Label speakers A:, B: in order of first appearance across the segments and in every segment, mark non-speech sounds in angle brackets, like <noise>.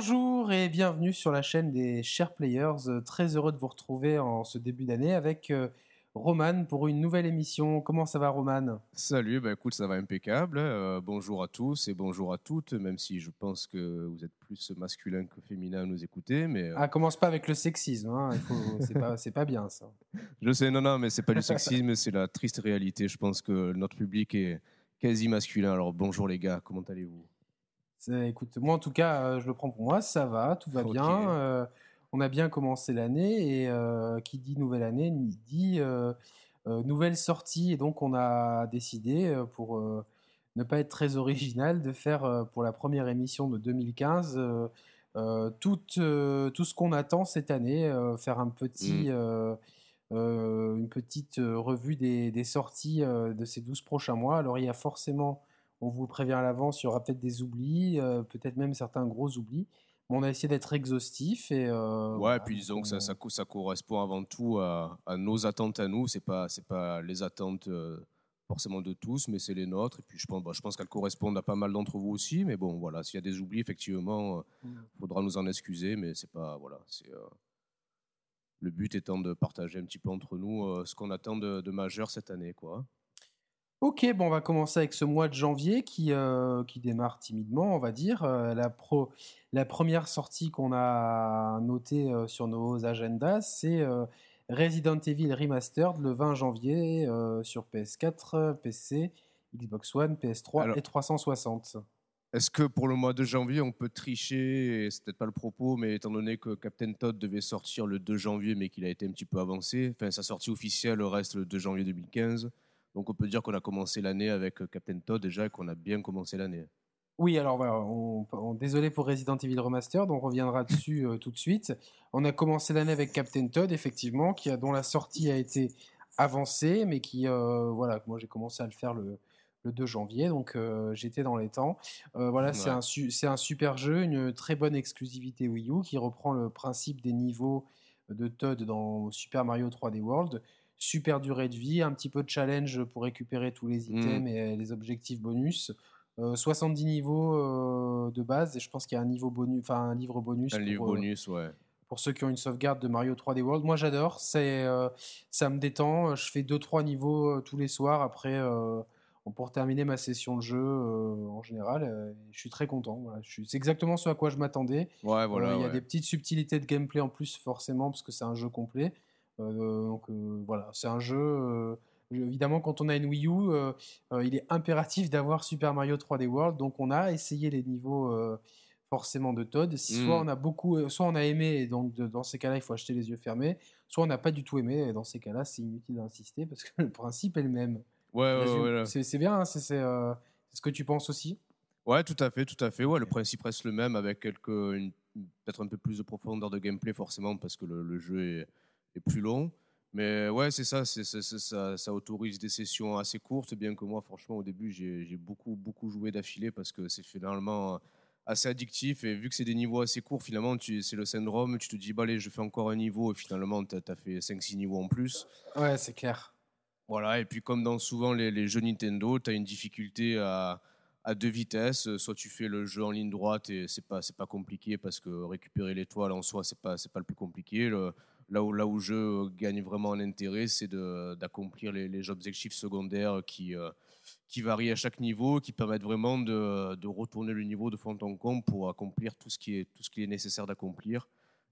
A: Bonjour et bienvenue sur la chaîne des Chers Players. Euh, Très heureux de vous retrouver en ce début d'année avec euh, Roman pour une nouvelle émission. Comment ça va Roman?
B: Salut, bah écoute, ça va impeccable. Euh, bonjour à tous et bonjour à toutes, même si je pense que vous êtes plus masculin que féminin à nous écouter. Mais euh,
A: Ah, commence pas avec le sexisme, hein. C'est pas, pas bien ça. <laughs>
B: je sais, non, non, mais c'est pas du sexisme, c'est la triste réalité. Je pense que notre public est quasi masculin. Alors bonjour les gars, comment allez-vous?
A: Écoute, moi en tout cas, euh, je le prends pour moi, ça va, tout va bien. Euh, on a bien commencé l'année et euh, qui dit nouvelle année dit nouvelle sortie. Et donc on a décidé, pour ne pas être très original, de faire pour la première émission de 2015 euh, euh, tout, euh, tout ce qu'on attend cette année, faire un petit,
B: Mm.
A: une petite revue des, des sorties de ces 12 prochains mois. Alors il y a forcément on vous prévient à l'avance, il y aura peut-être des oublis, euh, peut-être même certains gros oublis. Mais on a essayé d'être exhaustif et euh,
B: Ouais,
A: voilà,
B: et puis disons que ça, ça, ça correspond avant tout à, à nos attentes à nous. C'est pas, c'est pas les attentes euh, forcément de tous, mais c'est les nôtres. Et puis je pense, bah, je pense qu'elles correspondent à pas mal d'entre vous aussi. Mais bon, voilà, s'il y a des oublis, effectivement, il
A: Mm.
B: faudra nous en excuser. Mais c'est pas, voilà, c'est le but étant de partager un petit peu entre nous ce qu'on attend de, de majeur cette année, quoi.
A: Ok, bon, on va commencer avec ce mois de janvier qui, euh, qui démarre timidement, on va dire. Euh, la, pro, la première sortie qu'on a notée euh, sur nos agendas, c'est Resident Evil Remastered le 20 janvier sur PS4, PC, Xbox One, PS3
B: Alors-
A: et 360.
B: Est-ce que pour le mois de janvier, on peut tricher C'est peut-être pas le propos, mais étant donné que Captain Todd devait sortir le 2 janvier, mais qu'il a été un petit peu avancé, enfin sa sortie officielle reste le 2 janvier 2015. Donc on peut dire qu'on a commencé l'année avec Captain Todd déjà et qu'on a bien commencé l'année.
A: Oui, alors voilà, on, on- désolé pour Resident Evil Remastered, on reviendra dessus euh, tout de suite. On a commencé l'année avec Captain Todd, effectivement, qui a, dont la sortie a été avancée, mais qui, euh, voilà, moi j'ai commencé à le faire le, le 2 janvier, donc euh, j'étais dans les temps. Euh, voilà, c'est un, su- un super jeu, une très bonne exclusivité Wii U qui reprend le principe des niveaux de Todd dans Super Mario 3D World. Super durée de vie, un petit peu de challenge pour récupérer tous les
B: Mm.
A: items et les objectifs bonus. Euh, 70 niveaux euh, de base et je pense qu'il y a un niveau bonus, enfin un livre bonus.
B: Un
A: pour,
B: livre
A: euh,
B: bonus, ouais.
A: pour ceux qui ont une sauvegarde de Mario 3D World. Moi j'adore, c'est euh, ça me détend. Je fais 2-3 niveaux euh, tous les soirs après euh, pour terminer ma session de jeu euh, en général. euh, je suis très content. Voilà. C'est exactement ce à quoi je m'attendais.
B: Ouais,
A: Euh,
B: voilà.
A: Il y a
B: ouais.
A: des petites subtilités de gameplay en plus forcément parce que c'est un jeu complet. Euh, donc euh, voilà, c'est un jeu. euh, évidemment, quand on a une Wii U, il est impératif d'avoir Super Mario 3D World. Donc on a essayé les niveaux forcément de Todd. Si
B: Mm.
A: Soit on a beaucoup, soit on a aimé et donc de- dans ces cas-là, il faut acheter les yeux fermés. Soit on n'a pas du tout aimé et dans ces cas-là, c'est inutile d'insister parce que <laughs> le principe est le même.
B: Ouais, ouais, ouais,
A: c'est bien, hein, c'est euh, ce que tu penses aussi.
B: Ouais, tout à fait, tout à fait. Ouais, le principe reste le même avec quelques, peut-être un peu plus de profondeur de gameplay forcément parce que le, le jeu est, est plus long. Mais ouais, c'est ça, c'est c'est- c'est- ça, ça autorise des sessions assez courtes, bien que moi, franchement, au début, j'ai j'ai beaucoup, beaucoup joué d'affilée parce que c'est finalement assez addictif et vu que c'est des niveaux assez courts, finalement, tu- c'est le syndrome, tu te dis, bah allez, je fais encore un niveau et finalement, tu as, fait 5-6 niveaux en plus.
A: Ouais, c'est clair.
B: Voilà, et puis comme dans souvent les, les jeux Nintendo, tu as une difficulté à, à deux vitesses. Soit tu fais le jeu en ligne droite et c'est pas, c'est pas compliqué parce que récupérer l'étoile en soi, c'est pas, c'est pas le plus compliqué. Le- là, où, là où le jeu gagne vraiment en intérêt, c'est d'accomplir les, les objectifs secondaires qui, euh, qui varient à chaque niveau, qui permettent vraiment de, de retourner le niveau de fond en comble pour accomplir tout ce qui est, tout ce qui est nécessaire d'accomplir.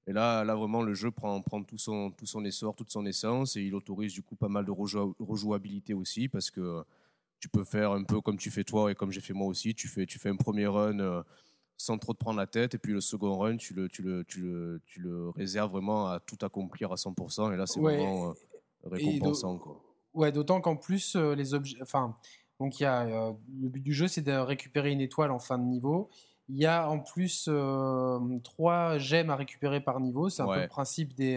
B: Et là, là, vraiment, le jeu prend, prend tout, son, tout son essor, toute son essence, et il autorise du coup pas mal de rejou- rejouabilité aussi, parce que tu peux faire un peu comme tu fais toi et comme j'ai fait moi aussi. Tu fais, tu fais un premier run euh, sans trop te prendre la tête, et puis le second run, tu le, tu le, tu le, tu le réserves vraiment à tout accomplir à 100%, et là, c'est
A: Ouais,
B: vraiment euh, récompensant. Quoi.
A: Ouais, d'autant qu'en plus, euh, les objets. Enfin, donc il y a. euh, le but du jeu, c'est de récupérer une étoile en fin de niveau. Il y a en plus euh, trois gemmes à récérer par niveau. C'est un peu le principe des,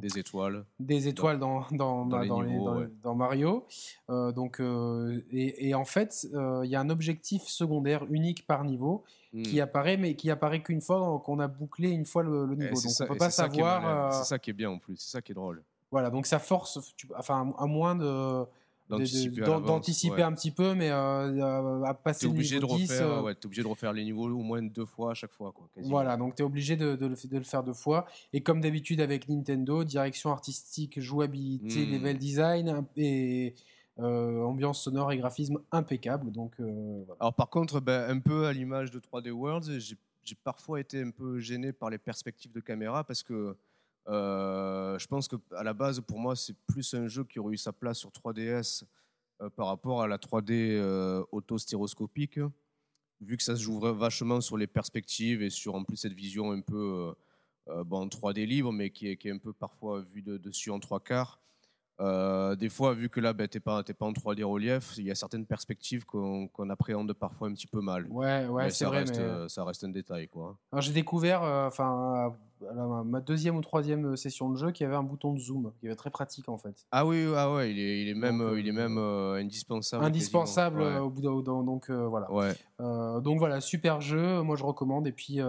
B: Des étoiles.
A: des étoiles dans, dans,
B: dans les
A: dans
B: niveaux,
A: dans-
B: ouais.
A: dans Mario. Donc, et, et en fait, il y a un objectif secondaire unique par niveau qui
B: Mm.
A: apparaît, mais qui apparaît qu'une fois qu'on a bouclé une fois le, le
B: Et
A: niveau. Donc
B: ça-
A: on peut pas
B: qui
A: savoir. euh,
B: C'est ça qui est bien en plus, c'est ça qui est drôle.
A: Voilà, donc ça force, tu- enfin, à moins de, d'anticiper un petit peu, mais à passer le
B: obligé
A: niveau
B: de
A: 10,
B: refaire, ouais, es obligé de refaire les niveaux au moins deux fois à chaque fois. Quoi,
A: voilà, donc tu es obligé de, de, le, de, le, faire deux fois. Et comme d'habitude avec Nintendo, direction artistique, jouabilité, hmm. level design et euh, ambiance sonore et graphisme impeccable. Donc, euh,
B: Alors par contre, ben, un peu à l'image de 3D Worlds, j'ai parfois été un peu gêné par les perspectives de caméra parce que euh, je pense qu'à la base, pour moi, c'est plus un jeu qui aurait eu sa place sur 3DS par rapport à la 3D auto-stéroscopique, vu que ça se joue vachement sur les perspectives et sur en plus cette vision un peu bon, 3D libre, mais qui est, qui est, un peu parfois vue de, dessus en trois quarts. Euh, des fois, vu que là, ben, tu n'es pas, pas, en 3D relief, il y a certaines perspectives qu'on appréhende parfois un petit peu mal.
A: Ouais, ouais, c'est vrai.
B: Reste, euh, Ça reste un détail. Quoi.
A: j'ai découvert, euh, enfin, ma deuxième ou troisième session de jeu, qu'il y avait un bouton de zoom, qui est très pratique en fait.
B: Ah oui, ah ouais, il est, il est même, il est même indispensable.
A: Indispensable au bout d'un donc voilà.
B: Ouais.
A: donc voilà, super jeu, moi je recommande. Et puis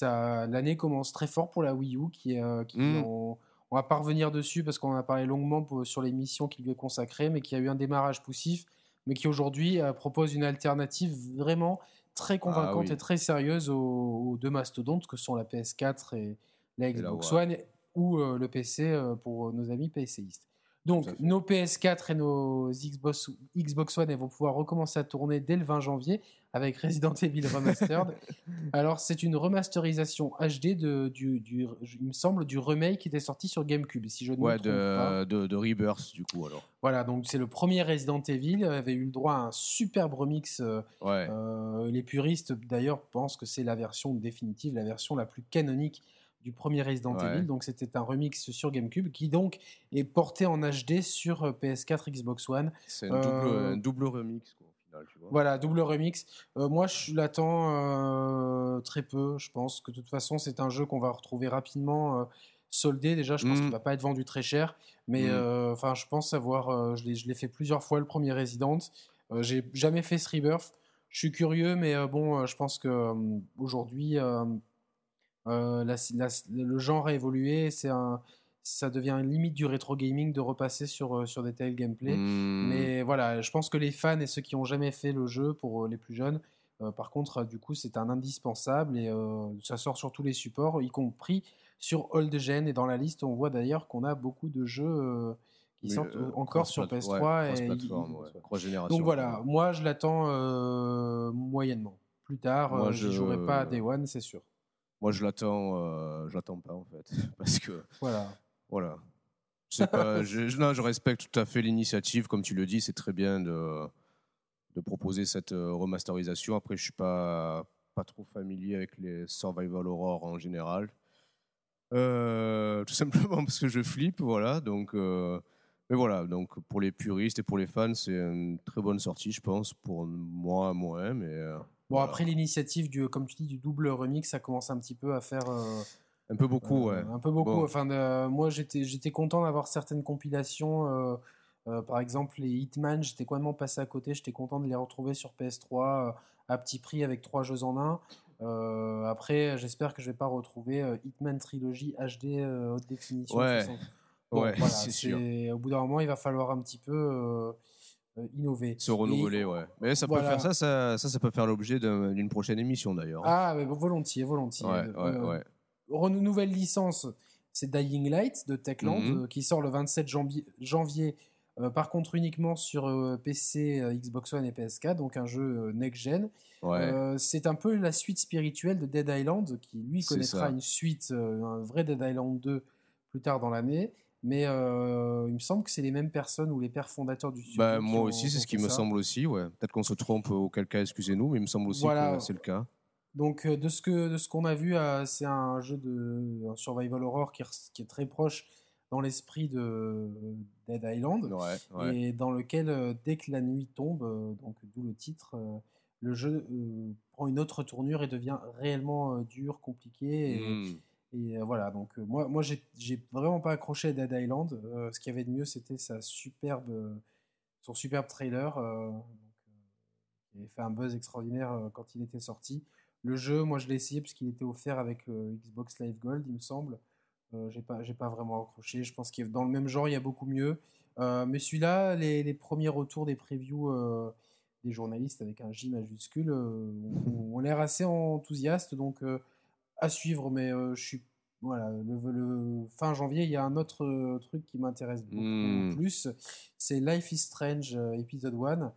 A: l'année commence très fort pour la Wii U, qui, qui mmh. On va pas revenir dessus parce qu'on en a parlé longuement sur l'émission qui lui est consacrée, mais qui a eu un démarrage poussif, mais qui aujourd'hui euh, propose une alternative vraiment très ah convaincante et très sérieuse aux, deux mastodontes que sont la PS4 et la Xbox One ou euh, le PC euh, pour nos amis PCistes. Donc, nos PS4 et nos Xbox, Xbox One vont pouvoir recommencer à tourner dès le 20 janvier avec <laughs> Resident Evil Remastered. Alors, c'est une remasterisation HD de, du, du, il me semble, du remake qui était sorti sur GameCube, si je ne me trompe
B: de,
A: pas.
B: De, de, Rebirth, du coup, alors.
A: Voilà, donc c'est le premier Resident Evil, avait eu le droit à un superbe remix. Euh,
B: ouais.
A: Euh, les puristes, d'ailleurs, pensent que c'est la version définitive, la version la plus canonique du premier Resident Evil. Donc c'était un remix sur GameCube qui donc est porté en HD sur euh, PS4, Xbox One.
B: C'est un, euh, double, remix. Quoi, au final, tu vois.
A: Voilà, double remix. Euh, moi, je l'attends très peu. Je pense que de toute façon, c'est un jeu qu'on va retrouver rapidement soldé. Déjà, je pense qu'il mm. va pas être vendu très cher. Mais mm. enfin, je pense savoir. je l'ai fait plusieurs fois le premier Resident. J'ai jamais fait ce Rebirth. Je suis curieux, mais bon, je pense que aujourd'hui euh, le genre a évolué, c'est un, ça devient une limite du rétro gaming de repasser sur, euh, sur des tels gameplay. Hmm. Mais voilà, je pense que les fans et ceux qui ont jamais fait le jeu, pour euh, les plus jeunes, par contre, du coup, c'est un indispensable et ça sort sur tous les supports, y compris sur Old Gen. Et dans la liste, on voit d'ailleurs qu'on a beaucoup de jeux qui sortent encore sur PS3
B: et
A: donc voilà moi je l'attends moyennement plus tard je... ne jouerai pas à Day One c'est sûr
B: moi, je l'attends, euh, je l'attends pas en fait, <laughs> parce que
A: voilà,
B: voilà. Pas, <laughs> je, non, je respecte tout à fait l'initiative, comme tu le dis, c'est très bien de, de proposer cette euh, remasterisation. Après, je suis pas pas trop familier avec les survival horror en général, euh, tout simplement parce que je flippe, voilà. Donc, euh, mais voilà, donc pour les puristes et pour les fans, c'est une très bonne sortie, je pense. Pour moi, moins, mais
A: Bon, après l'initiative du, comme tu dis, du double remix, ça commence un petit peu à faire. Euh,
B: un peu beaucoup, euh, ouais.
A: Un peu beaucoup. Enfin, euh, moi, j'étais, j'étais content d'avoir certaines compilations. par exemple, les Hitman, j'étais complètement passé à côté. J'étais content de les retrouver sur PS3 à petit prix avec trois jeux en un. après, j'espère que je vais pas retrouver Hitman Trilogy HD haute définition.
B: Ouais, ouais <laughs> c'est sûr.
A: Au bout d'un moment, il va falloir un petit peu euh, innover.
B: Se renouveler, ouais. Mais ça peut faire ça, ça, ça, peut faire l'objet d'une prochaine émission d'ailleurs.
A: Ah, mais volontiers, volontiers.
B: Ouais, ouais,
A: euh, Nouvelle licence, c'est Dying Light de Techland mhm. euh, qui sort le 27 janvier. par contre, uniquement sur PC, Xbox One et PS4, donc un jeu next-gen. c'est un peu la suite spirituelle de Dead Island, qui lui connaîtra une suite, un vrai Dead Island 2 plus tard dans l'année. Mais euh, il me semble que c'est les mêmes personnes ou les pères fondateurs du studio.
B: Bah, moi aussi, c'est ce qui me semble aussi. Ouais. Peut-être qu'on se trompe, auquel cas, excusez-nous, mais il me semble aussi que c'est le cas.
A: Donc, euh, de ce que de ce qu'on a vu, euh, c'est un jeu de un survival horror qui, qui est très proche dans l'esprit de Dead Island et dans lequel, dès que la nuit tombe, donc d'où le titre, le jeu prend une autre tournure et devient réellement dur, compliqué. Et, hmm. Et euh, voilà, donc euh, moi, moi j'ai vraiment pas accroché à Dead Island. Euh, ce qu'il y avait de mieux, c'était sa superbe, son superbe trailer. il avait fait un buzz extraordinaire quand il était sorti. Le jeu, moi je l'ai essayé parce qu'il était offert avec Xbox Live Gold, il me semble. j'ai pas, pas vraiment accroché. Je pense que dans le même genre, il y a beaucoup mieux. mais celui-là, les, les, premiers retours des previews des journalistes avec un J majuscule ont, l'air assez enthousiastes, donc à suivre, mais je suis voilà, le, fin janvier, il y a un autre truc qui m'intéresse beaucoup mmh. plus, c'est Life is Strange épisode 1.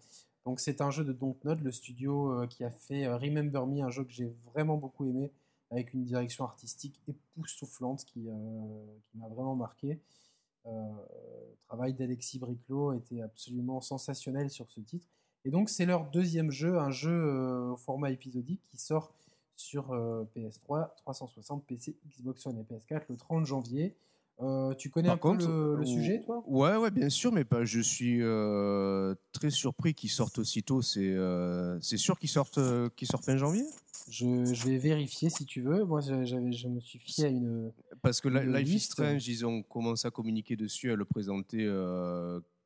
A: Donc c'est un jeu de Dontnod, le studio qui a fait Remember Me, un jeu que j'ai vraiment beaucoup aimé, avec une direction artistique époustouflante qui, qui m'a vraiment marqué. le travail d'Alexis Briclot était absolument sensationnel sur ce titre. Et donc c'est leur deuxième jeu, un jeu au format épisodique qui sort sur PS3, 360, PC, Xbox One et PS4 le 30 janvier. Euh, tu connais un peu le, sujet, toi?
B: Ouais, ouais, bien sûr, mais pas, je suis euh, très surpris qu'ils sortent aussitôt. C'est euh, c'est sûr qu'ils sortent, qu'ils sortent fin janvier?
A: Je, je, vais vérifier si tu veux. Moi, je me suis fié à une.
B: Parce que Life is Strange, ils ont commencé à communiquer dessus, à le présenter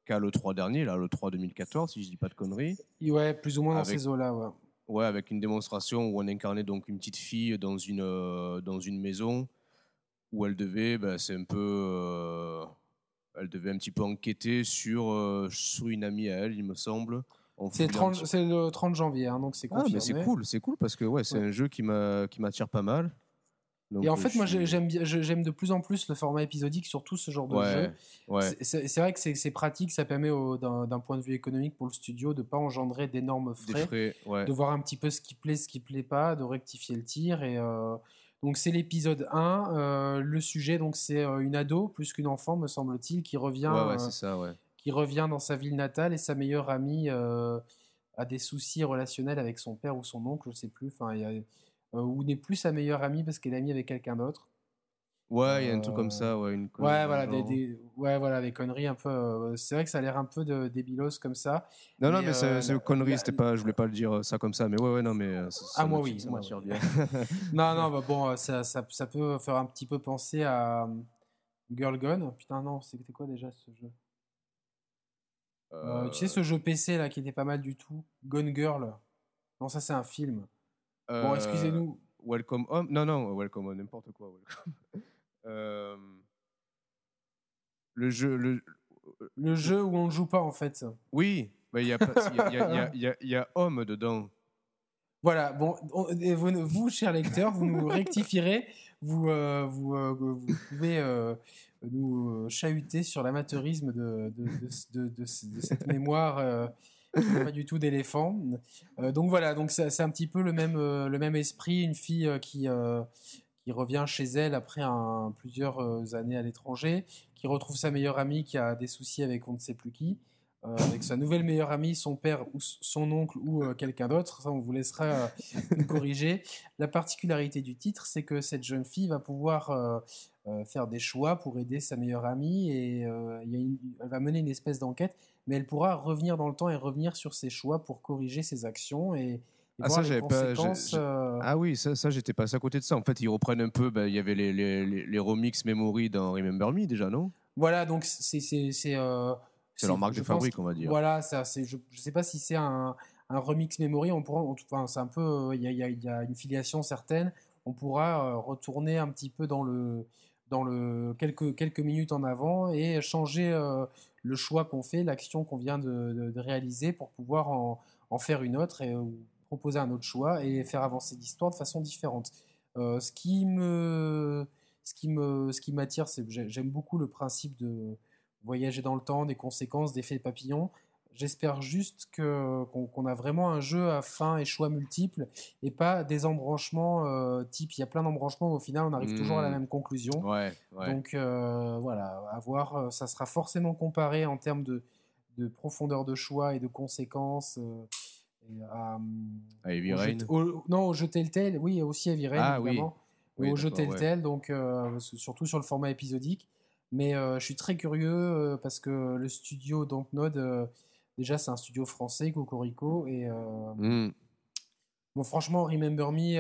B: qu'à l'E3 dernier, là, le 3 2014, si je dis pas de conneries.
A: Ouais, plus ou moins dans ces eaux-là, ouais.
B: Ouais, avec une démonstration où on incarnait donc une petite fille dans une, dans une maison où elle devait, ben, c'est un peu, euh, elle devait un petit peu enquêter sur, euh, sur une amie à elle, il me semble.
A: C'est le 30 janvier, hein, donc c'est
B: ah, mais c'est cool, c'est cool parce que ouais, c'est un jeu qui m'attire pas mal.
A: Et en fait, moi, j'aime j'aime de plus en plus le format épisodique sur tout ce genre de jeu. Ouais. C'est vrai que c'est pratique, ça permet d'un point de vue économique pour le studio de ne pas engendrer d'énormes frais, de voir un petit peu ce qui plaît, ce qui plaît pas, de rectifier le tir et euh, donc c'est l'épisode 1. Euh, le sujet, donc c'est euh, une ado plus qu'une enfant, me semble-t-il, qui revient,
B: euh,
A: qui revient dans sa ville natale et sa meilleure amie a des soucis relationnels avec son père ou son oncle, je sais plus. Enfin, ou n'est plus sa meilleure amie parce qu'elle est amie avec quelqu'un d'autre.
B: Ouais, il y a un truc comme ça, ouais, une
A: ouais, voilà, des, ouais, voilà, des conneries un peu. Euh, c'est vrai que ça a l'air un peu de débilos comme ça.
B: Non, non, mais c'est euh, une connerie, c'était pas, je voulais pas le dire euh, ça comme ça, mais ouais, ouais, non, mais.
A: ah, moi, oui. Moi, bien. <laughs> non, non, bah, bon, ça, ça, ça, peut faire un petit peu penser à Girl Gone. Putain, non, c'était quoi déjà ce jeu? Tu sais, ce jeu PC là qui était pas mal du tout Gone Girl? Non, ça, c'est un film. Bon, excusez-nous.
B: Welcome Home. Non, non, Welcome Home, n'importe quoi. Welcome. <laughs> Euh, le jeu. Le,
A: le jeu où on ne joue pas, en fait.
B: Oui, il y, a, y, y, y, a homme dedans.
A: Voilà, bon, vous, vous, cher lecteur, vous nous rectifierez, vous, euh, vous, euh, vous, pouvez nous chahuter sur l'amateurisme de, de, de, cette mémoire pas du tout d'éléphant. donc voilà, donc c'est un petit peu le même, le même esprit, une fille qui, qui revient chez elle après plusieurs euh, années à l'étranger, qui retrouve sa meilleure amie qui a des soucis avec on ne sait plus qui, euh, avec sa nouvelle meilleure amie, son père ou son oncle ou euh, quelqu'un d'autre. Ça, on vous laissera corriger. La particularité du titre, c'est que cette jeune fille va pouvoir faire des choix pour aider sa meilleure amie et elle va mener une espèce d'enquête, mais elle pourra revenir dans le temps et revenir sur ses choix pour corriger ses actions et, ah, ça, j'avais pas.
B: Euh, ah oui, ça, ça j'étais passé à côté de ça. En fait, ils reprennent un peu. Bah, il y avait les, les, les, remix Memory dans Remember Me déjà, non?
A: Voilà, donc c'est. C'est
B: euh, leur marque de fabrique, on va dire.
A: Voilà, ça, je ne sais pas si c'est un, un, remix Memory. On pourra, enfin, c'est un peu. Euh, il y, a, y, a, une filiation certaine. On pourra retourner un petit peu dans le. Dans le quelques, quelques minutes en avant et changer le choix qu'on fait, l'action qu'on vient de, réaliser pour pouvoir en, en faire une autre et proposer un autre choix et faire avancer l'histoire de façon différente. Euh, ce qui me, ce qui me, ce qui m'attire, c'est j'aime beaucoup le principe de voyager dans le temps, des conséquences, d'effets papillons. J'espère juste que qu'on a vraiment un jeu à fin et choix multiples et pas des embranchements euh, type il y a plein d'embranchements au final on arrive toujours à la
B: mmh.
A: même conclusion.
B: Ouais,
A: Donc euh, voilà, à voir, ça sera forcément comparé en termes de, de profondeur de choix et de conséquences
B: à, Heavy Rain
A: Non, au jeu Telltale, oui, aussi Heavy Rain, ah, évidemment. Oui. au jeu Telltale, donc euh, surtout sur le format épisodique. Mais euh, je suis très curieux euh, parce que le studio Dontnod, déjà, c'est un studio français, Cocorico. Et hmm. bon, franchement, Remember Me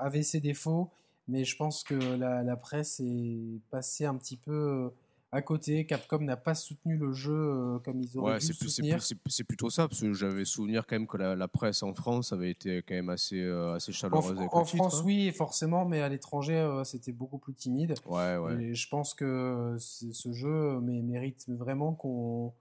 A: avait ses défauts, mais je pense que la, la presse est passée un petit peu à côté. Capcom n'a pas soutenu le jeu euh, comme ils auraient
B: Ouais,
A: dû soutenir.
B: c'est- plutôt ça, parce que j'avais souvenir quand même que la, la presse en France avait été quand même assez, euh, assez
A: En,
B: chaleureuse avec
A: en
B: le titre,
A: France,
B: hein.
A: oui, forcément, mais à l'étranger, euh, c'était beaucoup plus timide.
B: Ouais, ouais.
A: Et je pense que ce jeu mérite vraiment qu'on.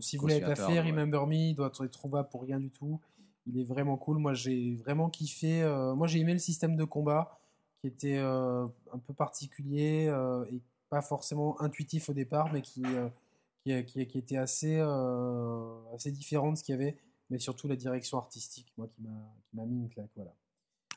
A: Si vous l'avez pas fait,
B: ouais.
A: Remember Me il doit être trouvable pour rien du tout. Il est vraiment cool. Moi, j'ai vraiment kiffé. euh, moi, j'ai aimé le système de combat qui était euh, un peu particulier euh, et pas forcément intuitif au départ, mais qui, qui, qui- qui était assez, assez différent de ce qu'il y avait. Mais surtout la direction artistique, moi, qui m'a mis une claque. Voilà.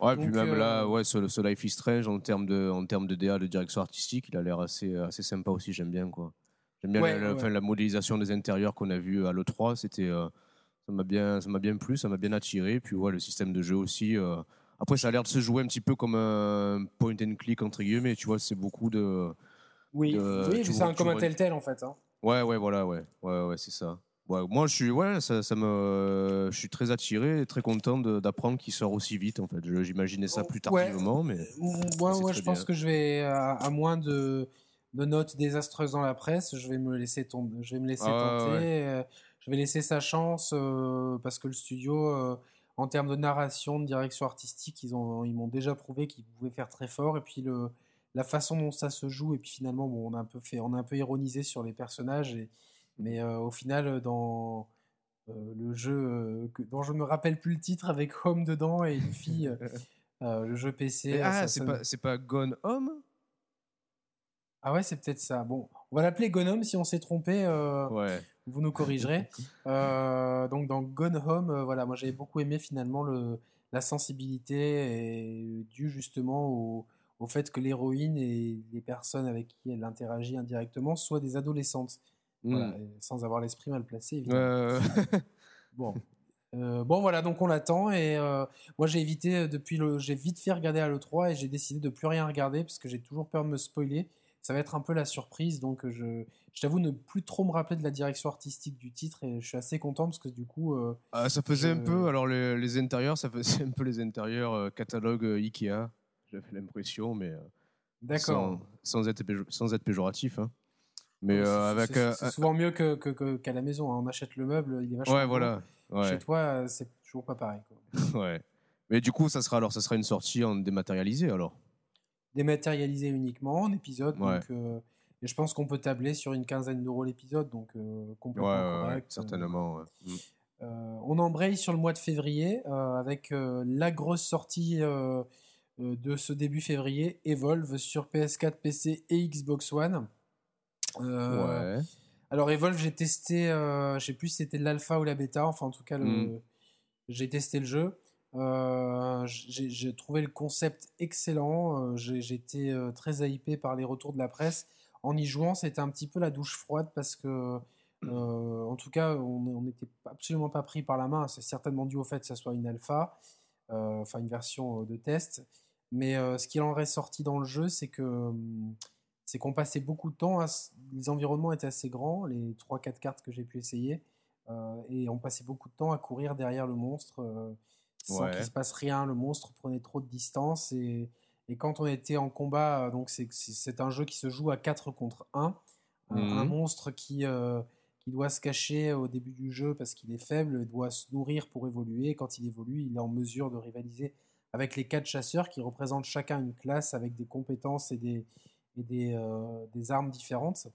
B: Ouais, puis même là, ouais, ce, ce Life is Strange, en termes de, en termes de DA, de direction artistique, il a l'air assez, assez sympa aussi, j'aime bien, quoi. J'aime bien
A: Ouais,
B: la,
A: ouais.
B: modélisation des intérieurs qu'on a vu à l'E3, c'était, euh, ça m'a bien, ça m'a bien plu, ça m'a bien attiré, puis ouais, le système de jeu aussi. euh, Après, ça a l'air de se jouer un petit peu comme un point and click, entre guillemets, tu vois, c'est beaucoup de...
A: Oui,
B: de-
A: oui
B: tu
A: c'est
B: vois-
A: un comme un
B: vois-
A: tel-tel en fait. hein.
B: Ouais, ouais, voilà, ouais, ouais, ouais, c'est ça. Ouais, moi, je suis, ouais, ça, ça me, je suis très attiré et très content d'apprendre qu'il sort aussi vite. En fait, j'imaginais ça plus
A: Ouais.
B: tardivement, mais
A: Moi,
B: c'est
A: moi
B: très
A: je pense
B: bien.
A: que je vais, à, à moins de, de notes désastreuses dans la presse, je vais me laisser tomber, je vais me laisser
B: Ah
A: tenter.
B: ouais.
A: euh, Je vais laisser sa chance euh, parce que le studio, euh, en termes de narration, de direction artistique, ils ont, ils m'ont déjà prouvé qu'ils pouvaient faire très fort. Et puis le, la façon dont ça se joue, et puis finalement, bon, on a un peu fait, on a un peu ironisé sur les personnages, et, mais euh, au final, dans euh, le jeu euh, que- dont je me rappelle plus le titre avec Home dedans et une fille, <laughs> le jeu PC.
B: Ah, c'est pas, c'est pas Gone Home?
A: Ah ouais, c'est peut-être ça. Bon, on va l'appeler Gonome si on s'est trompé. euh,
B: Ouais.
A: Vous nous corrigerez. <laughs> Euh, donc dans Gone Home, euh, voilà, moi j'avais beaucoup aimé finalement le, la sensibilité et due justement au, au fait que l'héroïne et les personnes avec qui elle interagit indirectement soient des adolescentes. Voilà,
B: Mm.
A: et sans avoir l'esprit mal placé, évidemment. <laughs> Bon. Bon voilà donc on l'attend et moi j'ai évité depuis le j'ai vite fait regarder à l'E3 et j'ai décidé de plus rien regarder parce que j'ai toujours peur de me spoiler ça va être un peu la surprise donc euh, je, je t'avoue ne plus trop me rappeler de la direction artistique du titre et je suis assez content parce que du coup euh,
B: ah, ça faisait un peu, alors les, les intérieurs, ça faisait <laughs> un peu les intérieurs euh, catalogue euh, Ikea, j'avais l'impression, mais
A: d'accord
B: sans, sans, être, sans être péjoratif. hein. Mais
A: C'est-
B: euh,
A: c'est-
B: avec.
A: c'est souvent mieux que, que- que- qu'à la maison hein. on achète le meuble il est vachement
B: ouais, voilà. Ouais.
A: chez toi c'est toujours pas pareil quoi. <laughs>
B: ouais. Mais du coup, ça sera alors, ça sera une sortie en dématérialisé alors?
A: Dématérialisé uniquement en épisode
B: Ouais.
A: donc euh, et je pense qu'on peut tabler sur une quinzaine d'euros l'épisode donc euh, complètement
B: ouais,
A: correct euh,
B: certainement. Mm.
A: Euh, on embraye sur le mois de février avec la grosse sortie de ce début février, Evolve sur PS4, PC et Xbox One.
B: Ouais.
A: Alors Evolve, j'ai testé, je sais plus si c'était l'alpha ou la bêta, enfin en tout cas le-
B: Mm.
A: j'ai testé le jeu. Euh, j'ai trouvé le concept excellent. Euh, été euh, très hypé par les retours de la presse. En y jouant, c'était un petit peu la douche froide parce que, euh, en tout cas, on n'était absolument pas pris par la main. C'est certainement dû au fait que ça soit une alpha, euh, enfin une version de test. Mais ce qui en est sorti dans le jeu, c'est que hum, c'est qu'on passait beaucoup de temps. À, les environnements étaient assez grands, les 3-4 cartes que j'ai pu essayer, et on passait beaucoup de temps à courir derrière le monstre sans
B: Ouais.
A: qu'il se passe rien. Le monstre prenait trop de distance et, et quand on était en combat, euh, donc c'est un jeu qui se joue à 4 contre 1. Un- Un
B: Mhm.
A: monstre qui, euh, qui doit se cacher au début du jeu parce qu'il est faible, doit se nourrir pour évoluer. Quand il évolue, il est en mesure de rivaliser avec les quatre chasseurs qui représentent chacun une classe avec des compétences et des, et des, euh, des armes différentes.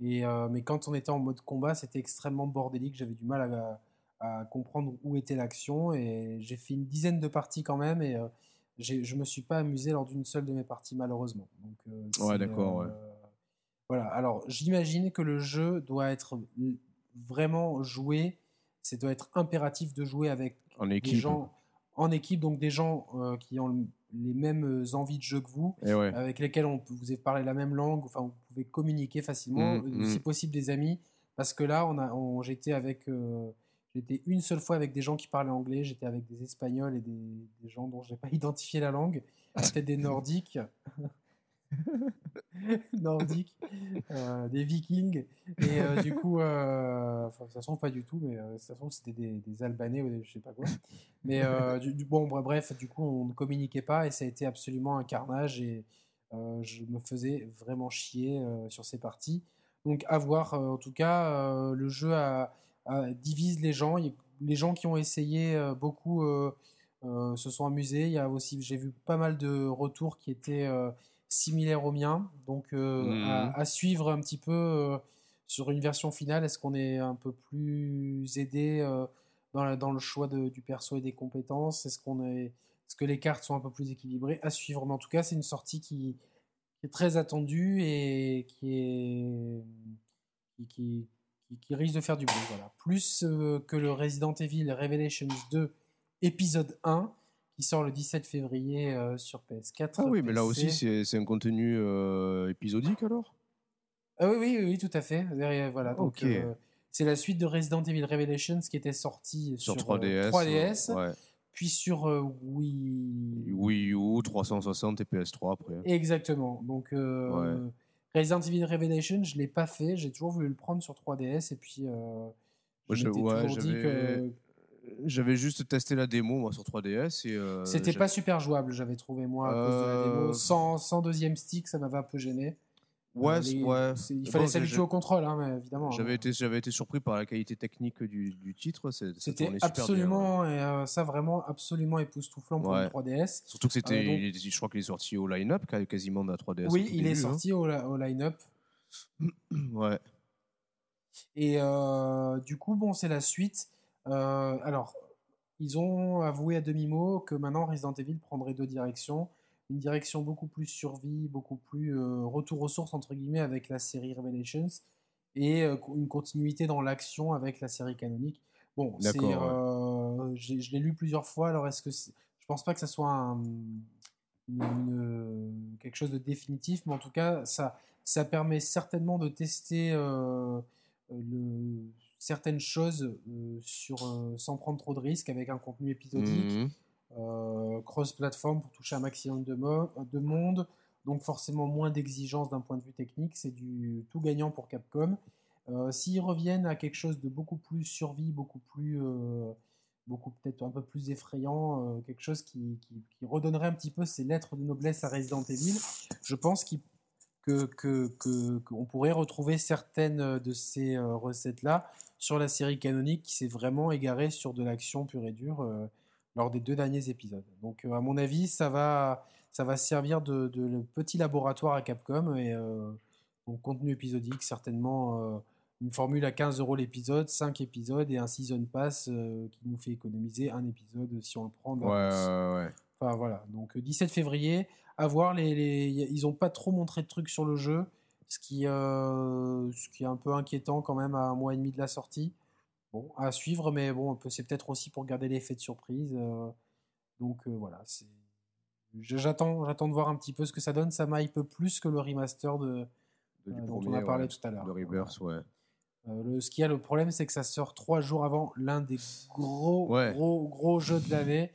A: Et, euh, mais quand on était en mode combat, c'était extrêmement bordélique. J'avais du mal à, à comprendre où était l'action. Et j'ai fait une dizaine de parties quand même. Et euh, je me suis pas amusé lors d'une seule de mes parties, malheureusement. Donc, euh,
B: Ouais, d'accord, ouais.
A: Voilà. Alors, j'imagine que le jeu doit être vraiment joué. C'est doit être impératif de jouer avec
B: En
A: des gens en équipe, donc des gens euh, qui ont le- les mêmes envies de jeu que vous,
B: ouais.
A: avec lesquels on peut, vous avez parlé la même langue, enfin vous pouvez communiquer facilement,
B: Mm,
A: euh,
B: mm.
A: si possible des amis, parce que là on a, j'étais avec, euh, j'étais une seule fois avec des gens qui parlaient anglais, j'étais avec des Espagnols et des, gens dont je n'ai pas <laughs> identifié la langue, c'était des Nordiques, <laughs> Nordiques, euh, des Vikings, et euh, du coup, euh, ça se trouve pas du tout, mais euh, ça se trouve c'était des, Albanais ou des, je sais pas quoi. Mais bon, bre- bref, du coup, on ne communiquait pas et ça a été absolument un carnage. Et je me faisais vraiment chier sur ces parties. Donc à voir. en tout cas, le jeu divise les gens. Les gens qui ont essayé beaucoup se sont amusés. Il y a aussi, j'ai vu pas mal de retours qui étaient similaires aux miens. Donc mmh. à, suivre un petit peu sur une version finale. Est-ce qu'on est un peu plus aidé dans, dans, le choix du perso et des compétences? Est-ce qu'on est est-ce que les cartes sont un peu plus équilibrées? À suivre. Mais en tout cas, c'est une sortie qui, est très attendue et qui, est, qui, qui, risque de faire du bruit. Voilà. Plus euh, que le Resident Evil Revelations 2 épisode 1 qui sort le 17 février euh, sur PS4.
B: Ah oui, mais là aussi, c'est un contenu euh, épisodique alors?
A: Ah oui, oui, oui, tout à fait. Voilà, donc, c'est la suite de Resident Evil Revelations qui était sortie sur, 3DS. 3DS. Ouais puis sur Wii...
B: Wii U, 360 et PS3 après.
A: Exactement. Donc Resident Evil Revelation, je l'ai pas fait. J'ai toujours voulu le prendre sur 3DS et puis euh,
B: je toujours dit que j'avais juste testé la démo moi sur 3DS et
A: c'était pas super jouable. J'avais trouvé moi à cause de la démo. Sans, sans deuxième stick, ça m'avait un peu gêné.
B: Ouais, ouais.
A: Il fallait s'habituer au contrôle, hein, évidemment.
B: J'avais été, j'avais été surpris par la qualité technique du, du titre.
A: C'était absolument, et, euh, ça vraiment absolument époustouflant pour une 3DS.
B: Surtout que c'était, euh, je crois qu'il est sorti au line-up quasiment de la 3DS.
A: Oui, il est hein. sorti au, au line-up. <clears throat>
B: ouais.
A: Et euh, du coup, bon, c'est la suite. alors, ils ont avoué à demi-mot que maintenant Resident Evil prendrait deux directions une direction beaucoup plus survie, beaucoup plus euh, retour aux sources entre guillemets avec la série Revelations et euh, une continuité dans l'action avec la série canonique. Bon, c'est, euh, je l'ai lu plusieurs fois. Alors est-ce que je pense pas que ça soit quelque chose de définitif, mais en tout cas ça ça permet certainement de tester le, certaines choses sur sans prendre trop de risques avec un contenu épisodique. Mmh euh, cross-platform pour toucher un maximum de, de, monde, donc forcément moins d'exigences d'un point de vue technique, c'est du tout gagnant pour Capcom. Euh, s'ils reviennent à quelque chose de beaucoup plus survie, beaucoup plus, euh, beaucoup peut-être un peu plus effrayant, quelque chose qui, redonnerait un petit peu ses lettres de noblesse à Resident Evil, je pense qu'on pourrait retrouver certaines de ces recettes-là sur la série canonique qui s'est vraiment égarée sur de l'action pure et dure lors des deux derniers épisodes. Donc, euh, à mon avis, ça va, ça va servir de, petit laboratoire à Capcom et euh, donc contenu épisodique, certainement euh, une formule à 15 euros l'épisode, 5 épisodes et un season pass qui nous fait économiser un épisode si on le prend.
B: Ouais, ouais,
A: Enfin voilà, donc 17 février, à voir, les, ils n'ont pas trop montré de trucs sur le jeu, ce qui, ce qui est un peu inquiétant quand même à un mois et demi de la sortie. Bon, à suivre, mais bon, c'est peut-être aussi pour garder l'effet de surprise. Euh, donc euh, voilà. J'attends, j'attends de voir un petit peu ce que ça donne. Ça peu plus que le remaster de,
B: euh, dont on a parlé tout à l'heure. Le Rebirth, ouais.
A: le, ce qui a le problème, c'est que ça sort trois jours avant l'un des gros, gros, gros jeux de l'année.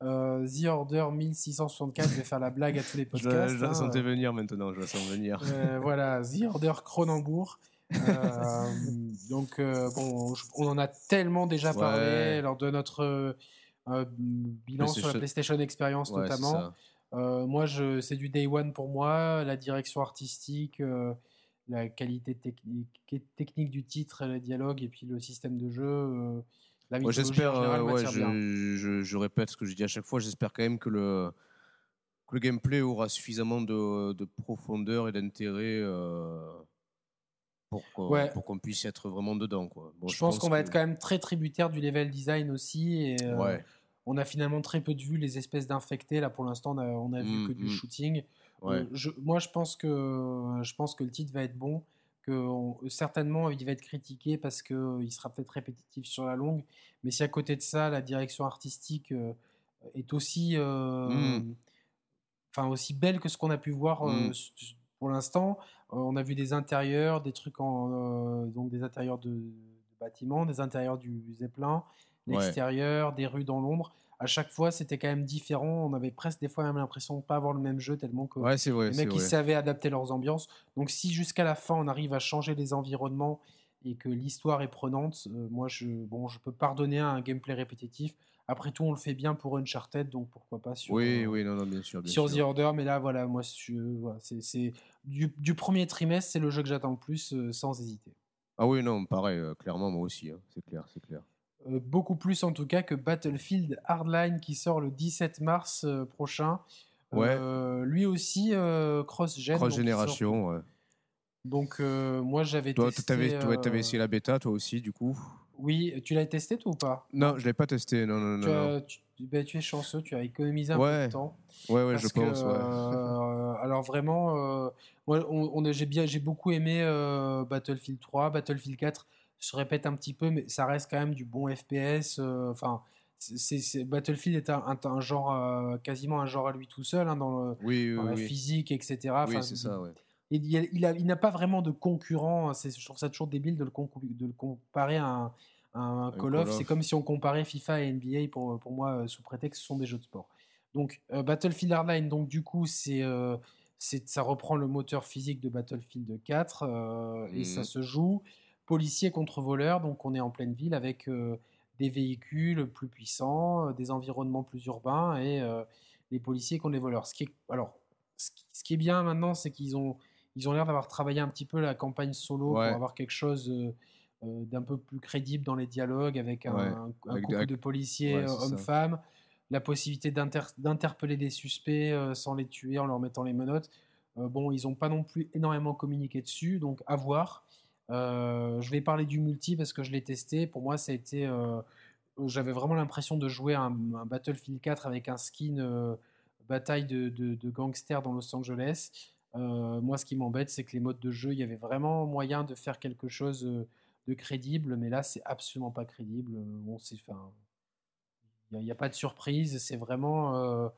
A: The Order 1664, je vais faire la blague à tous les podcasts.
B: Je, la, hein. sentais venir maintenant, je la sens venir.
A: voilà, <laughs> The Order Cronenbourg. Euh, <laughs> donc, euh, bon, on en a tellement déjà parlé lors de notre euh, bilan sur la PlayStation Experience notamment. moi, c'est du day one pour moi. La direction artistique, la qualité technique, technique du titre, le dialogue et puis le système de jeu.
B: j'espère, je, je, répète ce que je dis à chaque fois, j'espère quand même que le, le gameplay aura suffisamment de, de profondeur et d'intérêt pour qu'on puisse être vraiment dedans. Quoi.
A: je, pense, qu'on va être quand même très tributaire du level design aussi. Et, euh, On a finalement très peu de vues, les espèces d'infectés. Là, pour l'instant, on a, vu mmh, que du mmh. shooting. Euh, moi, je pense, que, je pense que le titre va être bon. Que certainement, il va être critiqué parce qu'il sera peut-être répétitif sur la longue. Mais si à côté de ça, la direction artistique euh, est aussi, mmh. aussi belle que ce qu'on a pu voir pour l'instant, euh, on a vu des intérieurs, des trucs en euh, donc des intérieurs de, bâtiments, des intérieurs du Zeppelin, l'extérieur, des rues dans l'ombre. À chaque fois, c'était quand même différent. On avait presque des fois même l'impression de ne pas avoir le même jeu tellement que
B: les
A: mecs
B: ils
A: savaient adapter leurs ambiances. Donc si jusqu'à la fin on arrive à changer les environnements et que l'histoire est prenante, moi je, bon, je peux pardonner un gameplay répétitif. Après tout, on le fait bien pour Uncharted, donc pourquoi pas sur,
B: oui, oui, non, non, bien sûr.
A: sur The Order. Mais là, voilà, moi, c'est du, du, premier trimestre, c'est le jeu que j'attends le plus, sans hésiter.
B: Ah oui, non, pareil, clairement, moi aussi, hein, c'est clair, c'est clair.
A: beaucoup plus en tout cas que Battlefield Hardline qui sort le 17 mars prochain. Ouais. lui aussi, cross-gen.
B: Cross-génération, ouais.
A: Donc, euh, moi, j'avais testé.
B: Toi, tu avais, euh, essayé la bêta, toi aussi, du coup?
A: Oui, tu l'as testé, toi, ou pas?
B: Non, je ne l'ai pas testé. Non, non,
A: tu,
B: non,
A: ben, tu, es chanceux, tu as économisé un peu de temps.
B: Ouais, ouais, je pense.
A: Euh, alors, vraiment, moi, on, j'ai beaucoup aimé Battlefield 3, Battlefield 4 se répète un petit peu, mais ça reste quand même du bon FPS. Enfin, c'est, Battlefield est un, un, genre, quasiment un genre à lui tout seul, hein, dans, le,
B: oui,
A: la physique, etc.
B: Oui, c'est ça, ouais
A: il, il, n'a pas vraiment de concurrent. Hein, je trouve ça toujours débile de le, de le comparer à un, Call, of. C'est comme si on comparait FIFA et NBA pour, pour moi, euh, sous prétexte que ce sont des jeux de sport. Donc, euh, Battlefield Hardline, donc, du coup, c'est, euh, ça reprend le moteur physique de Battlefield 4 et ça mmh. se joue policier contre voleur. Donc, on est en pleine ville avec des véhicules plus puissants, des environnements plus urbains et les policiers contre les voleurs. Ce qui est, alors, ce qui est bien maintenant, c'est qu'ils ont ils ont l'air d'avoir travaillé un petit peu la campagne solo pour avoir quelque chose euh, euh, d'un peu plus crédible dans les dialogues avec un, couple de policiers euh, hommes-femmes, la possibilité d'interpeller des suspects sans les tuer en leur mettant les menottes. bon, ils n'ont pas non plus énormément communiqué dessus, donc à voir. je vais parler du multi parce que je l'ai testé. Pour moi, ça a été. J'avais vraiment l'impression de jouer un, un, Battlefield 4 avec un skin bataille de, de, de, gangsters dans Los Angeles. Euh, moi, ce qui m'embête, c'est que les modes de jeu, il y avait vraiment moyen de faire quelque chose euh, de crédible, mais là, c'est absolument pas crédible. Euh, bon, c'est, il n'y a, pas de surprise. C'est vraiment,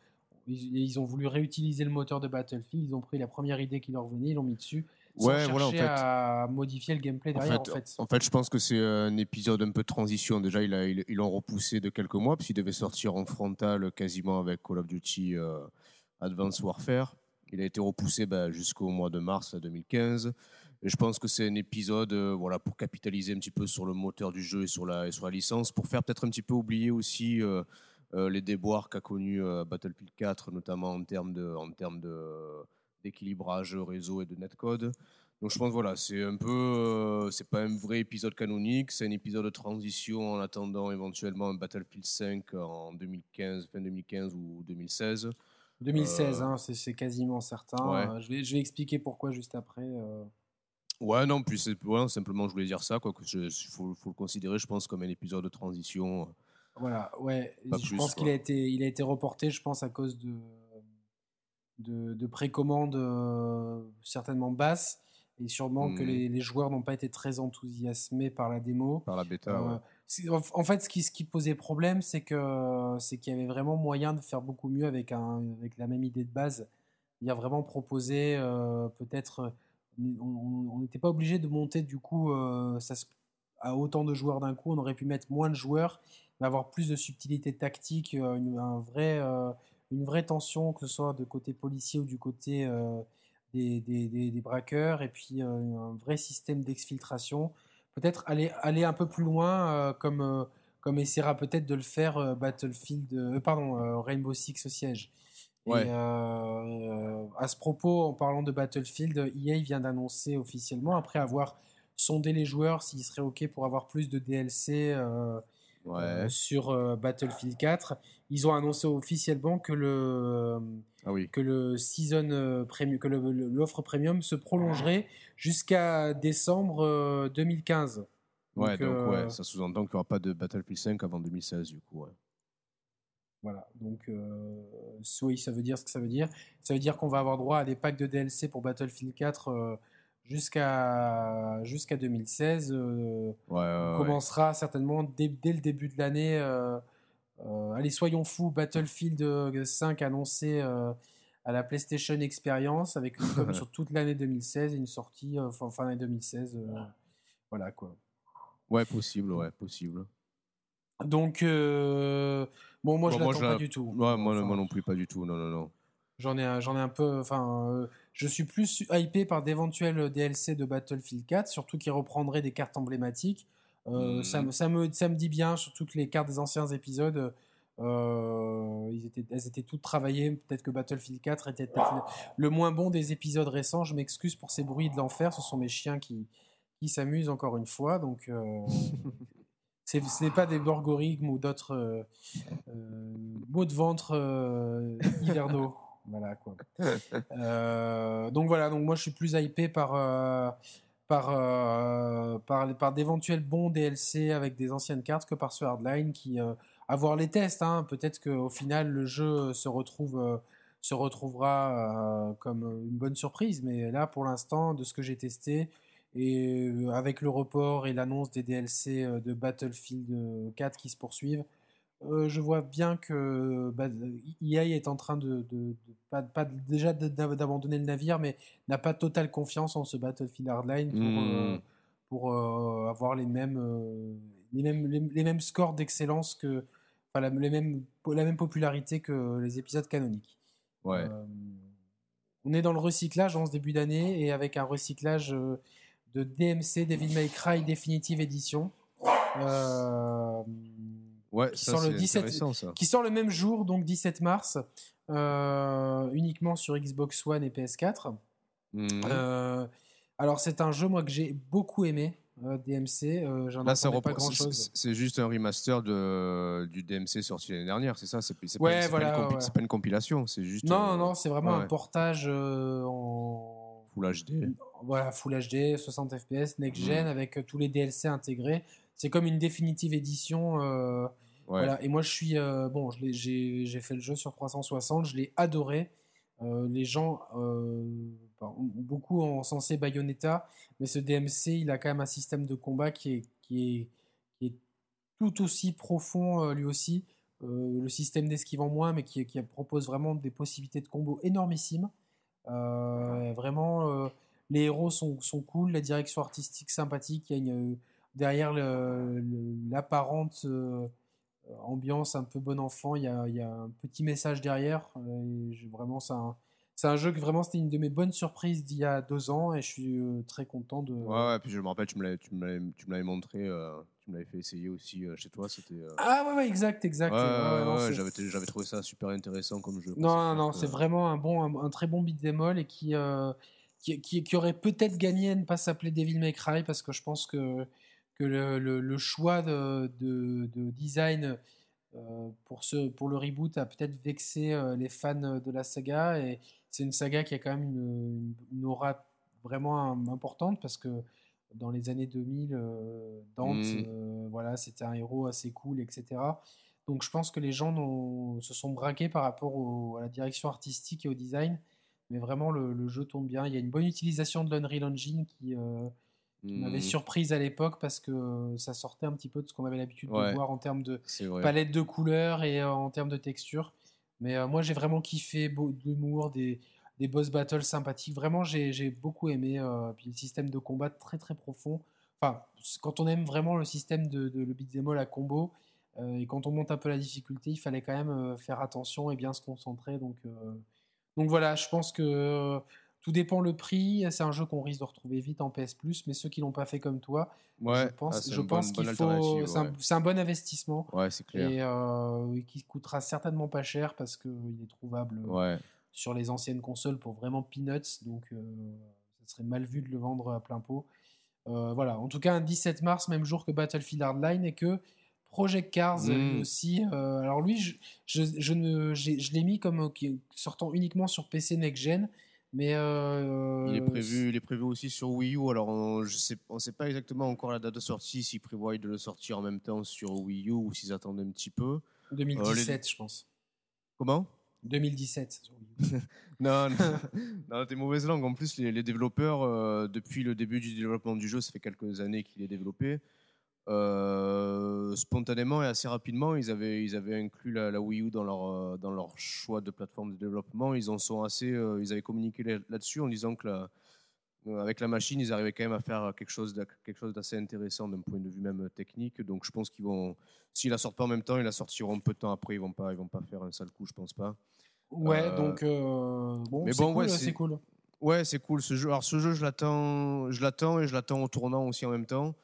A: ils, ont voulu réutiliser le moteur de Battlefield. Ils ont pris la première idée qui leur venait, ils l'ont mis dessus. Sans ouais, voilà, en fait. à modifier le gameplay derrière.
B: En fait, en fait. je pense que c'est un épisode un peu de transition. Déjà, ils l'ont repoussé de quelques mois, puisqu'il devait sortir en frontal quasiment avec Call of Duty Advanced Warfare. Il a été repoussé bah, jusqu'au mois de mars 2015. Et je pense que c'est un épisode euh, voilà, pour capitaliser un petit peu sur le moteur du jeu et sur la, sur la licence, pour faire peut-être un petit peu oublier aussi euh, euh, les déboires qu'a connu Battlefield 4, notamment en termes de, en termes de d'équilibrage réseau et de netcode. Donc je pense voilà, c'est un peu, c'est pas un vrai épisode canonique, c'est un épisode de transition en attendant éventuellement un Battlefield 5 en 2015, fin 2015 ou 2016.
A: 2016, euh, hein, c'est quasiment certain. Euh, je, vais, je vais expliquer pourquoi juste après. Euh.
B: Ouais, non, puis ouais, simplement, je voulais dire ça, quoi, que il faut, faut, le considérer, je pense, comme un épisode de transition.
A: Voilà, ouais. je pense qu'il a été, il a été reporté, je pense, à cause de, de, de précommandes certainement basses, et sûrement que les, les joueurs n'ont pas été très enthousiasmés par la démo.
B: Par la bêta, ouais.
A: En fait, ce qui, posait problème, c'est qu'il y avait vraiment moyen de faire beaucoup mieux avec, la même idée de base. Il y a vraiment proposé euh, peut-être. On n'était pas obligé de monter du coup euh, à autant de joueurs d'un coup. On aurait pu mettre moins de joueurs, mais avoir plus de subtilité tactique, euh, une, un vrai, une vraie tension, que ce soit de côté policier ou du côté des, braqueurs, et puis un vrai système d'exfiltration peut-être aller, aller un peu plus loin, euh, comme, euh, comme essaiera peut-être de le faire euh, Battlefield, pardon, Rainbow Six Siege. Ouais. Et, à ce propos, en parlant de Battlefield, EA vient d'annoncer officiellement, après avoir sondé les joueurs s'ils seraient OK pour avoir plus de DLC sur Battlefield 4, ils ont annoncé officiellement que le,
B: ah oui.
A: que le season premium, que l'offre premium se prolongerait jusqu'à décembre 2015. Euh,
B: ouais, donc, ouais, euh, ça sous-entend qu'il n'y aura pas de Battlefield 5 avant 2016, du coup. Ouais.
A: Voilà, donc euh, oui, ça veut dire ce que ça veut dire. Ça veut dire qu'on va avoir droit à des packs de DLC pour Battlefield 4 jusqu'à jusqu'à 2016.
B: ouais,
A: on commencera certainement dès, dès, le début de l'année. Allez, soyons fous, Battlefield 5 annoncé à la PlayStation Experience avec une com <laughs> sur toute l'année 2016 et une sortie euh, fin, fin d'année 2016. Euh, voilà quoi.
B: Ouais, possible, ouais, possible.
A: Donc, euh, bon, moi je l'attends pas du tout.
B: Ouais, moi, moi, non plus, pas du tout, non, non, non.
A: J'en ai, j'en ai un peu. Enfin, je suis plus hypé par d'éventuels DLC de Battlefield 4, surtout qui reprendraient des cartes emblématiques. Euh, ça,
B: Mhm.
A: ça, me, ça me dit bien, surtout que les cartes des anciens épisodes, euh, ils étaient, elles étaient toutes travaillées. Peut-être que Battlefield 4 était le, moins bon des épisodes récents. Je m'excuse pour ces bruits de l'enfer. Ce sont mes chiens qui, qui s'amusent encore une fois. Donc, euh, <laughs> ce n'est pas des borgorigmes ou d'autres mots de ventre hivernaux. <laughs> Voilà quoi. Donc voilà, donc moi je suis plus hypé par, par, euh, par, par d'éventuels bons DLC avec des anciennes cartes que par ce hardline qui, euh, à voir les tests, hein, peut-être qu'au final le jeu se, retrouve, euh, se retrouvera euh, comme une bonne surprise, mais là pour l'instant, de ce que j'ai testé, et avec le report et l'annonce des DLC de Battlefield euh, 4 qui se poursuivent, euh, je vois bien que bah, EA est en train de, de- de- pas, pas déjà d'abandonner le navire, mais n'a pas totale confiance en ce Battlefield Hardline pour,
B: Mm.
A: euh, pour euh, avoir les mêmes, les mêmes, les, les mêmes scores d'excellence que, enfin, la, les mêmes, la même popularité que les épisodes canoniques.
B: Ouais.
A: On est dans le recyclage en ce début d'année et avec un recyclage de DMC Devil May Cry Definitive Edition. Euh,
B: ouais,
A: qui
B: ça
A: sort le
B: c'est
A: 17
B: intéressant ça.
A: qui sort le même jour, donc 17 mars, euh, uniquement sur Xbox One et PS4.
B: Mhm.
A: Euh, alors c'est un jeu moi que j'ai beaucoup aimé, euh, DMC. euh, J'en
B: Là, ça
A: entendais pas grand
B: c'est-
A: chose.
B: c'est juste un remaster de, du DMC sorti l'année dernière, c'est ça? C'est
A: Ouais,
B: pas, une compi-
A: ouais.
B: c'est pas une compilation, c'est juste.
A: Non, non, c'est vraiment un portage en
B: Full HD.
A: voilà, Full HD, 60 FPS, next
B: Mm.
A: gen avec tous les DLC intégrés. C'est comme une définitive édition. Voilà. Et moi, je suis. euh, bon, j'ai fait le jeu sur 360, je l'ai adoré. Euh, les gens, euh, beaucoup ont censé Bayonetta, mais ce DMC, il a quand même un système de combat qui est, tout aussi profond, lui aussi. Le système d'esquive en moins, mais qui, propose vraiment des possibilités de combo énormissimes. Vraiment, les héros sont, cool, la direction artistique sympathique. Derrière l'apparente ambiance un peu bon enfant, il y a, il y a un petit message derrière. euh, et vraiment, c'est un, jeu que vraiment c'était une de mes bonnes surprises d'il y a deux ans et je suis euh, très content de.
B: Ouais, ouais, puis je me rappelle, tu me l'avais, montré, euh, tu me l'avais fait essayer aussi euh, chez toi, c'était. euh,
A: Ah ouais, ouais, exact, exact.
B: Ouais, j'avais, trouvé ça super intéressant comme jeu.
A: Non, non, non, c'est vraiment un bon, un, un très bon beat'em all et qui, euh, qui, qui, qui aurait peut-être gagné à ne pas s'appeler Devil May Cry parce que je pense que, que le, le- le choix de, de, de design euh, pour, ce, pour le reboot a peut-être vexé euh, les fans de la saga et c'est une saga qui a quand même une, une aura vraiment im- importante parce que dans les années 2000, euh, Dante,
B: Mm.
A: euh, voilà, c'était un héros assez cool, etc. Donc je pense que les gens se sont braqués par rapport au- à la direction artistique et au design. Mais vraiment, le, le jeu tourne bien. Il y a une bonne utilisation de l'Unreal Engine qui, euh, qui m'avait
B: Mhm.
A: surprise à l'époque parce que ça sortait un petit peu de ce qu'on avait l'habitude
B: Ouais.
A: de voir en termes de palette de couleurs et euh, en termes de texture. Mais euh, moi, j'ai vraiment kiffé de l'humour, des, des boss battles sympathiques. Vraiment, j'ai beaucoup aimé. euh, puis le système de combat très très profond. Enfin, quand on aime vraiment le système de, de le beat'em all à combo euh, et quand on monte un peu la difficulté, il fallait quand même euh, faire attention et bien se concentrer. Donc, euh, donc voilà, je pense que euh, tout dépend le prix. C'est un jeu qu'on risque de retrouver vite en PS Plus, mais ceux qui l'ont pas fait comme toi,
B: Ouais,
A: je pense,
B: ah,
A: je pense qu'il faut. C'est un,
B: ouais.
A: c'est un bon investissement
B: Ouais, c'est clair.
A: et euh, qui coûtera certainement pas cher parce qu'il est trouvable
B: Ouais.
A: sur les anciennes consoles pour vraiment peanuts, donc euh, ça serait mal vu de le vendre à plein pot. Euh, voilà, en tout cas un 17 mars, même jour que Battlefield Hardline et que Project Cars
B: Mm.
A: aussi. euh, alors lui, je, je, je ne, j'ai- je l'ai mis comme euh, sortant uniquement sur PC Next Gen, mais euh,
B: Il est prévu, il est prévu aussi sur Wii U. Alors, on, on sait pas exactement encore la date de sortie, s'ils prévoient de le sortir en même temps sur Wii U ou s'ils attendent un petit peu.
A: 2017, je pense.
B: Comment?
A: 2017. sur Wii U. <laughs>
B: Non, non, <laughs> non t'es mauvaise langue. En plus, les, les développeurs, euh, depuis le début du développement du jeu, ça fait quelques années qu'il est développé. Euh, spontanément et assez rapidement, ils avaient, ils avaient inclus la, la Wii U dans leur, euh, dans leur choix de plateforme de développement. Ils en sont assez, euh, ils avaient communiqué là- là-dessus en disant que la- euh, avec la machine, ils arrivaient quand même à faire quelque chose, d'a- quelque chose d'assez intéressant d'un point de vue même technique. Donc, je pense qu'ils vont, s'ils la sortent pas en même temps, ils la sortiront peu de temps après. Ils vont pas, ils vont pas faire un sale coup, je pense pas.
A: Ouais, donc bon, c'est cool, c'est cool.
B: Ouais, c'est cool ce jeu. Alors ce jeu, je l'attends, je l'attends et je l'attends au tournant aussi en même temps.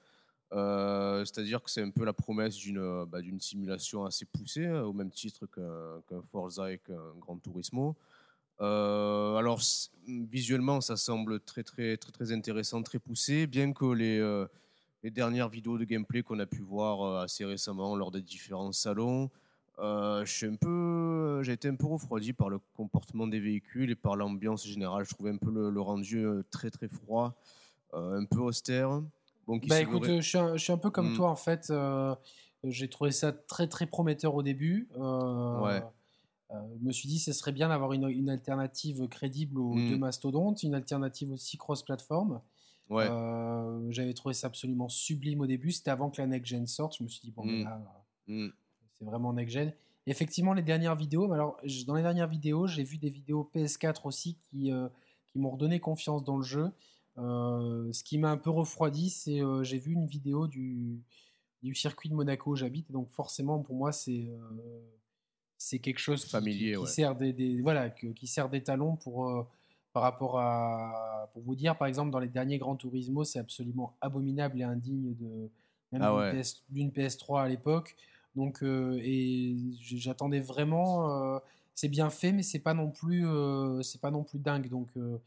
B: Euh, c'est-à-dire que c'est un peu la promesse d'une bah, d'une simulation assez poussée, hein, au même titre qu'un Forza et qu'un Gran Turismo. Euh, alors visuellement, ça semble très très très très intéressant, très poussé, bien que les euh, dernières vidéos de gameplay qu'on a pu voir assez récemment lors des différents salons, j'ai été un peu refroidi par le comportement des véhicules et par l'ambiance générale. Je trouvais un peu le, le rendu très très froid, un peu austère
A: bah écoute, je suis, un, je suis, un, peu comme mmh. toi en fait. Euh, j'ai trouvé ça très très prometteur au début. Euh, ouais. Euh, je me suis dit, ce serait bien d'avoir une, une, alternative crédible aux mmh. deux mastodontes, une alternative aussi cross-platform. Ouais. J'avais trouvé ça absolument sublime au début. C'était avant que la next gen sorte. Je me suis dit, bon, mmh. là, c'est vraiment next gen. Effectivement, les dernières vidéos, alors dans les dernières vidéos, j'ai vu des vidéos PS4 aussi qui, qui m'ont redonné confiance dans le jeu. Euh, ce qui m'a un peu refroidi, c'est euh, j'ai vu une vidéo du, du circuit de Monaco où j'habite, donc forcément pour moi c'est euh, c'est quelque chose qui, familier, qui, sert des, voilà qui sert d'étalon pour par rapport à pour vous dire par exemple dans les derniers Grands Turismo c'est absolument abominable et indigne de même ah d'une, PS, 3 à l'époque. Donc et j'attendais vraiment c'est bien fait, mais c'est pas non plus, euh, c'est pas non plus dingue. Donc, euh,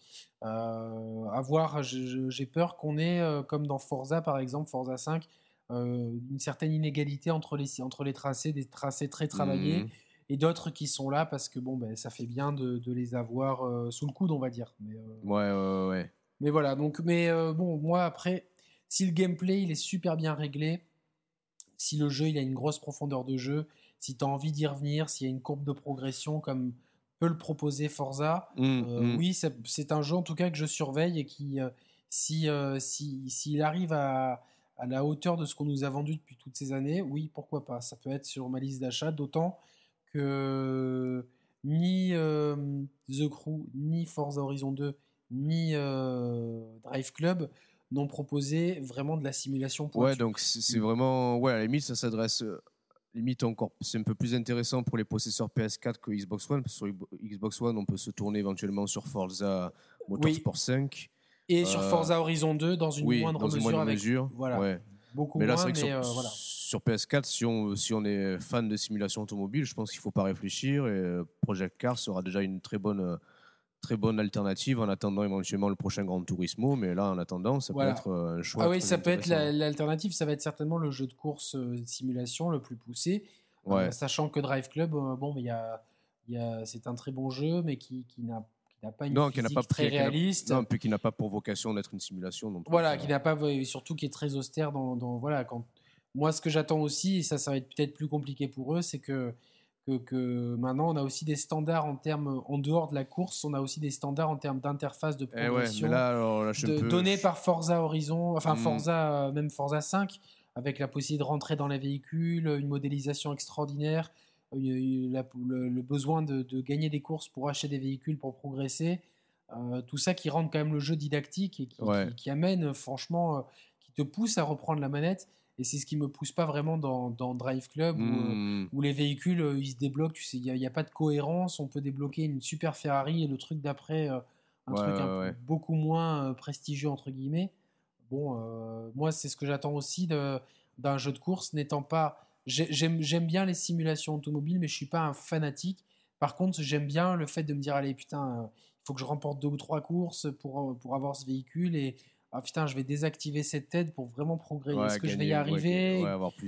A: euh à voir. J'ai peur qu'on ait, comme dans Forza par exemple, Forza 5, une certaine inégalité entre les entre les tracés, des tracés très travaillés. Mmh. Et d'autres qui sont là parce que bon, ben, ça fait bien de, de les avoir sous le coude, on va dire. Mais,
B: ouais, ouais, ouais.
A: Mais voilà, donc, mais bon, moi après, si le gameplay il est super bien réglé, si le jeu il a une grosse profondeur de jeu, si tu as envie d'y revenir, s'il y a une courbe de progression comme peut le proposer Forza, mmh, euh, mmh. oui, c'est un jeu en tout cas que je surveille et qui, euh, si euh, s'il si, arrive à, à, la hauteur de ce qu'on nous a vendu depuis toutes ces années, oui, pourquoi pas. Ça peut être sur ma liste d'achat, d'autant que ni The Crew, ni Forza Horizon 2, ni Drive Club n'ont proposé vraiment de la simulation
B: pour Ouais, donc c'est vraiment. Ouais, à la limite, ça s'adresse limite encore, c'est un peu plus intéressant pour les possesseurs PS4 que Xbox One. Parce que sur Xbox One, on peut se tourner éventuellement sur Forza Motorsport 5.
A: Et sur euh, Forza Horizon 2 dans une moindre
B: dans
A: mesure.
B: Une moindre mesure.
A: Voilà. Beaucoup mais là, moins, mais
B: sur,
A: euh, voilà.
B: sur, PS4, si on, si on est fan de simulation automobile, je pense qu'il ne faut pas réfléchir. Et euh, Project Car sera déjà une très bonne très bonne alternative en attendant éventuellement le prochain Grand Turismo. Mais là, en attendant, ça peut être euh, un choix.
A: Ah oui, ça peut être l'alternative. Ça va être certainement le jeu de course euh, simulation le plus poussé. Euh, sachant que Drive Club, bon, il y a, y a, c'est un très bon jeu, mais qui, qui n'a pas une non, qui n'a pas très réaliste.
B: Non, puis qui n'a pas pour vocation d'être une simulation.
A: voilà, qui n'a pas, surtout qui est très austère dans, dans voilà. Quand moi, ce que j'attends aussi, et ça, ça va être peut-être plus compliqué pour eux, c'est que que, maintenant on a aussi des standards en termes en dehors de la course, on a aussi des standards en termes d'interface de
B: eh progression
A: donnés par Forza Horizon, enfin hmm. Forza même Forza 5 avec la possibilité de rentrer dans les véhicules, une modélisation extraordinaire, euh, le, besoin de, gagner des courses pour acheter des véhicules pour progresser, euh, tout ça qui rend quand même le jeu didactique et qui, amène franchement, euh, qui te pousse à reprendre la manette. Et c'est ce qui me pousse pas vraiment dans, dans Drive Club, où, mmh. où, les véhicules, euh, ils se débloquent, tu sais, il n'y a, a, pas de cohérence, on peut débloquer une super Ferrari et le truc d'après, euh, un truc beaucoup moins euh, prestigieux, entre guillemets. Bon, moi, c'est ce que j'attends aussi d'un jeu de course, n'étant pas... J'aime bien les simulations automobiles, mais je suis pas un fanatique. Par contre, j'aime bien le fait de me dire, allez, putain, il faut que je remporte deux ou trois courses pour, pour avoir ce véhicule et ah putain, je vais désactiver cette tête pour vraiment progresser. Est-ce que je vais y arriver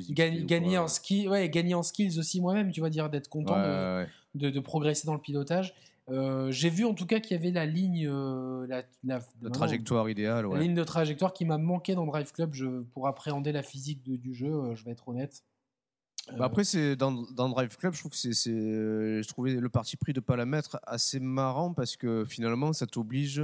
A: gagner, en ski, ouais, gagner en skills aussi moi-même, tu vas dire d'être content de, de, progresser dans le pilotage. Euh, j'ai vu en tout cas qu'il y avait la ligne, euh, la,
B: la, trajectoire idéale,
A: la ligne de trajectoire qui m'a manqué dans Drive Club. Je, pour appréhender la physique du jeu, euh, je vais être honnête.
B: Bah après, c'est dans, dans, Drive Club, je trouve que c'est, je trouvais le parti pris de pas la mettre assez marrant parce que finalement, ça t'oblige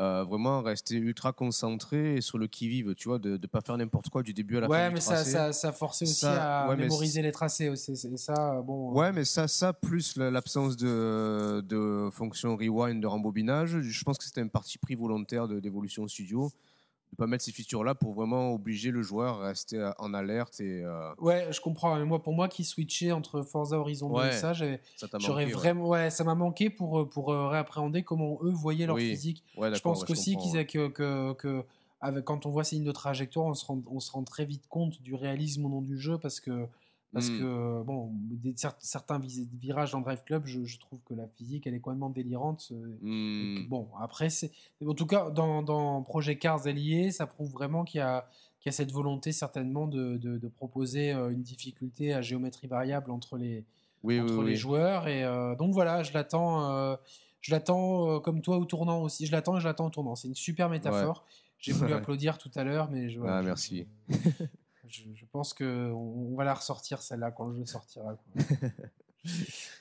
B: euh, vraiment rester ultra concentré sur le qui-vive, tu vois, de ne pas faire n'importe quoi du début à la
A: fin.
B: Ouais,
A: mais ça, ça, ça forçait aussi à mémoriser les tracés. Aussi. ça, bon,
B: ouais, mais ça, ça plus l'absence de, de fonction rewind, de rembobinage, je pense que c'était un parti pris volontaire d'évolution studio. De pas mettre ces features-là pour vraiment obliger le joueur à rester en alerte et. euh,
A: Ouais, je comprends. Mais moi, pour moi, qui switchait entre Forza Horizon 2 et
B: Ouais,
A: ça, j'aurais
B: ouais.
A: vraiment, ouais, ça m'a manqué pour euh, pour euh, réappréhender comment eux voyaient leur
B: Oui.
A: physique.
B: Ouais,
A: Je pense qu'aussi qu'ils que, que, que avec, quand on voit ces lignes de trajectoire, on se rend, on se rend très vite compte du réalisme au nom du jeu parce que parce
B: Mm.
A: que bon, des, certains virages dans Drive Club, je, je trouve que la physique elle est complètement délirante.
B: Hmm.
A: Bon, après, c'est en tout cas dans, dans Projet Cars allié, ça prouve vraiment qu'il y a, qu'il y a cette volonté certainement de, de, de proposer euh, une difficulté à géométrie variable entre les,
B: Oui,
A: entre
B: oui,
A: les
B: oui.
A: joueurs. Et euh, donc voilà, je l'attends, euh, je l'attends euh, comme toi au tournant aussi. Je l'attends et je l'attends au tournant. C'est une super métaphore. J'ai voulu <laughs> applaudir tout à l'heure, mais je, voilà,
B: Ah,
A: je-
B: merci. <laughs>
A: Je, je pense que on, on va la ressortir celle-là quand le jeu sortira. quoi. <laughs>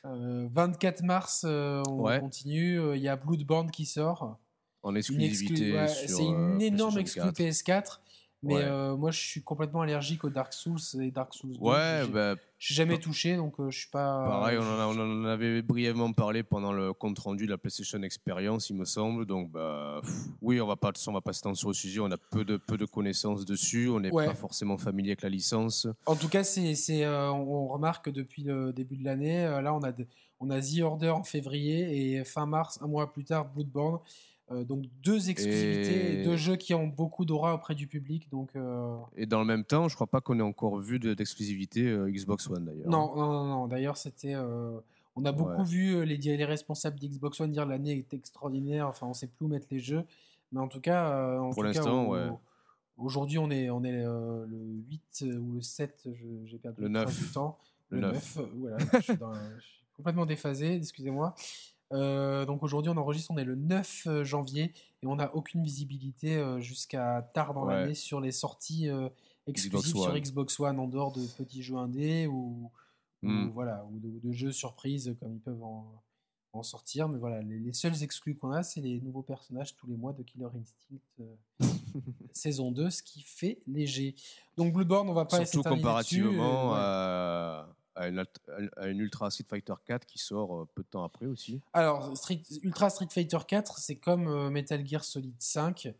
A: Euh, 24 mars, euh, on
B: Ouais.
A: continue. Euh, Il y a Bloodborne qui sort.
B: En exclusivité.
A: ouais, c'est une énorme exclu
B: 4.
A: PS4. Mais
B: Ouais.
A: euh, moi, je suis complètement allergique aux Dark Souls et Dark Souls 2.
B: Ouais, bah,
A: je suis jamais touché, donc euh, je suis pas.
B: pareil, on en, a- on en avait brièvement parlé pendant le compte rendu de la PlayStation Experience, il me semble. Donc, bah, pff, oui, on va pas, on va pas s'étendre sur le sujet. On a peu de, peu de connaissances dessus. On n'est
A: Ouais.
B: pas forcément familier avec la licence.
A: En tout cas, c'est, c'est, euh, on remarque que depuis le début de l'année, euh, là, on a, de- on a The Order en février et fin mars, un mois plus tard, Bloodborne. Euh, donc deux exclusivités,
B: Et-
A: deux jeux qui ont beaucoup d'aura auprès du public. Donc euh,
B: Et dans le même temps, je crois pas qu'on ait encore vu de- d'exclusivité euh, Xbox One d'ailleurs.
A: non, non, non, non. D'ailleurs, c'était, on a beaucoup
B: Ouais.
A: vu les, les responsables d'Xbox One dire l'année est extraordinaire. Enfin, on sait plus où mettre les jeux, mais en tout cas, en
B: Pour l'instant, ouais.
A: Aujourd'hui, on est, on est le 8 ou le 7, je- j'ai perdu
B: Le
A: le trace
B: 9.
A: du temps.
B: Le 9.
A: euh, voilà, je suis, dans- je suis complètement déphasé, excusez-moi. Euh, donc aujourd'hui, on enregistre, on est le 9 janvier et on n'a aucune visibilité euh, jusqu'à tard dans
B: Ouais.
A: l'année sur les sorties euh, exclusives
B: Xbox
A: sur. Xbox One en dehors de petits jeux indés ou, ou
B: Mm.
A: voilà, ou de, jeux surprises comme ils peuvent en, en sortir. Mais voilà, les, les seuls exclus qu'on a, c'est les nouveaux personnages tous les mois de Killer Instinct euh, <laughs> saison 2, ce qui fait léger. Donc Bloodborne, on va pas
B: Surtout comparativement
A: euh, ouais.
B: à, à une, alt- à une Ultra Street Fighter 4 qui sort euh, peu de temps après aussi.
A: Alors, Street- Ultra Street Fighter 4, c'est comme euh, Metal Gear Solid 5.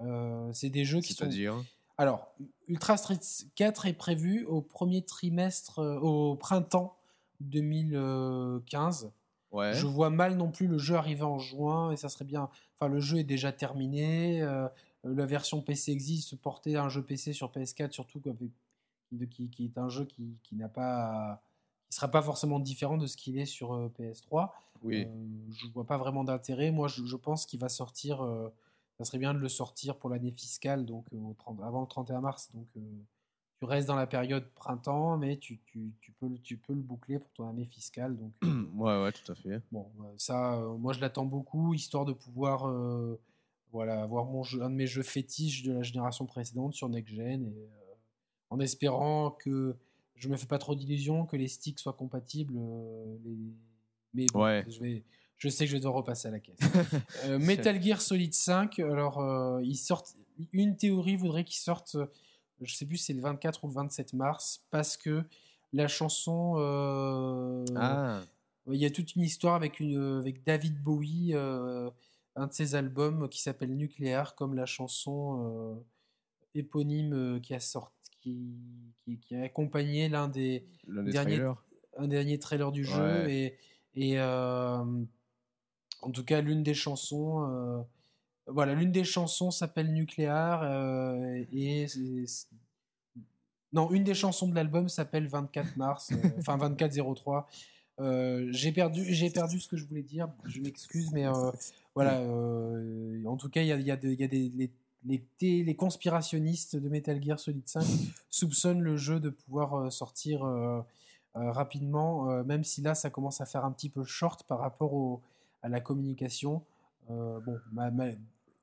A: Euh, c'est des jeux qui sont.
B: C'est-à-dire?
A: Alors, Ultra Street 4 est prévu au premier trimestre, au printemps 2015.
B: Ouais.
A: Je vois mal non plus le jeu arriver en juin et ça serait bien. Enfin, le jeu est déjà terminé. euh, la version PC existe. Porter un jeu PC sur PS4, surtout qu'avec- de- qui, qui est un jeu qui, qui n'a pas, qui sera pas forcément différent de ce qu'il est sur euh, PS3.
B: Oui.
A: Euh, je vois pas vraiment d'intérêt. Moi, je, je pense qu'il va sortir. euh, ça serait bien de le sortir pour l'année fiscale, donc au 30 avant le 31 mars. Donc, tu restes dans la période printemps, mais tu, tu, tu peux, le- tu peux le boucler pour ton année fiscale. Donc, <clears throat>
B: ouais, ouais, tout à fait.
A: bon, ça, moi, je l'attends beaucoup, histoire de pouvoir, euh, voilà, avoir mon jeu, un de mes jeux fétiches de la génération précédente sur Next Gen, et en espérant que je me fais pas trop d'illusions, que les sticks soient compatibles. euh, les- Mais bon,
B: Ouais.
A: je vais. Je sais que je vais devoir repasser à la caisse. <laughs> Euh, Metal Gear Solid 5, alors euh, ils sortent. Une théorie voudrait qu'ils sortent, euh, je sais plus si c'est le 24 ou le 27 mars, parce que la chanson.
B: Ah,
A: Il y a toute une histoire avec, une, avec David Bowie, un de ses albums qui s'appelle Nucléaire, comme la chanson éponyme qui a sorti, qui, qui, qui a accompagné l'un des,
B: l'un des
A: Dernier-
B: trailers.
A: un dernier trailer du jeu.
B: Ouais.
A: Et, et euh, en tout cas, l'une des chansons. euh, voilà, l'une des chansons s'appelle Nucléaire. euh, et non, une des chansons de l'album s'appelle 24 mars, euh, <laughs> enfin 2403. Euh, j'ai perdu, j'ai perdu ce que je voulais dire. Je m'excuse, mais euh, voilà. en tout cas, il y a, y a de- il y a des les, les, conspirationnistes de Metal Gear Solid 5 <laughs> soupçonnent le jeu de pouvoir euh, sortir euh, euh, rapidement, euh, même si là, ça commence à faire un petit peu short par rapport au, à la communication. Bon, ma- ma- d'un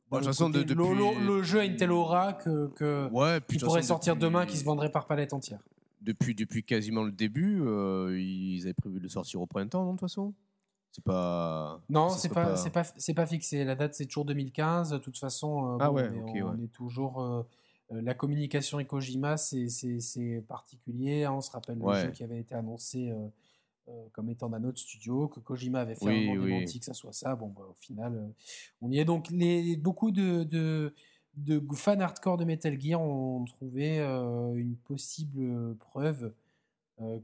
B: Bah, de toute façon, de-
A: le-
B: depuis-
A: le, le jeu a une telle aura que, que
B: Ouais, puis
A: il pourrait
B: façon,
A: sortir
B: depuis-
A: demain, qui se vendrait par palette entière.
B: Depuis, depuis quasiment le début, ils avaient prévu de le sortir au printemps, non, de toute façon? C'est pas.
A: Non, c'est pas, c'est pas, c'est pas fixé. La date, c'est toujours 2015. De toute façon, euh,
B: Ah
A: bon,
B: ouais,
A: on, est,
B: ok,
A: on
B: ouais.
A: est toujours. euh, euh, la communication avec Kojima, c'est- particulier. hein. On se rappelle
B: Ouais.
A: le jeu qui avait été annoncé euh, euh, comme étant d'un autre studio, que Kojima avait fait
B: Oui,
A: un moment
B: oui.
A: que ça soit ça. Bon, bah, au final, on y est. Donc, les, beaucoup de, de, de fans hardcore de Metal Gear ont trouvé une possible preuve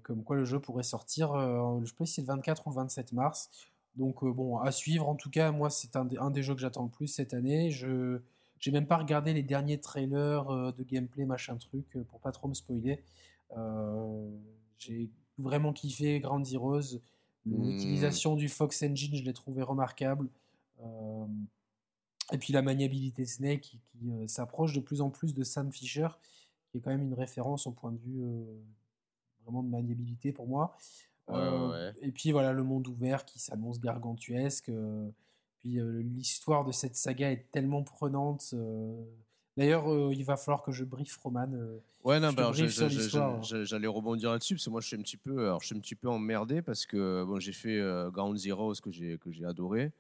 A: comme quoi le jeu pourrait sortir, je sais pas si c'est le 24 ou le 27 mars. Donc bon, à suivre en tout cas, moi c'est un, un, des jeux que j'attends le plus cette année. Je j'ai même pas regardé les derniers trailers de gameplay, machin truc, pour pas trop me spoiler. j'ai vraiment kiffé Ground Zeroes. Mmh. L'utilisation du Fox Engine, je l'ai trouvé remarquable. et puis la maniabilité Snake qui, s'approche de plus en plus de Sam Fisher, qui est quand même une référence au point de vue vraiment de maniabilité pour moi. Et puis voilà, le monde ouvert qui s'annonce gargantuesque. puis l'histoire de cette saga est tellement prenante. D'ailleurs, il va falloir que je briefe Roman.
B: ouais, non, bah, j'allais rebondir là-dessus parce que moi, je suis un petit peu, alors, je suis un petit peu emmerdé parce que bon, j'ai fait Ground Zero, ce que j'ai que j'ai adoré.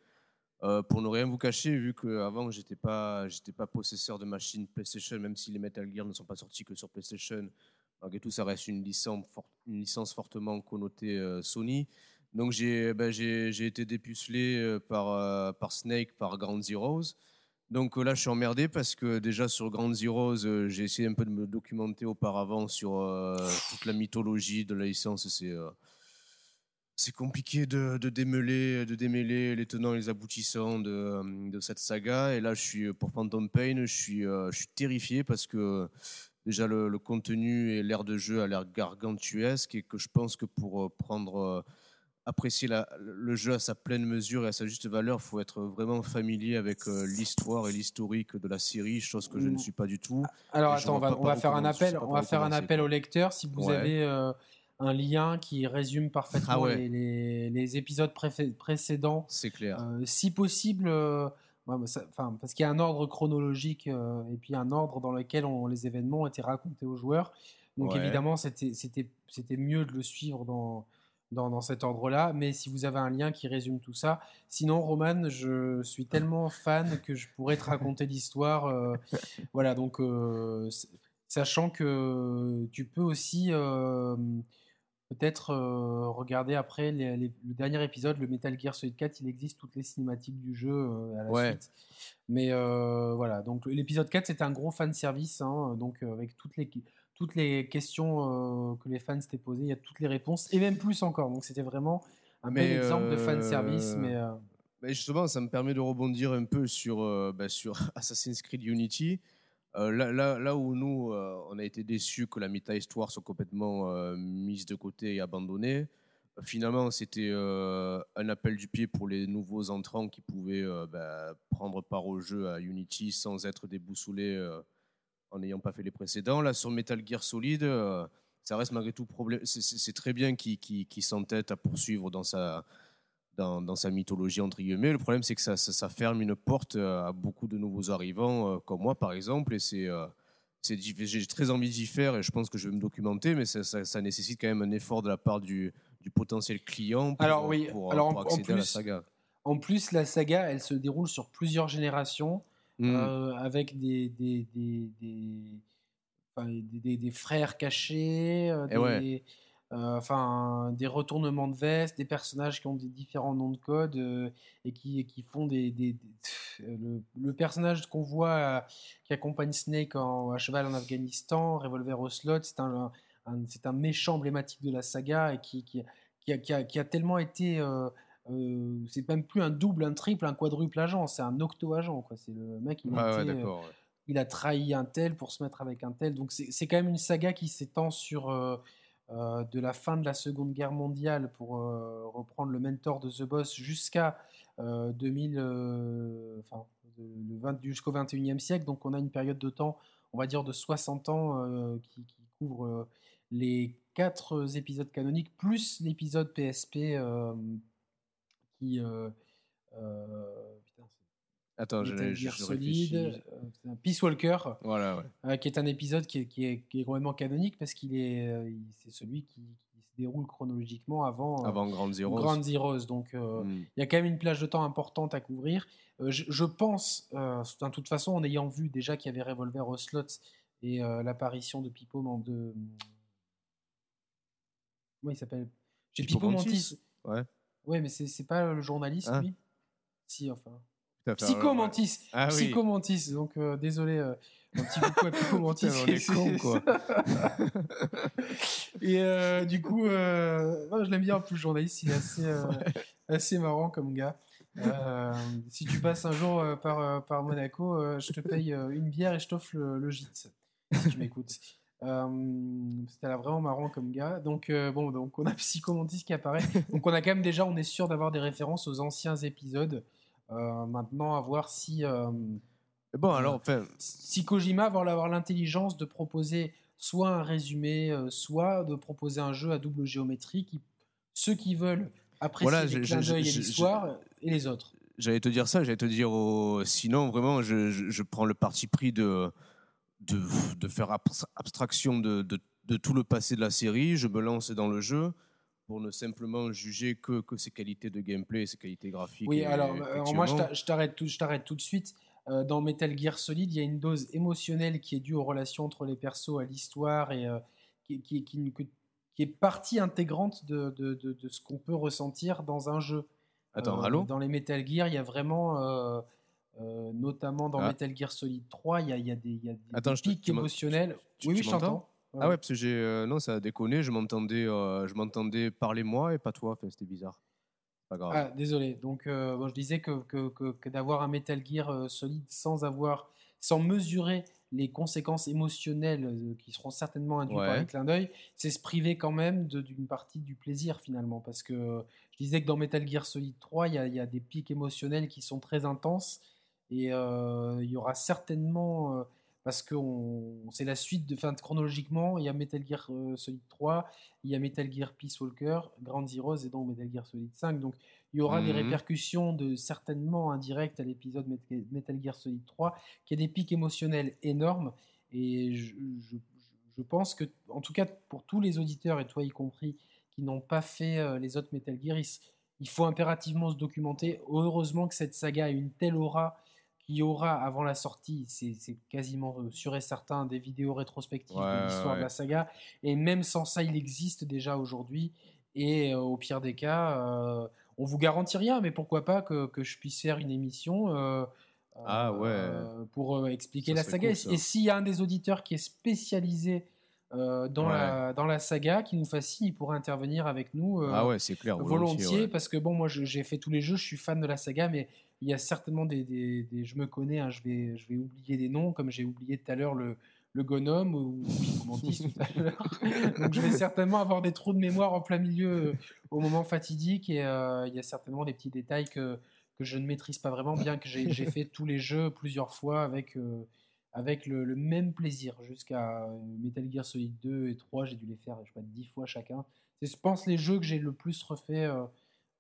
B: pour ne rien vous cacher, vu qu'avant j'étais pas, j'étais pas possesseur de machines PlayStation, même si les Metal Gear ne sont pas sortis que sur PlayStation, Malgré tout, ça reste une licence, fortement connotée euh, Sony. Donc j'ai ben, été dépucelé euh, par, euh, par Snake, par Ground Zeroes. Donc là, je suis emmerdé parce que déjà sur Ground Zeroes, j'ai essayé un peu de me documenter auparavant sur toute la mythologie de la licence. C'est compliqué de, démêler, de démêler les tenants et les aboutissants de, cette saga. Et là, je suis pour Phantom Pain, je suis terrifié parce que déjà le, contenu et l'air de jeu a l'air gargantuesque et que je pense que pour euh, prendre euh, apprécier le jeu à sa pleine mesure et à sa juste valeur, il faut être vraiment familier avec euh, l'histoire et l'historique de la série, chose que je ne mm. suis pas du tout.
A: Alors attends, on va, faire un appel, on va faire un appel au lecteur si vous avez un lien qui résume parfaitement ah les, épisodes précédents.
B: C'est clair.
A: si possible parce qu'il y a un ordre chronologique euh, et puis un ordre dans lequel les événements ont été racontés aux joueurs. Donc évidemment, c'était mieux de le suivre dans, dans, cet ordre-là. Mais si vous avez un lien qui résume tout ça, sinon, Roman, je suis tellement fan que je pourrais te raconter l'histoire. Euh, voilà, donc euh, sachant que tu peux aussi peut-être euh, regarder après le dernier épisode, le Metal Gear Solid 4, il existe toutes les cinématiques du jeu euh, à la suite. Mais euh, voilà, donc l'épisode 4 c'était un gros fan service, hein, donc avec toutes les, toutes les questions que les fans s'étaient posées, il y a toutes les réponses, et même plus encore. Donc c'était vraiment un bel exemple de fan service. Mais,
B: justement, ça me permet de rebondir un peu sur, bah, sur <laughs> Assassin's Creed Unity. Euh, là, où nous, euh, on a été déçus que la méta-histoire soit complètement euh, mise de côté et abandonnée, finalement, c'était un appel du pied pour les nouveaux entrants qui pouvaient bah, prendre part au jeu à Unity sans être déboussolés en n'ayant pas fait les précédents. Là, sur Metal Gear Solid, ça reste malgré tout problème. C'est très bien qu'il s'entête à poursuivre dans sa dans, sa mythologie, entre guillemets. Le problème, c'est que ça, ça, ferme une porte euh, à beaucoup de nouveaux arrivants, euh, comme moi, par exemple. Et c'est, euh, j'ai très envie d'y faire et je pense que je vais me documenter, mais ça, ça, nécessite quand même un effort de la part du, du potentiel client pour,
A: alors, oui. alors, accéder en plus, à la saga. En plus, la saga, elle se déroule sur plusieurs générations, mmh. avec des, des, des, des, des, frères cachés, des, euh, enfin des retournements de veste, des personnages qui ont des différents noms de code euh, et qui, qui font des, des, le, personnage qu'on voit euh, qui accompagne Snake en, à cheval en Afghanistan, Revolver au slot, c'est un, c'est un méchant emblématique de la saga et qui, qui, qui, a, qui a, tellement été c'est même plus un double, un triple, un quadruple agent, c'est un octo agent quoi. C'est le mec il, il a trahi un tel pour se mettre avec un tel. Donc c'est quand même une saga qui s'étend sur euh, de la fin de la Seconde Guerre mondiale, pour euh, reprendre le mentor de The Boss, jusqu'à 2000, euh, enfin, jusqu'au 21e siècle. Donc on a une période de temps, on va dire de 60 ans, qui, couvre les quatre épisodes canoniques, plus l'épisode PSP qui...
B: Attends, je, je,
A: solide, euh, Peace Walker,
B: voilà,
A: euh, qui est un épisode qui est, qui est, qui est complètement canonique parce qu'il est, euh, c'est celui qui, se déroule chronologiquement avant,
B: avant Grand Zeroes.
A: Grand Zeroes. Donc, hmm. il y a quand même une plage de temps importante à couvrir. Je, pense, de toute façon, en ayant vu déjà qu'il y avait Revolver au slot et l'apparition de Pipo de. Comment il s'appelle?
B: J'ai Pipo, Mantis. Ouais.
A: Ouais, mais c'est pas le journaliste, ah. lui? Si, enfin. Psychomantis. Ah, Psychomantis. Donc, euh, désolé, euh, un petit coucou à Psychomantis.
B: on est con, quoi. <laughs>
A: Et euh, du coup, je l'aime bien en plus, journaliste. Il est assez, assez marrant comme gars. si tu passes un jour par, par Monaco, je te paye une bière et je t'offre le, le, gîte, si tu m'écoutes. C'était là vraiment marrant comme gars. Donc, bon, donc on a Psychomantis qui apparaît. Donc, on a quand même déjà, on est sûr d'avoir des références aux anciens épisodes. Euh, maintenant, à voir si. Euh,
B: bon, alors, enfin...
A: Si Kojima va avoir l'intelligence de proposer soit un résumé, euh, soit de proposer un jeu à double géométrie qui, ceux qui veulent apprécier voilà, les clins d'œil et l'histoire et les autres.
B: J'allais te dire ça, j'allais te dire sinon vraiment je, je, prends le parti pris de, de, de faire abstraction de, de, de, tout le passé de la série, je me lance dans le jeu pour ne simplement juger que, que ses qualités de gameplay et ses qualités graphiques.
A: Oui, alors, euh, moi je t'arrête tout, tout de suite. Euh, dans Metal Gear Solid, il y a une dose émotionnelle qui est due aux relations entre les persos, à l'histoire et euh, qui, qui, qui, qui, est partie intégrante de, de, de, ce qu'on peut ressentir dans un jeu.
B: Attends, allô?
A: Dans les Metal Gear, il y a vraiment, notamment dans ah. Metal Gear Solid 3, il y a, il y a des, il y a des pics émotionnels. oui, oui, je t'entends.
B: Ah ouais, parce que j'ai. Euh, non, ça a déconné. Je m'entendais, euh, je m'entendais parler moi et pas toi. Enfin, c'était bizarre. Pas grave.
A: Ah, désolé. Donc, euh, bon, je disais que, que, que, d'avoir un Metal Gear solide sans avoir, sans mesurer les conséquences émotionnelles qui seront certainement induites par les clins d'œil, c'est se priver quand même d'une partie du plaisir finalement. Parce que je disais que dans Metal Gear Solid 3, il y a, y a, des pics émotionnels qui sont très intenses et il y aura certainement parce que c'est la suite de, fin, chronologiquement, il y a Metal Gear euh, Solid 3, il y a Metal Gear Peace Walker, Grand Zeroes et donc Metal Gear Solid 5. Donc il y aura des mhm. répercussions de certainement indirectes à l'épisode Metal Gear Solid 3, qui a des pics émotionnels énormes. Et je, je, pense que, en tout cas pour tous les auditeurs, et toi y compris, qui n'ont pas fait euh, les autres Metal Gear, il, faut impérativement se documenter. Heureusement que cette saga a une telle aura il y aura avant la sortie, c'est quasiment euh, sûr et certain, des vidéos rétrospectives de l'histoire de la saga. Et même sans ça, il existe déjà aujourd'hui. Et euh, au pire des cas, euh, on vous garantit rien, mais pourquoi pas que, que je puisse faire une émission
B: ah, ouais.
A: pour expliquer la saga. et s'il y a un des auditeurs qui est spécialisé dans, la, dans la saga, qui nous fascine, il pourrait intervenir avec nous
B: ah ouais, c'est clair,
A: volontiers. Parce que bon, moi j'ai fait tous les jeux, je suis fan de la saga, mais il y a certainement des, des, je me connais, hein, je, vais, je vais oublier des noms, comme j'ai oublié tout à l'heure le, le Gonome ou Mantis <laughs> tout à l'heure. Donc je vais certainement avoir des trous de mémoire en plein milieu euh, au moment fatidique et euh, il y a certainement des petits détails que, que je ne maîtrise pas vraiment, bien que j'ai fait tous les jeux plusieurs fois avec, euh, avec le, même plaisir. Jusqu'à Metal Gear Solid 2 et 3, j'ai dû les faire, je sais pas, 10 fois chacun. C'est, je pense, les jeux que j'ai le plus refait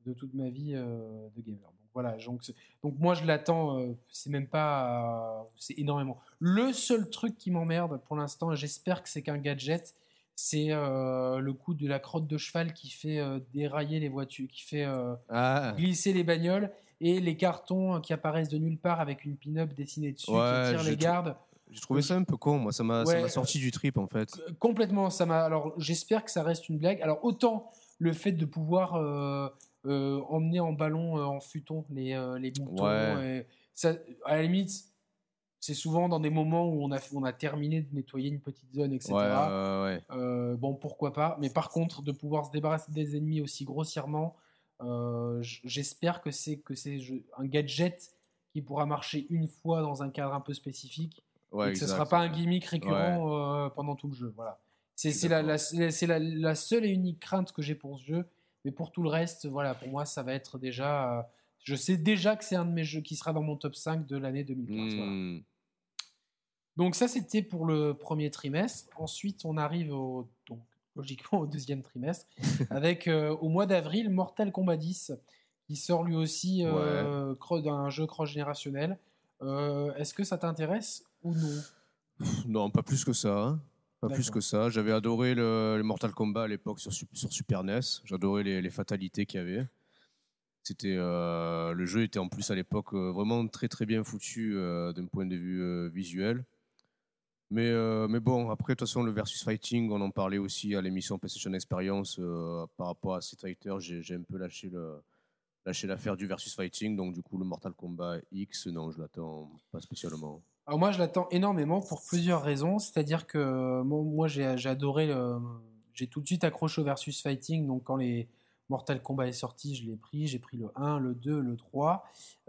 A: de toute ma vie de gamer. Voilà, donc, donc moi je l'attends, euh, c'est même pas, euh, c'est énormément. Le seul truc qui m'emmerde pour l'instant, j'espère que c'est qu'un gadget, c'est euh, le coup de la crotte de cheval qui fait dérailler les voitures, qui fait ah. glisser les bagnoles et les cartons qui apparaissent de nulle part avec une pin-up dessinée dessus qui tire les gardes.
B: J'ai trouvé ça un peu con, moi, ça m'a sorti du trip en fait.
A: Complètement, ça m'a. Alors j'espère que ça reste une blague. Alors autant le fait de pouvoir euh, emmener en ballon, euh, en futon, les, euh, les boutons. ça, à la limite, c'est souvent dans des moments où on a, on a terminé de nettoyer une petite zone, etc. bon, pourquoi pas. Mais par contre, de pouvoir se débarrasser des ennemis aussi grossièrement, j'espère que c'est que c'est un gadget qui pourra marcher une fois dans un cadre un peu spécifique. et que ce ne sera pas un gimmick récurrent pendant tout le jeu. Voilà. C'est la, la, la, la, seule et unique crainte que j'ai pour ce jeu, mais pour tout le reste, voilà, pour moi, ça va être déjà. Euh, je sais déjà que c'est un de mes jeux qui sera dans mon top 5 de l'année 2015. Hmm. Donc, ça, c'était pour le premier trimestre. Ensuite, on arrive au, logiquement au deuxième trimestre <laughs> avec euh, au mois d'avril Mortal Kombat 10 qui sort lui aussi euh, d'un jeu cross-générationnel. Est-ce que ça t'intéresse ou non?
B: Non, pas plus que ça. Hein. Pas plus que ça. J'avais adoré le, Mortal Kombat à l'époque sur, sur, Super NES. J'adorais les, fatalités qu'il y avait. C'était euh, le jeu était en plus à l'époque euh, vraiment très très bien foutu euh, d'un point de vue visuel. Mais, mais bon, après, de toute façon, le versus fighting, on en parlait aussi à l'émission PlayStation Experience par rapport à Street Fighter. J'ai un peu lâché l'affaire du versus fighting, donc du coup le Mortal Kombat X, non, je l'attends pas spécialement.
A: Alors moi, je l'attends énormément pour plusieurs raisons. C'est-à-dire que moi, j'ai adoré, j'ai tout de suite accroché au versus fighting. Donc quand les Mortal Kombat est sorti, je l'ai pris. J'ai pris le 1, le 2, le 3.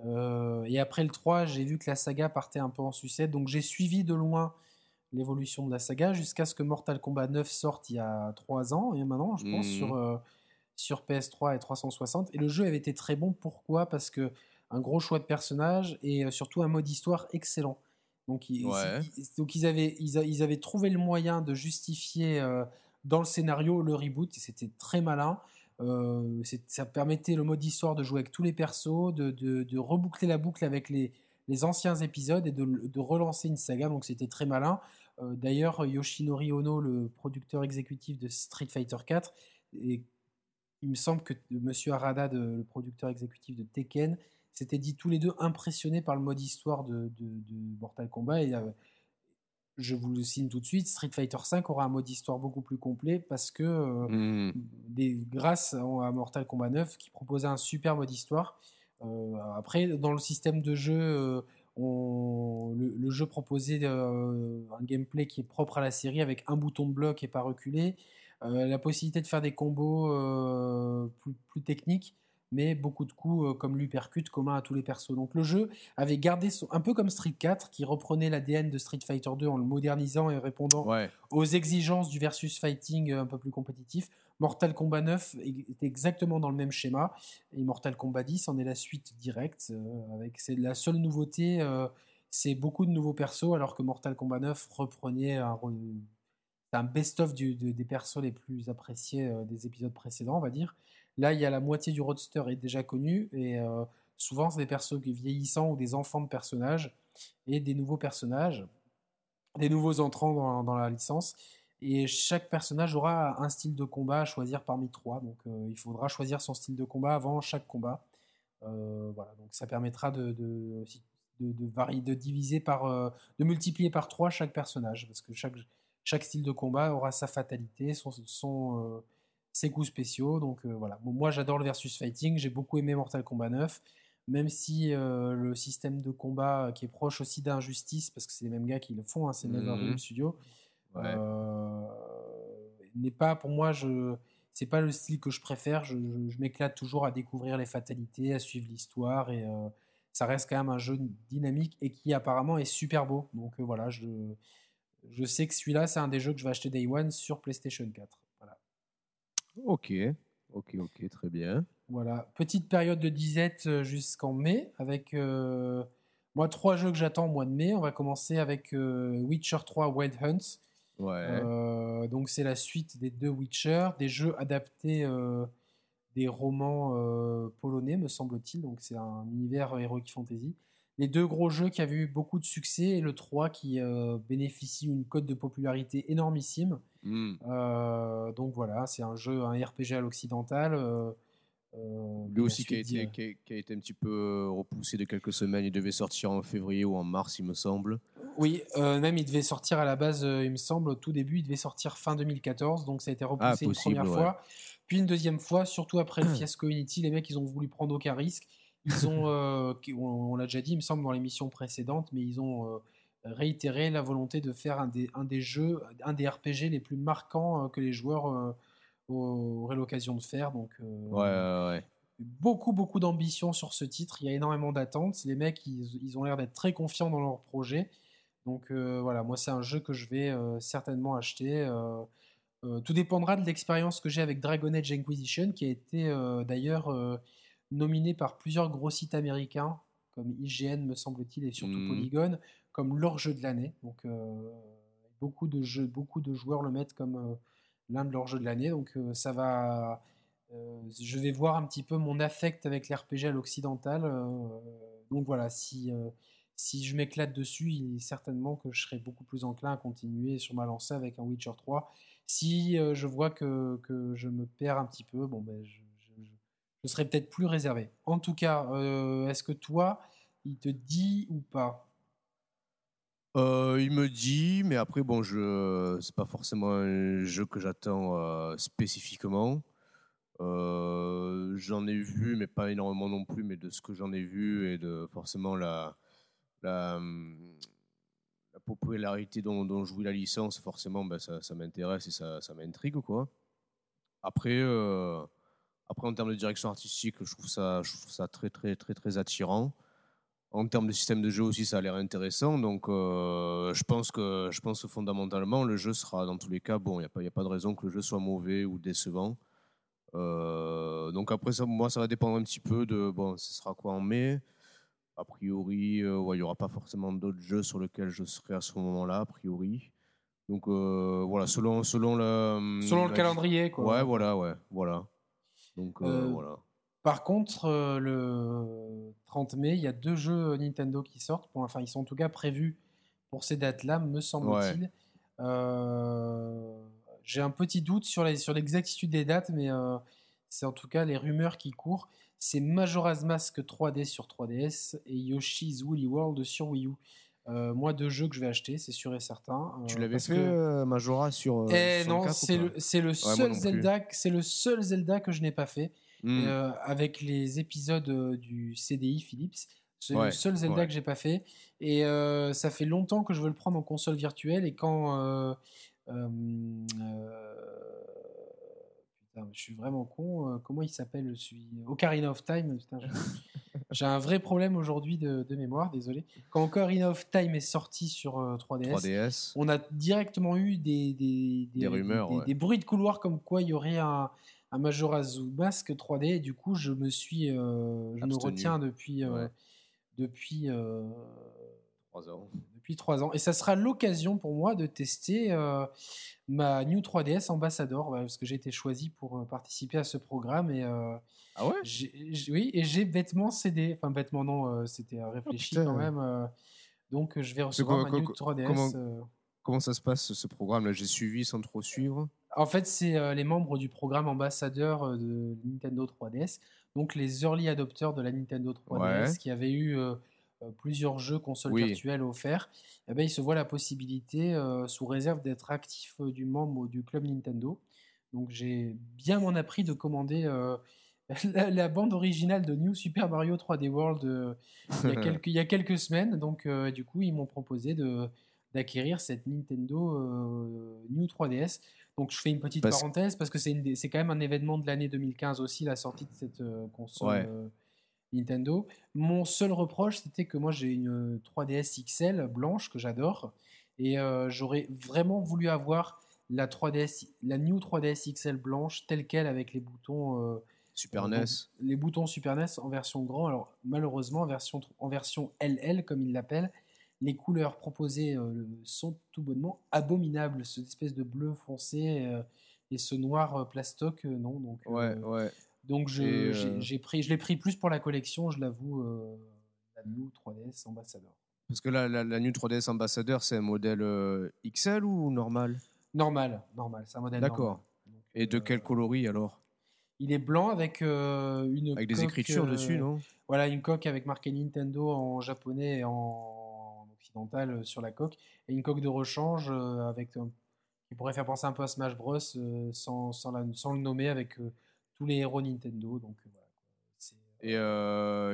A: Euh, et après le 3, j'ai vu que la saga partait un peu en sucette. Donc j'ai suivi de loin l'évolution de la saga jusqu'à ce que Mortal Kombat 9 sorte il y a 3 ans. Et maintenant, je pense, mmh. sur, euh, sur PS3 et 360. Et le jeu avait été très bon. Pourquoi? Parce que un gros choix de personnages et euh, surtout un mode histoire excellent. Donc, ils, donc ils, avaient, ils, avaient trouvé le moyen de justifier dans le scénario le reboot et c'était très malin. Euh, ça permettait le mode histoire de jouer avec tous les persos, de, reboucler la boucle avec les, anciens épisodes et de, relancer une saga. Donc c'était très malin. Euh, d'ailleurs, Yoshinori Ono, le producteur exécutif de Street Fighter 4, et il me semble que Monsieur Arada, le producteur exécutif de Tekken, s'étaient dit tous les deux impressionnés par le mode histoire de, Mortal Kombat. Et, euh, je vous le signe tout de suite, Street Fighter V aura un mode histoire beaucoup plus complet parce que euh, mmh. des, grâce à Mortal Kombat 9 qui proposait un super mode histoire. Euh, après, dans le système de jeu, euh, on, le, jeu proposait un gameplay qui est propre à la série avec un bouton de bloc et pas reculé, la possibilité de faire des combos plus, plus techniques mais beaucoup de coups euh, comme l'uppercut commun à tous les persos. Donc le jeu avait gardé un peu comme Street 4 qui reprenait l'ADN de Street Fighter 2 en le modernisant et répondant aux exigences du versus fighting euh, un peu plus compétitif. Mortal Kombat 9 est exactement dans le même schéma et Mortal Kombat 10 en est la suite directe euh, c'est la seule nouveauté c'est beaucoup de nouveaux persos alors que Mortal Kombat 9 reprenait un, best-of des persos les plus appréciés des épisodes précédents on va dire Là, il y a la moitié du roadster est déjà connu et euh, souvent c'est des persos vieillissants ou des enfants de personnages et des nouveaux personnages, des nouveaux entrants dans, la licence. Et chaque personnage aura un style de combat à choisir parmi trois. Donc euh, il faudra choisir son style de combat avant chaque combat. Euh, voilà, donc ça permettra de, de, de, varier, de diviser par, de multiplier par trois chaque personnage, parce que chaque, chaque style de combat aura sa fatalité, son, son ses coups spéciaux. Donc euh, voilà, moi j'adore le versus fighting, j'ai beaucoup aimé Mortal Kombat 9, même si euh, le système de combat qui est proche aussi d'Injustice, parce que c'est les mêmes gars qui le font, hein, c'est NetherRealm mmh Studio, euh, n'est pas pour moi, je c'est pas le style que je préfère. Je, m'éclate toujours à découvrir les fatalités, à suivre l'histoire et ça reste quand même un jeu dynamique et qui apparemment est super beau. Donc voilà, je, je sais que celui-là, c'est un des jeux que je vais acheter Day One sur PlayStation 4.
B: Ok, ok, ok, très bien.
A: Voilà, petite période de disette euh, jusqu'en mai avec euh, moi trois jeux que j'attends au mois de mai. On va commencer avec euh, Witcher 3 Wild Hunts. Ouais. donc c'est la suite des deux Witcher, des jeux adaptés des romans polonais, me semble-t-il. Donc c'est un univers heroic fantasy les deux gros jeux qui avaient eu beaucoup de succès et le 3 qui euh, bénéficie d'une cote de popularité énormissime. Hmm. Euh, donc voilà, c'est un jeu, un RPG à l'occidental. Euh,
B: Lui aussi qui a, été, qui, a, été, un petit peu repoussé de quelques semaines. Il devait sortir en février ou en mars, il me semble.
A: Oui, même il devait sortir à la base, il me semble, au tout début, il devait sortir fin 2014. Donc ça a été repoussé ah, une première fois. Puis une deuxième fois, surtout après le <clears throat> fiasco Unity, les mecs, ils ont voulu prendre aucun risque. Ils ont, <clears throat> euh, on, l'a déjà dit, il me semble, dans l'émission précédente, mais ils ont euh, réitéré la volonté de faire un des, un des jeux, un des RPG les plus marquants euh, que les joueurs auraient l'occasion de faire. Donc, beaucoup, beaucoup d'ambition sur ce titre. Il y a énormément d'attentes. Les mecs, ils, ils ont l'air d'être très confiants dans leur projet. Donc voilà, moi, c'est un jeu que je vais certainement acheter. tout dépendra de l'expérience que j'ai avec Dragon Age Inquisition, qui a été d'ailleurs nominé par plusieurs gros sites américains, comme IGN me semble-t-il, et surtout mmh. Polygon, comme leur jeu de l'année. Donc euh, beaucoup, de jeux, beaucoup de joueurs le mettent comme euh, l'un de leurs jeux de l'année. Donc euh, ça va... je vais voir un petit peu mon affect avec l'RPG à l'occidental. donc voilà, si, si je m'éclate dessus, certainement que je serai beaucoup plus enclin à continuer sur ma lancée avec un Witcher 3. Si je vois que, que, je me perds un petit peu, bon ben je, serais peut-être plus réservé. En tout cas, euh, est-ce que toi, il te dit ou pas?
B: Euh, Il me dit, mais après, bon, je c'est pas forcément un jeu que j'attends euh, spécifiquement. j'en ai vu, mais pas énormément non plus, mais de ce que j'en ai vu et de forcément la, la popularité dont, dont jouit la licence, forcément, ben, ça, m'intéresse et ça, ça m'intrigue. quoi. Après, après, en termes de direction artistique, je trouve ça, je trouve ça très, très, très, très attirant. En termes de système de jeu aussi, ça a l'air intéressant. Donc, euh, je, pense que, je pense que fondamentalement, le jeu sera dans tous les cas bon. Il n'y a, pas, a pas de raison que le jeu soit mauvais ou décevant. Euh, donc, après, ça, moi, ça va dépendre un petit peu de. Bon, ce sera quoi en mai A priori, euh, il n'y aura pas forcément d'autres jeux sur lesquels je serai à ce moment-là, a priori. Donc, voilà, selon, selon, le,
A: selon le calendrier, quoi.
B: Ouais, voilà, ouais, voilà. Donc, voilà.
A: Par contre, euh, le 30 mai, il y a deux jeux Nintendo qui sortent. enfin, ils sont en tout cas prévus pour ces dates-là, me semble-t-il. Euh, j'ai un petit doute sur l'exactitude des dates, mais euh, c'est en tout cas les rumeurs qui courent. C'est Majora's Mask 3D sur 3DS et Yoshi's Woolly World sur Wii U. moi, deux jeux que je vais acheter, c'est sûr et certain.
B: tu l'avais fait Majora sur.
A: Eh non, c'est le, le seul Zelda, c'est le seul Zelda que je n'ai pas fait. Mm. Euh, avec les épisodes euh, du CDI Philips. C'est le seul Zelda que j'ai pas fait. Et euh, ça fait longtemps que je veux le prendre en console virtuelle. Et quand. Putain, je suis vraiment con. comment il s'appelle celui Ocarina of Time. <laughs> j'ai un vrai problème aujourd'hui de, mémoire, désolé. Quand Ocarina of Time est sorti sur 3DS, on a directement eu des, des,
B: des, rumeurs,
A: des, bruits de couloir comme quoi il y aurait un, un Majora's Mask 3D. Et du coup, je me suis, euh, je me retiens depuis, euh, depuis euh,
B: trois ans.
A: Depuis trois ans. Et ça sera l'occasion pour moi de tester ma New 3DS Ambassador, parce que j'ai été choisi pour participer à ce programme. Et,
B: ah ouais?
A: Oui, et j'ai bêtement cédé. Enfin, bêtement, non, c'était réfléchi oh, quand même. donc, je vais recevoir ma New 3DS.
B: Comment, comment ça se passe ce programme-là? J'ai suivi sans trop suivre.
A: En fait, c'est euh, les membres du programme ambassadeur euh, de Nintendo 3DS, donc les early adopters de la Nintendo 3DS qui avaient eu euh, plusieurs jeux consoles virtuelles offerts. Eh ben, ils se voient la possibilité, sous réserve d'être actifs du membre du club Nintendo. Donc j'ai bien m'en appris de commander <laughs> la, bande originale de New Super Mario 3D World il, y a <laughs> quelques, il, y a quelques, semaines. Donc du coup, ils m'ont proposé d'acquérir cette Nintendo New 3DS. Donc je fais une petite parenthèse parce que c'est quand même un événement de l'année 2015 aussi, la sortie de cette euh, console euh, Nintendo. Mon seul reproche, c'était que moi j'ai une 3DS XL blanche que j'adore et euh, j'aurais vraiment voulu avoir la 3DS, la New 3DS XL blanche telle quelle avec les boutons
B: Super NES.
A: les boutons Super NES en version grand. Alors malheureusement en version, en version LL comme ils l'appellent les couleurs proposées euh, sont tout bonnement abominables. Cette espèce de bleu foncé euh, et ce noir euh, plastoc, non. Donc,
B: ouais, ouais.
A: Donc j'ai pris, je l'ai pris plus pour la collection, je l'avoue, la New 3DS Ambassadeur.
B: Parce que la, la, New 3DS Ambassadeur, c'est un modèle XL ou normal?
A: Normal, normal, c'est un modèle
B: D'accord. Et de quel coloris alors?
A: Il est blanc avec une
B: avec des écritures dessus, non?
A: Voilà, une coque avec marqué Nintendo en japonais et en euh, sur la coque et une coque de rechange euh, avec euh, qui pourrait faire penser un peu à Smash Bros sans, sans, le nommer avec tous les héros Nintendo. Donc
B: Et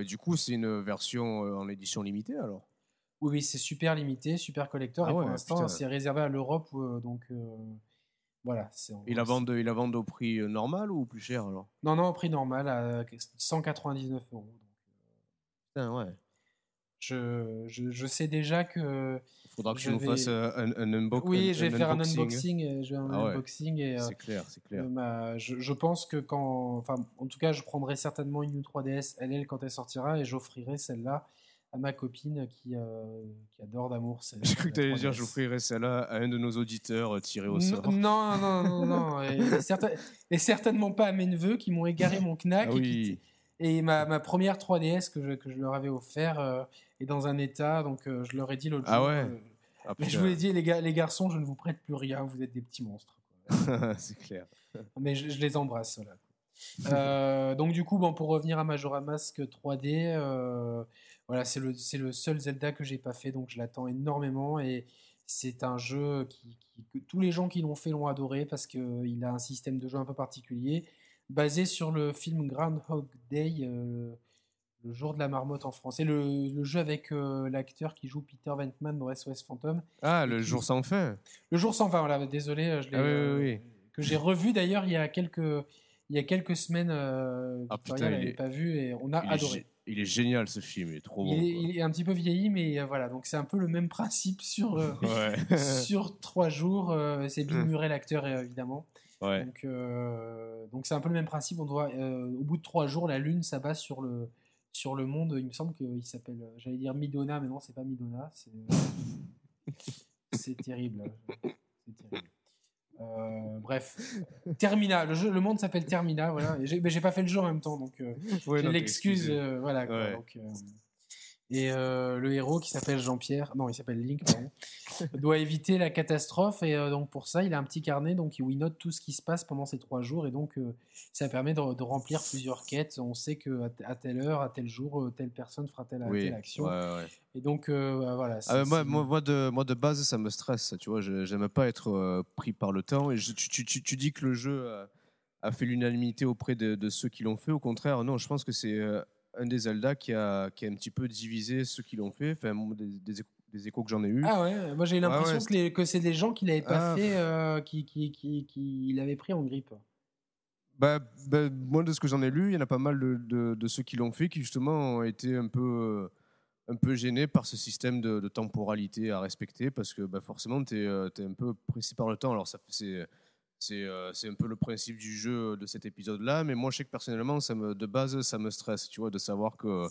B: du coup, c'est une version en édition limitée alors?
A: Oui, oui, c'est super limité, super collector. Ah et pour l'instant, c'est réservé à l'Europe. donc voilà.
B: Et la vente, et la vente au prix normal ou plus cher alors?
A: Non, non, au prix normal, à 199 euros.
B: ouais.
A: Je, je, sais déjà que.
B: Il faudra que tu nous fasses un, un, unboxing.
A: Oui, je vais faire un unboxing. Vais un
B: ah
A: unboxing et,
B: c'est clair, c'est clair.
A: Euh, je, je, pense que quand. Enfin, en tout cas, je prendrai certainement une U3DS LL quand elle sortira et j'offrirai celle-là à ma copine qui, euh, qui adore d'amour. <laughs>
B: J'ai cru que tu allais dire j'offrirai celle-là à un de nos auditeurs euh, tirés au sort.
A: Non, <laughs> non, non, non. et, et, certainement pas à mes neveux qui m'ont égaré mon knack. Ah oui. Et ma, ma, première 3DS que je, que je leur avais offert euh, dans un état, donc euh, je leur ai dit l'autre
B: ah
A: jour.
B: Ouais.
A: Euh, ah, je vous ai dit, les, les garçons, je ne vous prête plus rien, vous êtes des petits monstres. <laughs>
B: c'est clair. <laughs>
A: Mais je, les embrasse. Voilà. donc du coup, bon, pour revenir à Majora Mask 3D, voilà, c'est le, le seul Zelda que j'ai pas fait, donc je l'attends énormément et c'est un jeu qui, qui, que tous les gens qui l'ont fait l'ont adoré parce qu'il a un système de jeu un peu particulier basé sur le film Groundhog Day, euh, le jour de la marmotte en français, le, le jeu avec euh, l'acteur qui joue Peter Venkman dans SOS Phantom.
B: Ah, le jour sans fin.
A: Le jour sans fin, voilà, désolé, euh, je l'ai,
B: Ah oui,
A: euh,
B: oui, oui.
A: que j'ai revu d'ailleurs il y a quelques, il y a quelques semaines. Euh,
B: Ah,
A: Victoria
B: putain, il est-
A: pas vu et on a
B: Il
A: adoré.
B: il est génial ce film, il est trop bon.
A: Il est, il est un petit peu vieilli, mais euh, voilà, donc c'est un peu le même principe sur, euh. <laughs>
B: Ouais. <laughs>
A: sur trois jours. euh, c'est Bill
B: Hmm.
A: Murray, l'acteur, évidemment.
B: ouais.
A: Donc, donc c'est un peu le même principe. On doit, au bout de trois jours, la Lune s'abat sur le, sur le monde. Il me semble qu'il s'appelle, euh, j'allais dire Midona, mais non, c'est pas Midona. C'est, euh, c'est terrible. <laughs> C'est terrible. Euh, bref, Termina. Le, jeu, le monde s'appelle Termina. Voilà. J'ai, pas fait le jeu en même temps, donc euh,
B: Ouais,
A: l'excuse. euh, voilà. quoi.
B: Ouais.
A: Donc, et euh, le héros qui s'appelle Jean-Pierre, non, il s'appelle Link, pardon, <laughs> doit éviter la catastrophe. Et euh, donc pour ça, il a un petit carnet donc, où il note tout ce qui se passe pendant ces trois jours. Et donc euh, ça permet de, de remplir plusieurs quêtes. On sait qu'à à telle heure, à tel jour, telle personne fera telle,
B: Oui,
A: telle action.
B: ouais, ouais.
A: Et donc bah, voilà.
B: Ah, moi, de, moi, de base, ça me stresse. Tu vois, j'aime pas être pris par le temps. Et je- tu, tu- tu- tu dis que le jeu a fait l'unanimité auprès de, de ceux qui l'ont fait. Au contraire, non, je pense que c'est un des Zelda qui a, qui a un petit peu divisé ceux qui l'ont fait. Enfin, des, des échos, des échos que j'en ai eu.
A: Ah ouais, moi j'ai eu l'impression
B: ouais,
A: que, c'est des gens qui l'avaient pas
B: Ah.
A: fait, euh, qui, qui, qui, qui l'avaient pris en grippe.
B: Bah, bah, moi, de ce que j'en ai lu, il y en a pas mal de, de- de ceux qui l'ont fait qui, justement, ont été un peu, euh, un peu gênés par ce système de, de temporalité à respecter parce que bah, forcément, tu es, un peu pressé par le temps. Alors, ça, c'est, c'est, euh, c'est un peu le principe du jeu de cet épisode-là, mais moi, je sais que personnellement, ça me, de base, ça me stresse, tu vois, de savoir que.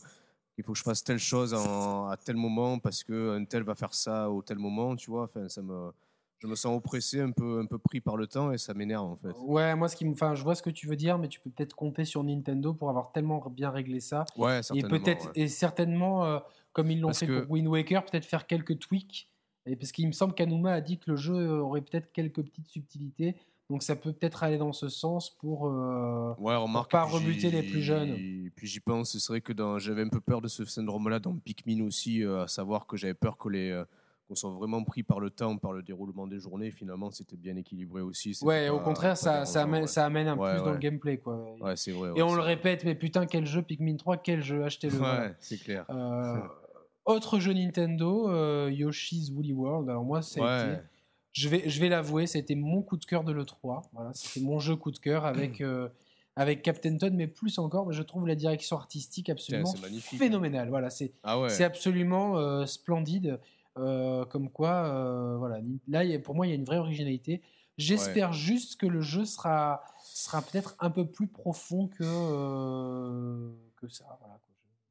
B: Il faut que je fasse telle chose en- à tel moment parce qu'un tel va faire ça au tel moment, tu vois. Enfin, ça me, je me sens oppressé, un peu, un peu pris par le temps et ça m'énerve en fait.
A: Ouais, moi ce qui me, enfin, je vois ce que tu veux dire, mais tu peux peut-être compter sur Nintendo pour avoir tellement bien réglé ça.
B: Ouais,
A: Et
B: certainement.
A: peut-être,
B: ouais.
A: et certainement, euh, comme ils l'ont fait
B: que-
A: pour Wind Waker, peut-être faire quelques tweaks. Et parce qu'il me semble qu'Anuma a dit que le jeu aurait peut-être quelques petites subtilités. Donc ça peut peut-être aller dans ce sens pour. euh,
B: Ouais, remarque.
A: pas rebuter les plus jeunes.
B: Puis j'y pense, c'est vrai que j'avais un peu peur de ce syndrome-là dans Pikmin aussi, euh, à savoir que j'avais peur que les euh, qu'on soit vraiment pris par le temps, par le déroulement des journées. Finalement, c'était bien équilibré aussi.
A: Ouais, au contraire, ça, amène,
B: ouais.
A: ça amène un
B: Ouais,
A: plus dans le gameplay. Quoi.
B: Ouais, c'est vrai.
A: Et on le répète, mais putain, quel jeu Pikmin 3, quel jeu, achetez-le.
B: Ouais, c'est clair.
A: Euh, <laughs> autre jeu Nintendo, euh, Yoshi's Woolly World. Alors moi, ça a été-. Je vais, je vais l'avouer, c'était mon coup de cœur de l'E3. Voilà, c'était mon jeu coup de cœur avec, <clears throat> euh, avec Captain Toad, mais plus encore, je trouve la direction artistique absolument
B: magnifique.
A: phénoménale. Voilà, c'est
B: Ah ouais.
A: absolument euh, splendide. euh, comme quoi, voilà, là, pour moi, il y a une vraie originalité. J'espère juste que le jeu sera, sera peut-être un peu plus profond que, que ça. Voilà.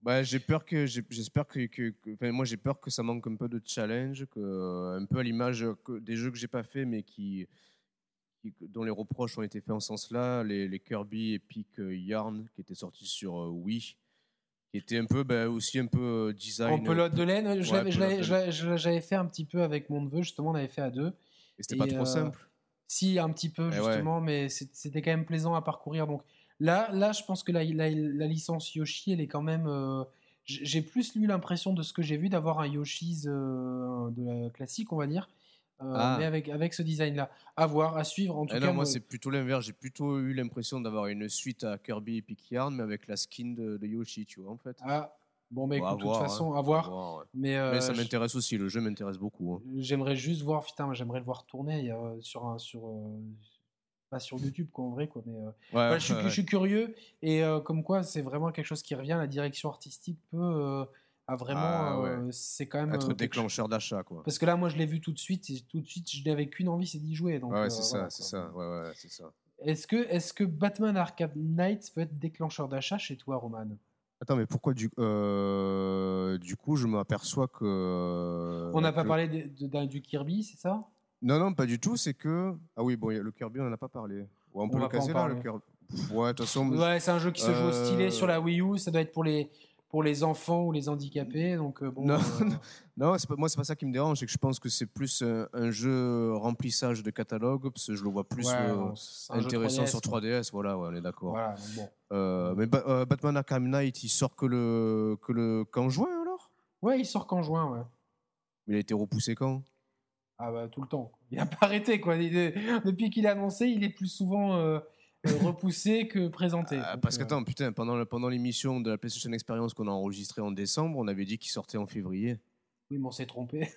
B: Bah, j'ai peur que j'espère que, que- que- enfin, moi j'ai peur que ça manque un peu de challenge, que un peu à l'image des jeux que j'ai pas fait mais qui, qui- dont les reproches ont été faits en ce sens-là, les, les Kirby Epic euh, Yarn qui étaient sortis sur euh, Wii, qui étaient un peu bah, aussi un peu euh, design.
A: En pelote de laine,
B: Ouais,
A: j'avais fait un petit peu avec mon neveu, justement, on avait fait à deux.
B: Et c'était pas trop
A: euh,
B: simple.
A: Si, un petit peu,
B: Eh ouais.
A: justement, mais c'était quand même plaisant à parcourir. Donc là, là je pense que la, la- la licence Yoshi, elle est quand même. euh, j'ai plus eu l'impression de ce que j'ai vu d'avoir un Yoshi's euh, de la classique, on va dire, euh,
B: Ah.
A: mais avec, avec ce design-là. À voir, à suivre. En tout
B: Eh
A: cas,
B: non, moi c'est plutôt l'inverse. J'ai plutôt eu l'impression d'avoir une suite à Kirby Epic Yarn, mais avec la skin de, de Yoshi, tu vois en fait.
A: Ah, bon, mais écoute, de toute
B: voir, hein.
A: façon, à
B: À
A: voir.
B: ouais.
A: Mais, euh,
B: Mais ça m'intéresse aussi. Le jeu m'intéresse beaucoup. hein.
A: J'aimerais juste voir, putain, j'aimerais le voir tourner euh, sur un, sur, euh, pas sur YouTube quoi, en vrai quoi, mais euh,
B: Ouais,
A: voilà, je, suis,
B: ouais,
A: je suis curieux et euh, comme quoi c'est vraiment quelque chose qui revient. La direction artistique peut, euh, a vraiment,
B: Ah,
A: euh, c'est quand même
B: être déclencheur d'achat quoi.
A: Parce que là, moi, je l'ai vu tout de suite et tout de suite, je n'avais qu'une envie, c'est d'y jouer. Donc,
B: Ouais, c'est
A: voilà,
B: ça, c'est ça. Ouais, ouais, c'est ça.
A: Est-ce que, est-ce que Batman Arkham Knight peut être déclencheur d'achat chez toi, Roman?
B: Attends, mais pourquoi du, euh, du coup je m'aperçois que.
A: On n'a pas
B: que-
A: parlé de- de- d'un- du Kirby, c'est ça?
B: Non, non, pas du tout. C'est que. Ah oui, bon, y a- le Kirby, on n'en a pas parlé. Ouais, on peut le caser là, le. Kirby. Ouais, de toute façon.
A: Ouais, c'est un jeu qui se joue au stylet
B: Euh,
A: sur la Wii U. Ça doit être pour les, pour les enfants ou les handicapés. Donc, euh, bon,
B: Non,
A: euh, <laughs>
B: Non, pas, moi, c'est pas ça qui me dérange. C'est que je pense que c'est plus un, un jeu remplissage de catalogue, parce que je le vois plus
A: ouais,
B: euh, intéressant
A: 3DS,
B: sur
A: quoi.
B: 3DS. Voilà, ouais, on est d'accord.
A: Voilà, bon.
B: Euh, mais Ba- euh, Batman Arkham Knight, il sort que le que le qu'en juin alors?
A: Ouais, il sort qu'en juin, ouais.
B: Mais il a été repoussé quand?
A: Ah bah tout le temps. Il a pas arrêté quoi. Il est- Depuis qu'il a annoncé, il est plus souvent euh, euh, <laughs> repoussé que présenté.
B: Ah, parce
A: euh,
B: qu'attends, putain, pendant, pendant l'émission de la PlayStation Experience qu'on a enregistrée en décembre, on avait dit qu'il sortait en février.
A: Oui, mais on s'est trompé.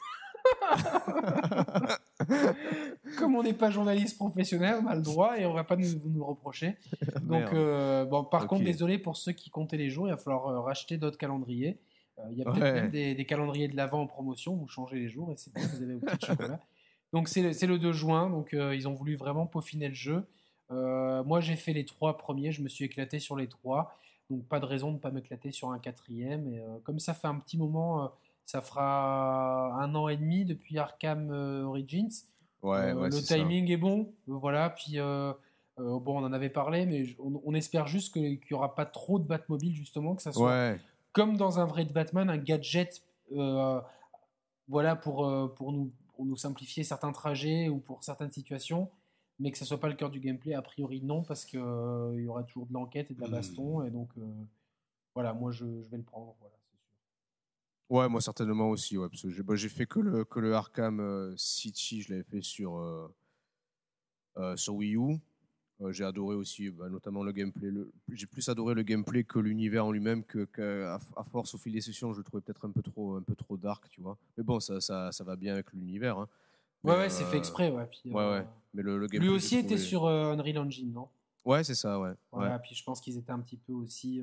A: <laughs> Comme on n'est pas journaliste professionnel, on a le droit et on va pas nous, nous le reprocher. <laughs> Donc, euh, bon, par contre, désolé pour ceux qui comptaient les jours, il va falloir racheter d'autres calendriers. Euh, Il y a peut-être
B: Ouais.
A: même des, des calendriers de l'avant en promotion, vous changez les jours et c'est bon, vous avez vos petits <laughs> chocolats. Donc c'est le, c'est le 2 juin, donc euh, ils ont voulu vraiment peaufiner le jeu. Euh, moi j'ai fait les trois premiers, je me suis éclaté sur les trois, donc pas de raison de ne pas m'éclater sur un quatrième. Et euh, comme ça fait un petit moment, ça fera un an et demi depuis Arkham Origins.
B: Ouais, ouais,
A: le
B: ça.
A: timing est bon, voilà. Puis bon, on en avait parlé, mais on, on espère juste qu'il n'y aura pas trop de Batmobile justement, que ça soit comme dans un vrai Batman, un gadget, euh, voilà, pour, euh, pour, nous, pour nous simplifier certains trajets ou pour certaines situations, mais que ce soit pas le cœur du gameplay. A priori, non, parce qu'il y aura toujours de l'enquête et de la
B: Hmm.
A: baston, et donc euh, voilà, moi je, je vais le prendre, voilà, sûr.
B: ouais, moi certainement aussi, ouais, parce que j'ai bah, fait que le, que le Arkham euh, City, je l'avais fait sur, euh, euh, sur Wii U. Euh, j'ai adoré aussi, bah, notamment le gameplay. J'ai plus adoré le gameplay que l'univers en lui-même, que, qu'à- à force au fil des sessions, je le trouvais peut-être un peu trop, un peu trop dark, tu vois. Mais bon, ça, ça, ça va bien avec l'univers. hein.
A: Ouais, ouais, c'est fait
B: euh,
A: exprès, ouais. Puis,
B: Ouais,
A: euh,
B: ouais. Mais le, le
A: Lui
B: gameplay, j'ai
A: aussi était
B: trouvé-
A: sur euh, Unreal Engine, non?
B: Ouais, c'est ça, ouais. ouais.
A: Voilà, puis je pense qu'ils étaient un petit peu aussi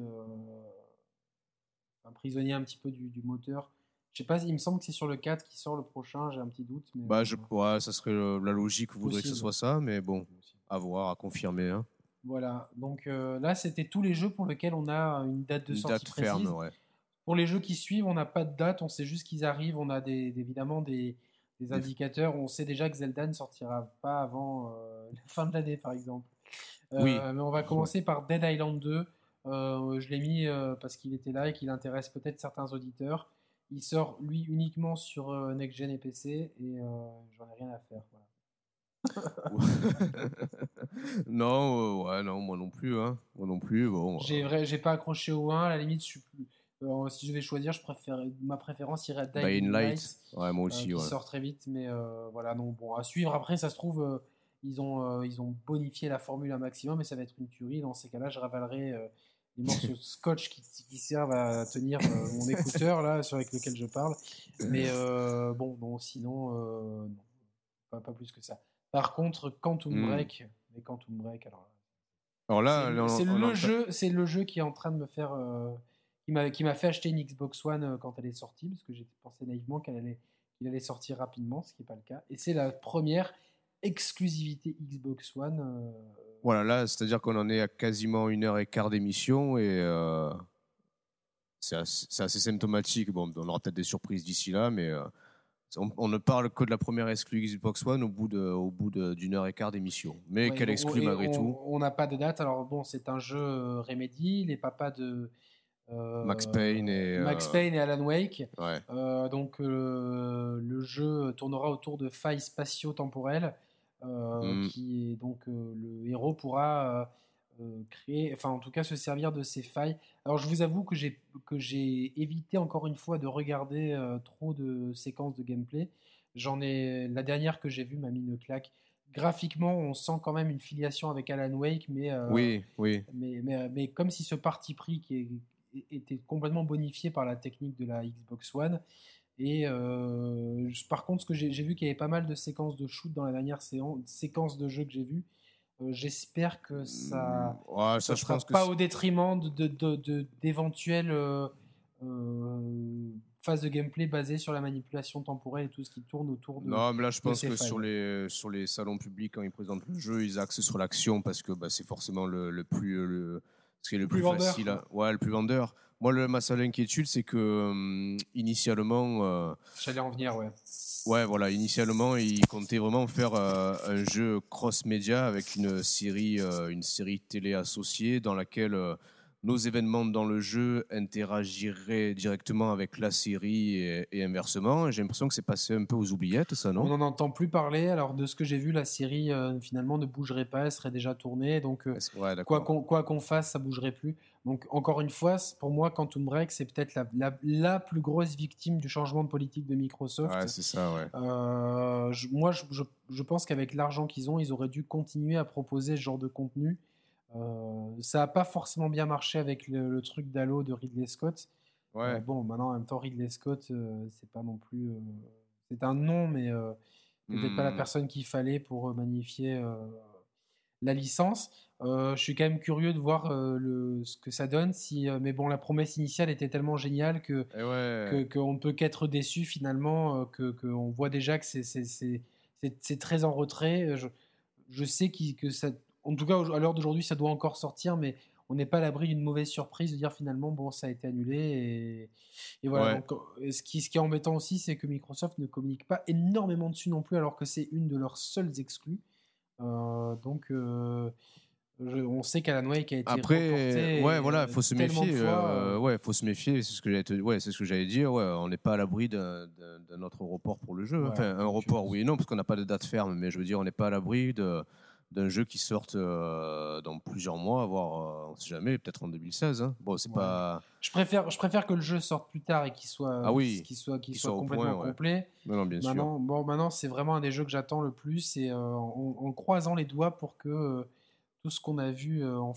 A: un prisonnier un petit peu du, du moteur. Je sais pas, il me semble que c'est sur le 4 qui sort le prochain, j'ai un petit doute. Mais,
B: Bah, je, ouais, ça serait la logique, voudrait que ce soit ça, mais bon, à voir, à confirmer. Hein.
A: Voilà, donc euh, là c'était tous les jeux pour lesquels on a une date de
B: Une
A: sortie
B: date
A: précise.
B: ferme, ouais.
A: Pour les jeux qui suivent, on n'a pas de date, on sait juste qu'ils arrivent, on a des, évidemment des, indicateurs, on sait déjà que Zelda ne sortira pas avant euh, <laughs> la fin de l'année par exemple. Euh,
B: Oui.
A: Mais on va commencer par Dead Island 2. Euh, je l'ai mis parce qu'il était là et qu'il intéresse peut-être certains auditeurs. Il sort lui uniquement sur Next Gen et PC et j'en ai rien à faire. voilà. <laughs>
B: non, euh, ouais, non, moi non plus, hein. Moi non plus, bon.
A: J'ai
B: euh,
A: vrai- j'ai pas accroché au 1, à la limite, je suis plus- euh, si je devais choisir, je préfère, ma préférence irait à Dying,
B: Dying Light.
A: Light,
B: Ouais, moi
A: euh,
B: aussi,
A: qui
B: ouais.
A: sort très vite, mais voilà, non, bon, à suivre. Après, ça se trouve, ils, ont, ils ont bonifié la formule un maximum, mais ça va être une tuerie. Dans ces cas-là, je ravalerai les morceaux de scotch qui, qui servent à tenir mon <laughs> écouteur là, sur avec lequel je parle. Mais bon, bon, sinon, non, pas, pas plus que ça. Par contre, Quantum
B: Hmm.
A: Break, mais Quantum Break, alors.
B: Alors là,
A: C'est- le jeu, c'est le jeu qui est en train de me faire, euh, qui m'a, qui m'a fait acheter une Xbox One euh, quand elle est sortie, parce que j'ai pensé naïvement qu'elle allait, qu'il allait sortir rapidement, ce qui n'est pas le cas. Et c'est la première exclusivité Xbox One. euh,
B: Voilà, là, c'est-à-dire qu'on en est à quasiment une heure et quart d'émission et euh, c'est assez, assez symptomatique. Bon, on aura peut-être des surprises d'ici là, mais on, on ne parle que de la première exclue Xbox One au bout de, au bout d'une heure et quart d'émission. Mais
A: ouais,
B: quelle exclue malgré
A: on-
B: tout.
A: On n'a pas de date. Alors bon, c'est un jeu euh, Remedy, les papas de euh,
B: Max Payne et,
A: Max
B: euh,
A: Payne et Alan Wake.
B: Ouais.
A: Euh, donc euh, le jeu tournera autour de failles spatio-temporelles
B: Mm.
A: qui est donc le héros pourra créer, enfin en tout cas se servir de ces failles. Alors je vous avoue que j'ai que j'ai évité encore une fois de regarder euh, trop de séquences de gameplay. J'en ai la dernière que j'ai vue m'a mis une claque. Graphiquement, on sent quand même une filiation avec Alan Wake, mais euh,
B: Oui, oui.
A: mais, mais, mais comme si ce parti pris qui est- était complètement bonifié par la technique de la Xbox One. Et euh, par contre, ce que j'ai vu qu'il y avait pas mal de séquences de shoot dans la dernière séance, séquence de jeu que j'ai vu. Euh, J'espère que ça
B: Mm, ouais,
A: ne
B: je
A: sera
B: que
A: pas au détriment de- de- de- d'éventuelles euh, euh, phases de gameplay basées sur la manipulation temporelle et tout ce qui tourne autour de.
B: Non, mais là, je pense que sur les, sur les salons publics, quand ils présentent le jeu, ils axent sur l'action parce que bah, c'est forcément le, le plus, le, ce qui est le,
A: Le
B: plus, facile. à- ouais, le plus vendeur. Moi, le, ma seule inquiétude, c'est que hum, initialement, euh,
A: J'allais en venir, ouais.
B: ouais, voilà, initialement, ils comptaient vraiment faire euh, un jeu cross-média avec une série, euh, une série télé associée dans laquelle nos événements dans le jeu interagiraient directement avec la série et, et inversement. J'ai l'impression que c'est passé un peu aux oubliettes, ça, non?
A: On n'en entend plus parler. Alors, de ce que j'ai vu, la série euh, finalement ne bougerait pas, elle serait déjà tournée. Donc, euh,
B: Ouais,
A: quoi qu'on quoi qu'on fasse, ça bougerait plus. Donc, encore une fois, pour moi, Quantum Break, c'est peut-être la, la, la plus grosse victime du changement de politique de Microsoft.
B: Ouais, c'est ça, ouais.
A: Euh, je- moi, je, je- je pense qu'avec l'argent qu'ils ont, ils auraient dû continuer à proposer ce genre de contenu. Ça n'a pas forcément bien marché avec le, truc d'Halo de Ridley Scott.
B: Ouais.
A: bon, maintenant, en même temps, Ridley Scott, c'est pas non plus. c'est un nom, mais peut-être pas la hmm. personne qu'il fallait pour magnifier la licence. Euh, je suis quand même curieux de voir euh, le, ce que ça donne. Si, euh, mais bon, la promesse initiale était tellement géniale que
B: eh
A: qu'on ne peut qu'être déçu finalement, que qu'on voit déjà que c'est très en retrait. Je, je sais que ça, en tout cas à l'heure d'aujourd'hui, ça doit encore sortir, mais on n'est pas à l'abri d'une mauvaise surprise de dire finalement bon ça a été annulé et, et voilà. ce qui ce qui est embêtant aussi, c'est que Microsoft ne communique pas énormément dessus non plus, alors que c'est une de leurs seules exclus. donc on sait qu'Alan Wake a été
B: Après, ouais, voilà, faut se méfier. Euh, ouais, faut se méfier. C'est ce que j'allais, ouais, c'est ce que j'allais dire. Ouais, on n'est pas à l'abri d'un, autre report pour le jeu. enfin, un report, oui et non, parce qu'on n'a pas de date ferme. Mais je veux dire, on n'est pas à l'abri d'un jeu qui sorte euh, dans plusieurs mois, voire, euh, on sait jamais, peut-être en 2016. Hein. Bon, c'est pas.
A: Je préfère, je préfère que le jeu sorte plus tard et qu'il soit,
B: ah oui,
A: qu'il soit, qu'il soit, complètement complet.
B: Non, bien
A: maintenant,
B: sûr.
A: Bon, maintenant, c'est vraiment un des jeux que j'attends le plus, et en, en, croisant les doigts pour que tout ce qu'on a vu euh, en,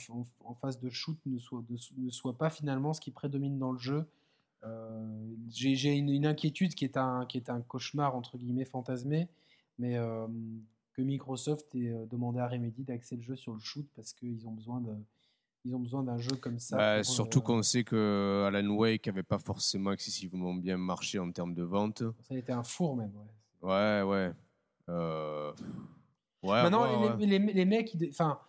A: phase de shoot ne soit, ne soit, pas finalement ce qui prédomine dans le jeu. Euh, j'ai une, inquiétude qui est, un, qui est un cauchemar entre guillemets fantasmé, mais euh, que Microsoft ait demandé à Remedy d'axer le jeu sur le shoot parce qu'ils ont besoin de, ils ont besoin d'un jeu comme ça.
B: Bah, surtout qu'on sait que Alan Wake n'avait pas forcément excessivement bien marché en termes de vente.
A: Ça a été un four même.
B: Ouais, ouais.
A: ouais. Maintenant, Les, les, les, mecs, enfin,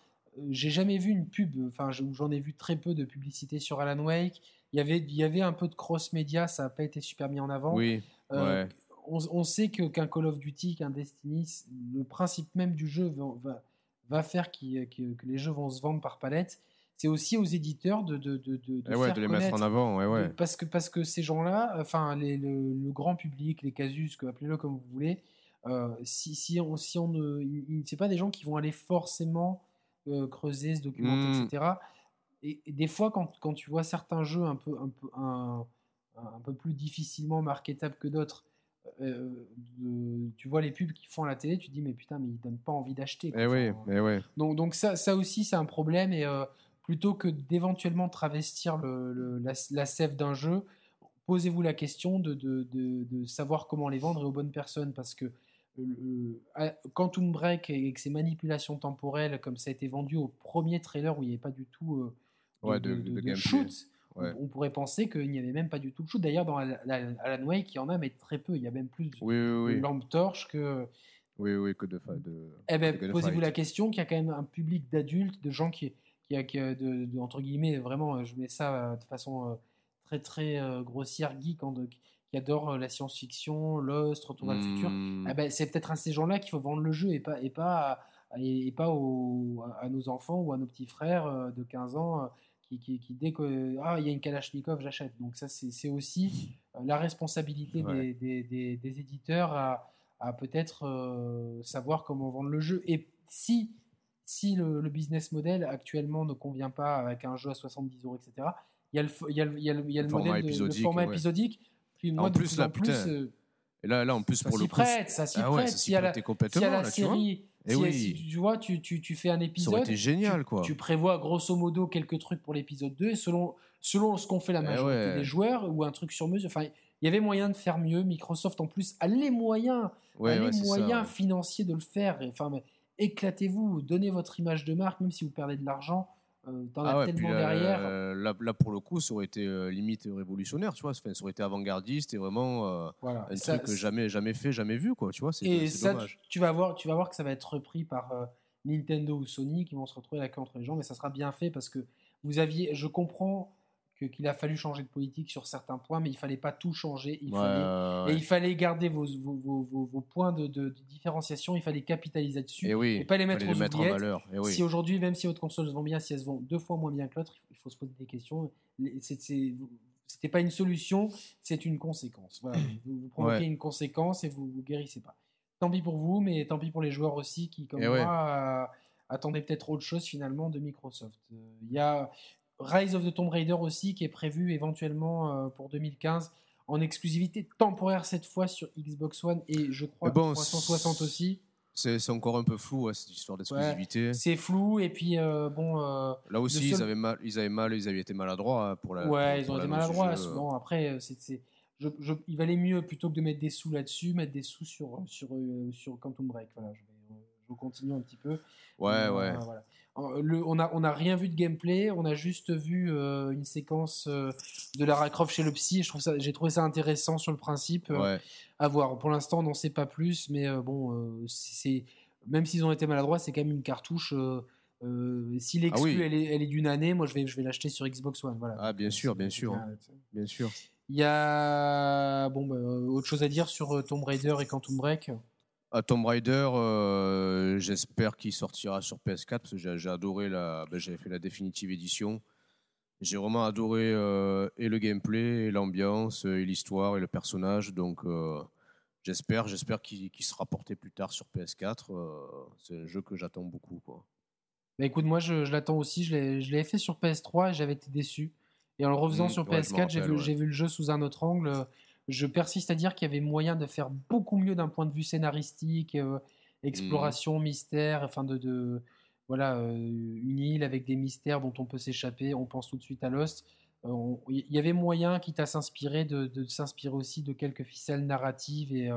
A: j'ai jamais vu une pub, enfin j'en ai vu très peu de publicité sur Alan Wake. Il y avait, il y avait un peu de cross-média, ça n'a pas été super mis en avant.
B: Oui.
A: Euh, on, sait que qu'un Call of Duty, qu'un Destiny, le principe même du jeu va, va, faire que les jeux vont se vendre par palette. C'est aussi aux éditeurs de, de, de, de,
B: eh ouais, de les mettre en avant. Ouais.
A: Parce, que, parce que ces gens-là, enfin le, le, grand public, les casus, appelez-le comme vous voulez, euh, si, si, on, si on ne. C'est pas des gens qui vont aller forcément euh, creuser, se documenter, mmh. etc. Et, des fois, quand, quand, tu vois certains jeux un peu, un peu, un, un peu plus difficilement marketables que d'autres, euh, tu vois les pubs qui font à la télé, tu te dis mais putain mais ils donnent pas envie d'acheter.
B: Eh oui, eh ouais.
A: Donc, donc ça, ça aussi c'est un problème et euh, plutôt que d'éventuellement travestir le, la, la, sève d'un jeu, posez-vous la question de, de, de, savoir comment les vendre et aux bonnes personnes parce que Quantum Break et ses manipulations temporelles, comme ça a été vendu au premier trailer où il n'y avait pas du tout euh, de, shoot, on pourrait penser qu'il n'y avait même pas du tout de shoot. D'ailleurs, dans Alan Wake, il y en a, mais très peu. Il y a même plus
B: de,
A: lampe torche que.
B: Oui, oui, que de. de
A: eh ben, posez-vous la question qu'il y a quand même un public d'adultes, de gens qui, qui, qui de, entre guillemets, vraiment, je mets ça euh, de façon euh, très très grossière, geek, qui adorent euh, la science-fiction, Lost, Retour vers le futur, hmm. ah ben, c'est peut-être à ces gens-là qu'il faut vendre le jeu et pas, et pas, et, pas à nos enfants ou à nos petits frères euh, de 15 ans euh, qui, qui, qui dès qu'il ah, y a une Kalachnikov, j'achète. Donc ça, c'est aussi la responsabilité des, des, des, éditeurs à, à peut-être savoir comment vendre le jeu. Et si, si le, business model actuellement ne convient pas avec un jeu à 70 euros, etc., il y a le, il y a le, il y a le, il y a le modèle de, format épisodique
B: en plus, là, putain. Euh, et là, là, en plus, pour le
A: coup. ça s'y ah prête.
B: Ça s'y prêtait complètement.
A: la série.
B: Et eh si,
A: tu vois, tu, tu, tu, fais un épisode. Ça
B: aurait été génial, quoi.
A: Tu prévois grosso modo quelques trucs pour l'épisode 2 et selon, selon ce qu'on fait la eh majorité des joueurs ou un truc sur mesure. Enfin, il y avait moyen de faire mieux. Microsoft, en plus, a les moyens, a les moyens financiers de le faire. Enfin, éclatez-vous, donnez votre image de marque, même si vous perdez de l'argent. Euh, ah tellement derrière.
B: Là, pour le coup, ça aurait été euh, limite révolutionnaire, tu vois. ça aurait été avant-gardiste et vraiment euh, un truc jamais, jamais fait, jamais vu, quoi. Tu vois, c'est dommage.
A: Tu vas, voir, tu vas voir que ça va être repris par Nintendo ou Sony qui vont se retrouver la queue entre les gens, mais ça sera bien fait parce que vous aviez, je comprends qu'il a fallu changer de politique sur certains points, mais il fallait pas tout changer. Il fallait, Et il fallait garder vos, vos, vos, points de, différenciation, il fallait capitaliser dessus
B: et, oui,
A: et pas les mettre,
B: les mettre en valeur. Et
A: oui. Si aujourd'hui, même si votre console se vend bien, si elle se vend deux fois moins bien que l'autre, il faut se poser des questions. C'était pas une solution, c'est une conséquence. Voilà, <clears throat> vous, provoquez une conséquence et vous ne guérissez pas. Tant pis pour vous, mais tant pis pour les joueurs aussi qui, comme moi, attendaient peut-être autre chose finalement de Microsoft. Euh, il y a Rise of the Tomb Raider aussi, qui est prévu éventuellement euh, pour 2015 en exclusivité temporaire cette fois sur Xbox One et je crois bon, 360 aussi.
B: C'est encore un peu flou, cette histoire d'exclusivité.
A: c'est flou, et puis bon.
B: Là aussi, ils, avaient mal, ils avaient mal, ils avaient été maladroits hein, pour la.
A: Ouais, ils ont été maladroits. Bon, après, c'est je, il valait mieux plutôt que de mettre des sous là-dessus, mettre des sous sur, sur, sur Quantum Break. Voilà, je vais, je continue un petit peu.
B: Ouais, ouais.
A: Voilà. Le, on n'a on a rien vu de gameplay, on a juste vu une séquence de Lara Croft chez le psy. je trouve ça, j'ai trouvé ça intéressant sur le principe.
B: Ouais
A: à voir. Pour l'instant, on n'en sait pas plus, mais euh, bon, euh, c'est même s'ils ont été maladroits, c'est quand même une cartouche. Euh, si l'exclu ah elle est, d'une année, moi je vais, je vais l'acheter sur Xbox One. Voilà.
B: Ah bien sûr, bien sûr, bien sûr.
A: Il y a bon, bah, autre chose à dire sur Tomb Raider et Quantum Break?
B: À Tomb Raider, j'espère qu'il sortira sur PS4 parce que j'ai adoré la, ben, j'avais fait la définitive édition. J'ai vraiment adoré euh, et le gameplay, et l'ambiance, et l'histoire, et le personnage. Donc, euh, j'espère, j'espère qu'il sera porté plus tard sur PS4. Euh, c'est un jeu que j'attends beaucoup. Quoi.
A: Bah écoute, moi, je, l'attends aussi. Je l'ai fait sur PS3 et j'avais été déçu. Et en le refaisant mmh, sur PS4, j'ai vu, vu, le jeu sous un autre angle. Je persiste à dire qu'il y avait moyen de faire beaucoup mieux d'un point de vue scénaristique, mmh. exploration, mystère, enfin de, de voilà, une île avec des mystères dont on peut s'échapper. On pense tout de suite à Lost. Il y avait moyen, quitte à s'inspirer, de, s'inspirer aussi de quelques ficelles narratives et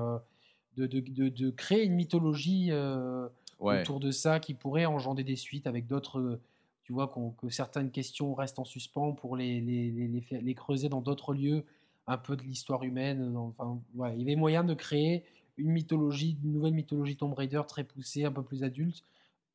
A: de, créer une mythologie autour de ça qui pourrait engendrer des suites avec d'autres. Tu vois, que certaines questions restent en suspens pour les, les, creuser dans d'autres lieux, un peu de l'histoire humaine. Enfin, il y avait moyen de créer une mythologie, une nouvelle mythologie Tomb Raider très poussée, un peu plus adulte,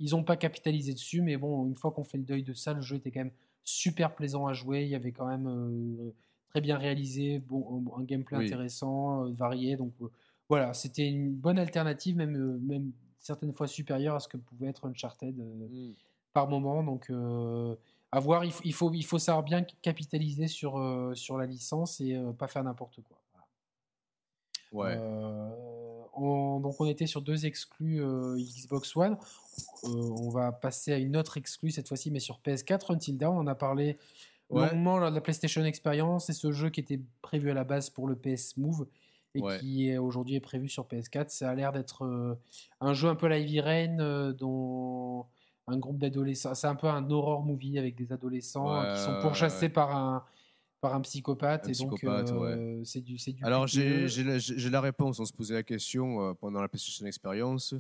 A: ils n'ont pas capitalisé dessus, mais bon, une fois qu'on fait le deuil de ça, le jeu était quand même super plaisant à jouer. Il y avait quand même euh, très bien réalisé, bon, un gameplay intéressant, euh, varié. Donc euh, voilà, c'était une bonne alternative, même, même certaines fois supérieure à ce que pouvait être Uncharted mm. par moment. Donc à voir, il faut, il, faut, il faut savoir bien capitaliser sur, sur la licence et pas faire n'importe quoi.
B: Ouais.
A: donc on était sur deux exclus Xbox One. Euh, on va passer à une autre exclue cette fois-ci, mais sur PS4. Until Dawn, on a parlé longuement lors de la PlayStation Experience. C'est ce jeu qui était prévu à la base pour le PS Move et qui est aujourd'hui est prévu sur PS4. Ça a l'air d'être euh, un jeu un peu Heavy Rain, euh, dont un groupe d'adolescents. C'est un peu un horror movie avec des adolescents qui sont pourchassés par un par un psychopathe et donc c'est du c'est du
B: alors j'ai la, la, réponse on se posait la question pendant la PlayStation Experience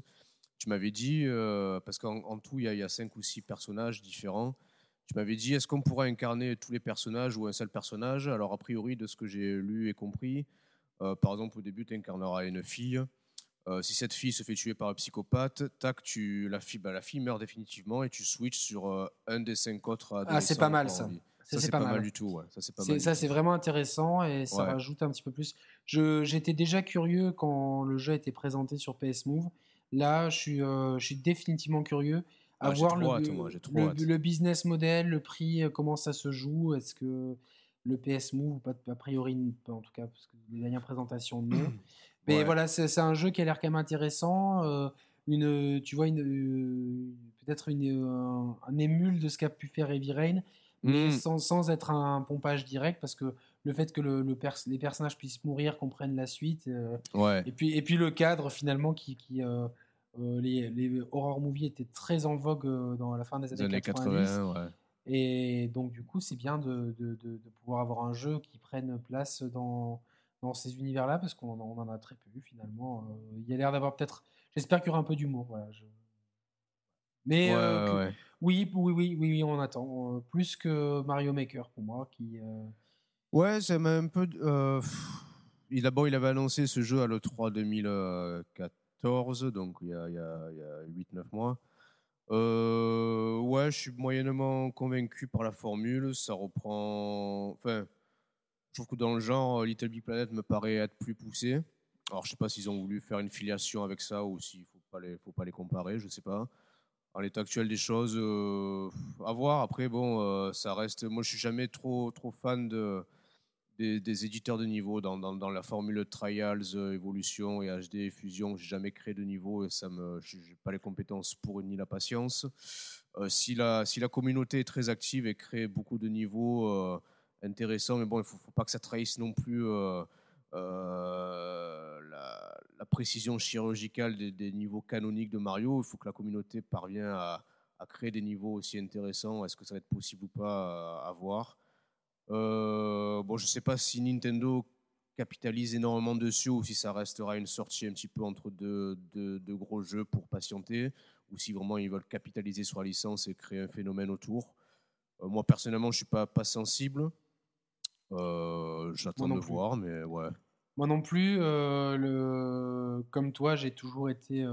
B: tu m'avais dit, euh, parce qu'en tout, il y, a cinq ou six personnages différents. Tu m'avais dit, est-ce qu'on pourrait incarner tous les personnages ou un seul personnage? Alors, a priori, de ce que j'ai lu et compris, euh, par exemple, au début, tu incarneras une fille. Euh, si cette fille se fait tuer par un psychopathe, tac, tu, la, fille, bah, la fille meurt définitivement et tu switches sur un des cinq autres
A: Ah, c'est pas mal ça.
B: Ça, c'est pas, mal. du tout.
A: Ça, c'est vraiment intéressant et ça rajoute un petit peu plus. J'étais déjà curieux quand le jeu a été présenté sur PS Move Là, je suis, euh, je suis définitivement curieux à ah, voir le, le, business model, le prix, euh, comment ça se joue. Est-ce que le PS Move, pas, a priori, en tout cas, parce que les dernières présentations, non. Mais voilà, c'est un jeu qui a l'air quand même intéressant. Euh, une, tu vois, une, peut-être une, un, émule de ce qu'a pu faire Heavy Rain, mais mmh. sans, sans, être un pompage direct, parce que le fait que le, les personnages puissent mourir, qu'on prenne la suite, et, puis, et puis le cadre finalement qui, qui, euh, les, les horror movies étaient très en vogue euh, dans la fin des années, 80. Et donc, du coup, c'est bien de, de, de, pouvoir avoir un jeu qui prenne place dans, dans ces univers-là, parce qu'on en a très peu finalement. Euh, il y a l'air d'avoir peut-être. J'espère qu'il y aura un peu d'humour. Voilà, Mais oui, oui, oui, oui, on attend. plus que Mario Maker pour moi. Qui,
B: Ouais, c'est un peu. il, d'abord, il avait annoncé ce jeu à l'E3 2004 donc il y a, a, 8-9 mois. Euh, ouais, je suis moyennement convaincu par la formule. Ça reprend. Enfin, je trouve que dans le genre, Little Big Planet me paraît être plus poussé. Alors, je sais pas s'ils ont voulu faire une filiation avec ça ou s'il faut pas les, faut pas les comparer, je sais pas. En l'état actuel des choses, euh, à voir. Après, bon, euh, ça reste. Moi, je suis jamais trop, trop fan de des, éditeurs de niveau dans, dans, la formule Trials, euh, Evolution et HD Fusion. J'ai jamais créé de niveau et ça me, j'ai pas les compétences pour ni la patience. Euh, si, la, si la communauté est très active et crée beaucoup de niveaux euh, intéressants, mais bon, il faut, faut pas que ça trahisse non plus la, précision chirurgicale des, niveaux canoniques de Mario. Il faut que la communauté parvienne à, créer des niveaux aussi intéressants. Est-ce que ça va être possible ou pas à, voir Bon, je ne sais pas si Nintendo capitalise énormément dessus ou si ça restera une sortie un petit peu entre deux, gros jeux pour patienter ou si vraiment ils veulent capitaliser sur la licence et créer un phénomène autour. Euh, moi personnellement, je suis pas pas sensible. Euh, j'attends de voir, mais ouais.
A: Moi non plus. Euh, le... Comme toi, j'ai toujours été.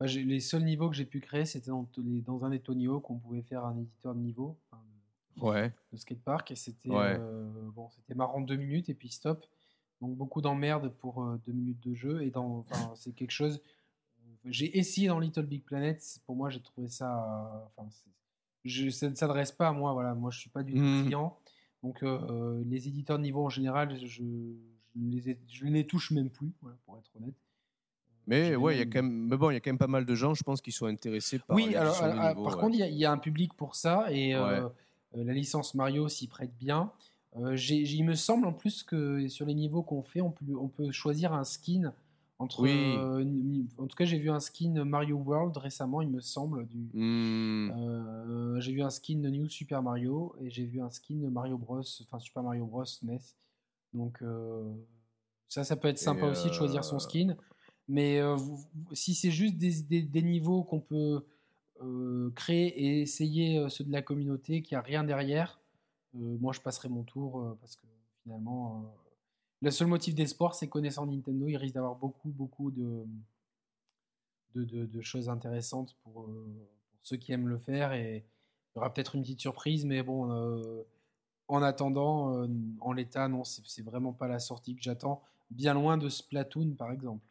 A: les seuls niveaux que j'ai pu créer, c'était dans, dans, un des Tony qu'on pouvait faire un éditeur de niveau.
B: ouais.
A: De skatepark et c'était bon, c'était marrant deux minutes et puis stop. Donc beaucoup d'emmerdes pour euh, deux minutes de jeu. Et dans, c'est quelque chose. Euh, j'ai essayé dans Little Big Planet. Pour moi, j'ai trouvé ça. Enfin, je, ça ne s'adresse pas à moi. Voilà, moi, je suis pas du tout mmh. client. Donc euh, les éditeurs de niveau en général, je, je, les, je ne les touche même plus, pour être honnête.
B: Mais ouais, il y a quand même, mais bon, il y a quand même pas mal de gens, je pense, qui sont intéressés par.
A: Oui, alors, par contre, il y, a un public pour ça et la licence Mario s'y prête bien. Euh, il me semble en plus que sur les niveaux qu'on fait, on peut, on peut choisir un skin entre. Euh, en tout cas, j'ai vu un skin Mario World récemment, il me semble. Du, hmm. euh, j'ai vu un skin New Super Mario et j'ai vu un skin Mario Bros. Enfin, Super Mario Bros. NES. Donc, ça, ça peut être sympa aussi de choisir son skin. Mais si c'est juste des, des, niveaux qu'on peut créer et essayer ceux de la communauté, qui a rien derrière euh, moi, je passerai mon tour euh, parce que finalement, euh, le seul motif d'espoir, c'est connaissant Nintendo, il risque d'avoir beaucoup, beaucoup de, de, choses intéressantes pour, ceux qui aiment le faire. Et il y aura peut-être une petite surprise, mais bon, en attendant, en l'état, non, c'est vraiment pas la sortie que j'attends. Bien loin de Splatoon, par exemple.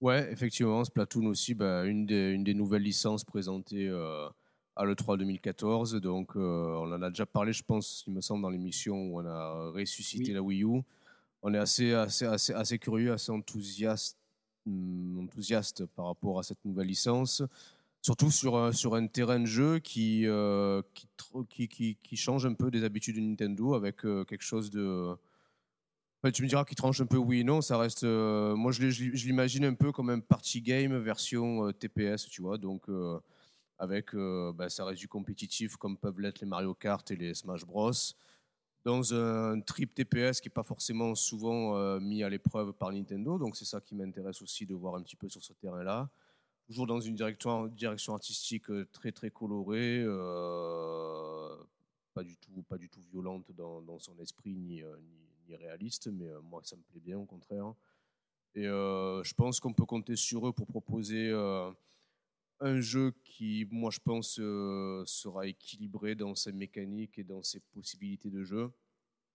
B: Ouais, effectivement, Splatoon aussi, bah, une, des, une, des, nouvelles licences présentées à l'E3 2014. Donc, euh, on en a déjà parlé, je pense, il me semble, dans l'émission où on a ressuscité la Wii U. On est assez, assez, assez, assez curieux, assez enthousiaste, hmm, enthousiaste par rapport à cette nouvelle licence. Surtout sur un, sur un terrain de jeu qui, euh, qui, qui, qui, change un peu des habitudes de Nintendo avec euh, quelque chose de. tu me diras qu'il tranche un peu oui et non, ça reste. moi, je l'imagine un peu comme un party game version TPS, tu vois. Donc, avec euh, bah, ça reste du compétitif comme peuvent l'être les Mario Kart et les Smash Bros. Dans un trip TPS qui n'est pas forcément souvent euh, mis à l'épreuve par Nintendo, donc c'est ça qui m'intéresse aussi de voir un petit peu sur ce terrain-là. Toujours dans une direction, artistique euh, très très colorée, pas du tout pas du tout violente dans, dans son esprit ni, ni, réaliste, mais moi ça me plaît bien au contraire. Et je pense qu'on peut compter sur eux pour proposer un jeu qui, moi, je pense, euh, sera équilibré dans ses mécaniques et dans ses possibilités de jeu.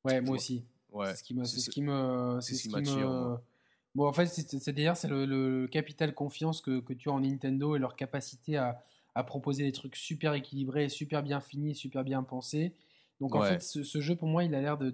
A: Ouais, moi aussi. Ouais. C'est ce qui me, c'est ce qui me, c'est ce qui m'attire. Bon, en fait, c'est d'ailleurs c'est le, capital confiance que, que, tu as en Nintendo et leur capacité à, à, proposer des trucs super équilibrés, super bien finis, super bien pensés. Donc en fait, ce, jeu pour moi, il a l'air de,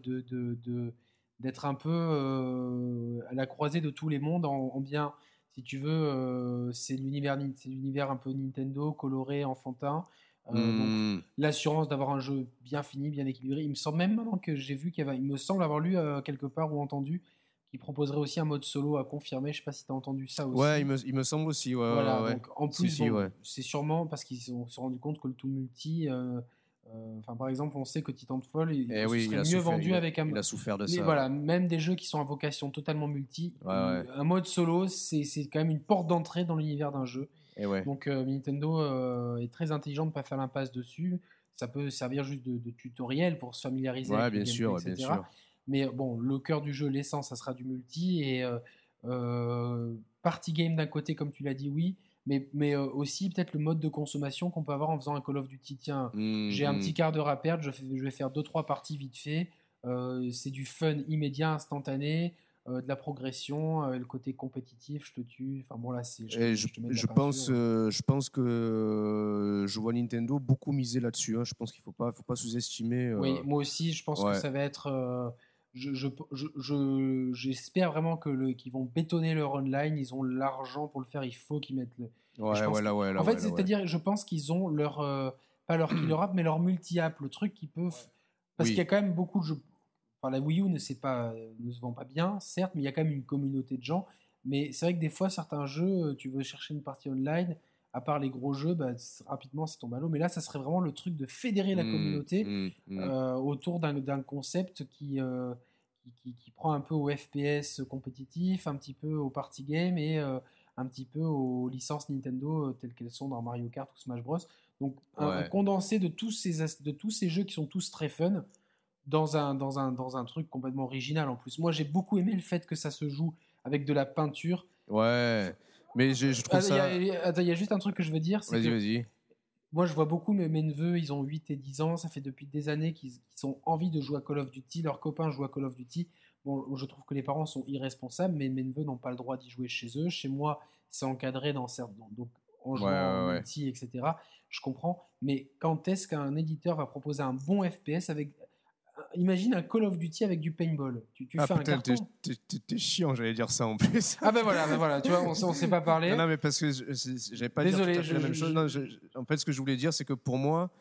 A: d'être un peu euh, à la croisée de tous les mondes en bien si tu veux, euh, c'est l'univers, c'est l'univers un peu Nintendo, coloré, enfantin. Euh, hmm. L'assurance d'avoir un jeu bien fini, bien équilibré. Il me semble même maintenant que j'ai vu qu'il y avait, il me semble avoir lu euh, quelque part ou entendu qu'il proposerait aussi un mode solo à confirmer. Je sais pas si tu as entendu ça aussi.
B: Ouais, il me, il me semble aussi. Ouais, voilà, donc,
A: en plus, c'est sûrement parce qu'ils se sont rendus compte que le tout multi. Enfin, par exemple, on sait que Titanfall il,
B: eh oui,
A: mieux vendu avec un.
B: Il a souffert de ça.
A: Voilà, même des jeux qui sont à vocation totalement multi, un mode solo, c'est quand même une porte d'entrée dans l'univers d'un jeu.
B: Et
A: Donc euh, Nintendo euh, est très intelligent de ne pas faire l'impasse dessus. Ça peut servir juste de, tutoriel pour se familiariser
B: avec bien sûr, etc. Bien sûr.
A: Mais bon, le cœur du jeu, l'essence, ça sera du multi et euh, party game d'un côté, comme tu l'as dit, oui mais, mais euh, aussi peut-être le mode de consommation qu'on peut avoir en faisant un Call of Duty. Tiens, j'ai un mmh. petit quart d'heure à perdre, je, je vais faire 2-3 parties vite fait. Euh, c'est du fun immédiat, instantané, euh, de la progression, le côté compétitif, je te tue. Enfin bon, là, c'est.
B: Je, je, pense, je pense que je vois Nintendo beaucoup miser là-dessus. Hein. Je pense qu'il ne faut pas, faut pas sous-estimer.
A: Oui, moi aussi, je pense que ça va être je, j'espère vraiment que le, qu'ils vont bétonner leur online. Ils ont l'argent pour le faire. Il faut qu'ils mettent le.
B: Ouais, ouais, ouais,
A: en fait, c'est-à-dire, je pense qu'ils ont leur euh, pas leur killer app, mais leur multi app, le truc qui peut. Parce qu'il y a quand même beaucoup de jeux. enfin, la Wii U ne, sait pas, ne se vend pas bien, certes, mais il y a quand même une communauté de gens. Mais c'est vrai que des fois, certains jeux, tu veux chercher une partie online, à part les gros jeux, bah, rapidement, c'est ton à Mais là, ça serait vraiment le truc de fédérer la mmh, communauté mmh, mmh. Euh, autour d'un concept qui, euh, qui, qui, prend un peu au FPS compétitif, un petit peu au party game et euh, un petit peu aux licences Nintendo telles qu'elles sont dans Mario Kart ou Smash Bros. Donc, un, condensé de tous, ces, de tous ces jeux qui sont tous très fun dans un, dans un, dans un truc complètement original en plus. Moi, j'ai beaucoup aimé le fait que ça se joue avec de la peinture.
B: Ouais. Mais je, trouve ça.
A: Il y, a juste un truc que je veux dire.
B: Vas-y, vas-y.
A: Moi, je vois beaucoup mes, mes, neveux, ils ont 8 et 10 ans. Ça fait depuis des années qu'ils ont envie de jouer à Call of Duty. Leurs copains jouent à Call of Duty. Bon, je trouve que les parents sont irresponsables, mais mes neveux n'ont pas le droit d'y jouer chez eux. Chez moi, c'est encadré dans certains. Donc, en jouant en multi, etc. Je comprends. Mais quand est-ce qu'un éditeur va proposer un bon FPS avec imagine un Call of Duty avec du paintball. Tu, tu ah, fais un carton.
B: T'es chiant, j'allais dire ça en plus.
A: Ah ben voilà, ben voilà, tu vois, on, on s'est pas parlé.
B: Non, mais parce que j'avais pas
A: Désolé,
B: la même chose. Non, en fait, ce que je voulais dire, c'est que pour moi,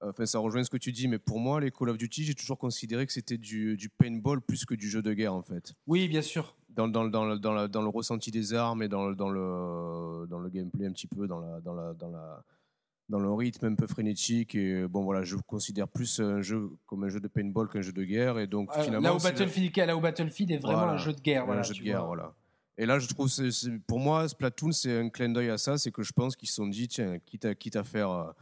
B: enfin, ça rejoint ce que tu dis, mais pour moi, les Call of Duty, j'ai toujours considéré que c'était du, du, paintball plus que du jeu de guerre, en fait.
A: Oui, bien sûr.
B: Dans, dans, dans, dans, dans le ressenti des armes et dans, dans, le, dans le gameplay un petit peu, dans la, dans la, dans la dans le rythme un peu frénétique. Et bon, voilà, je considère plus un jeu comme un jeu de paintball qu'un jeu de guerre. Et donc, finalement,
A: là où, Battlefield, là où Battlefield est vraiment un jeu de guerre. Voilà,
B: un jeu de guerre, voilà. Et là, je trouve, pour moi, Splatoon, c'est un clin d'œil à ça. C'est que je pense qu'ils se sont dit, tiens, quitte à, quitte à faire. Euh,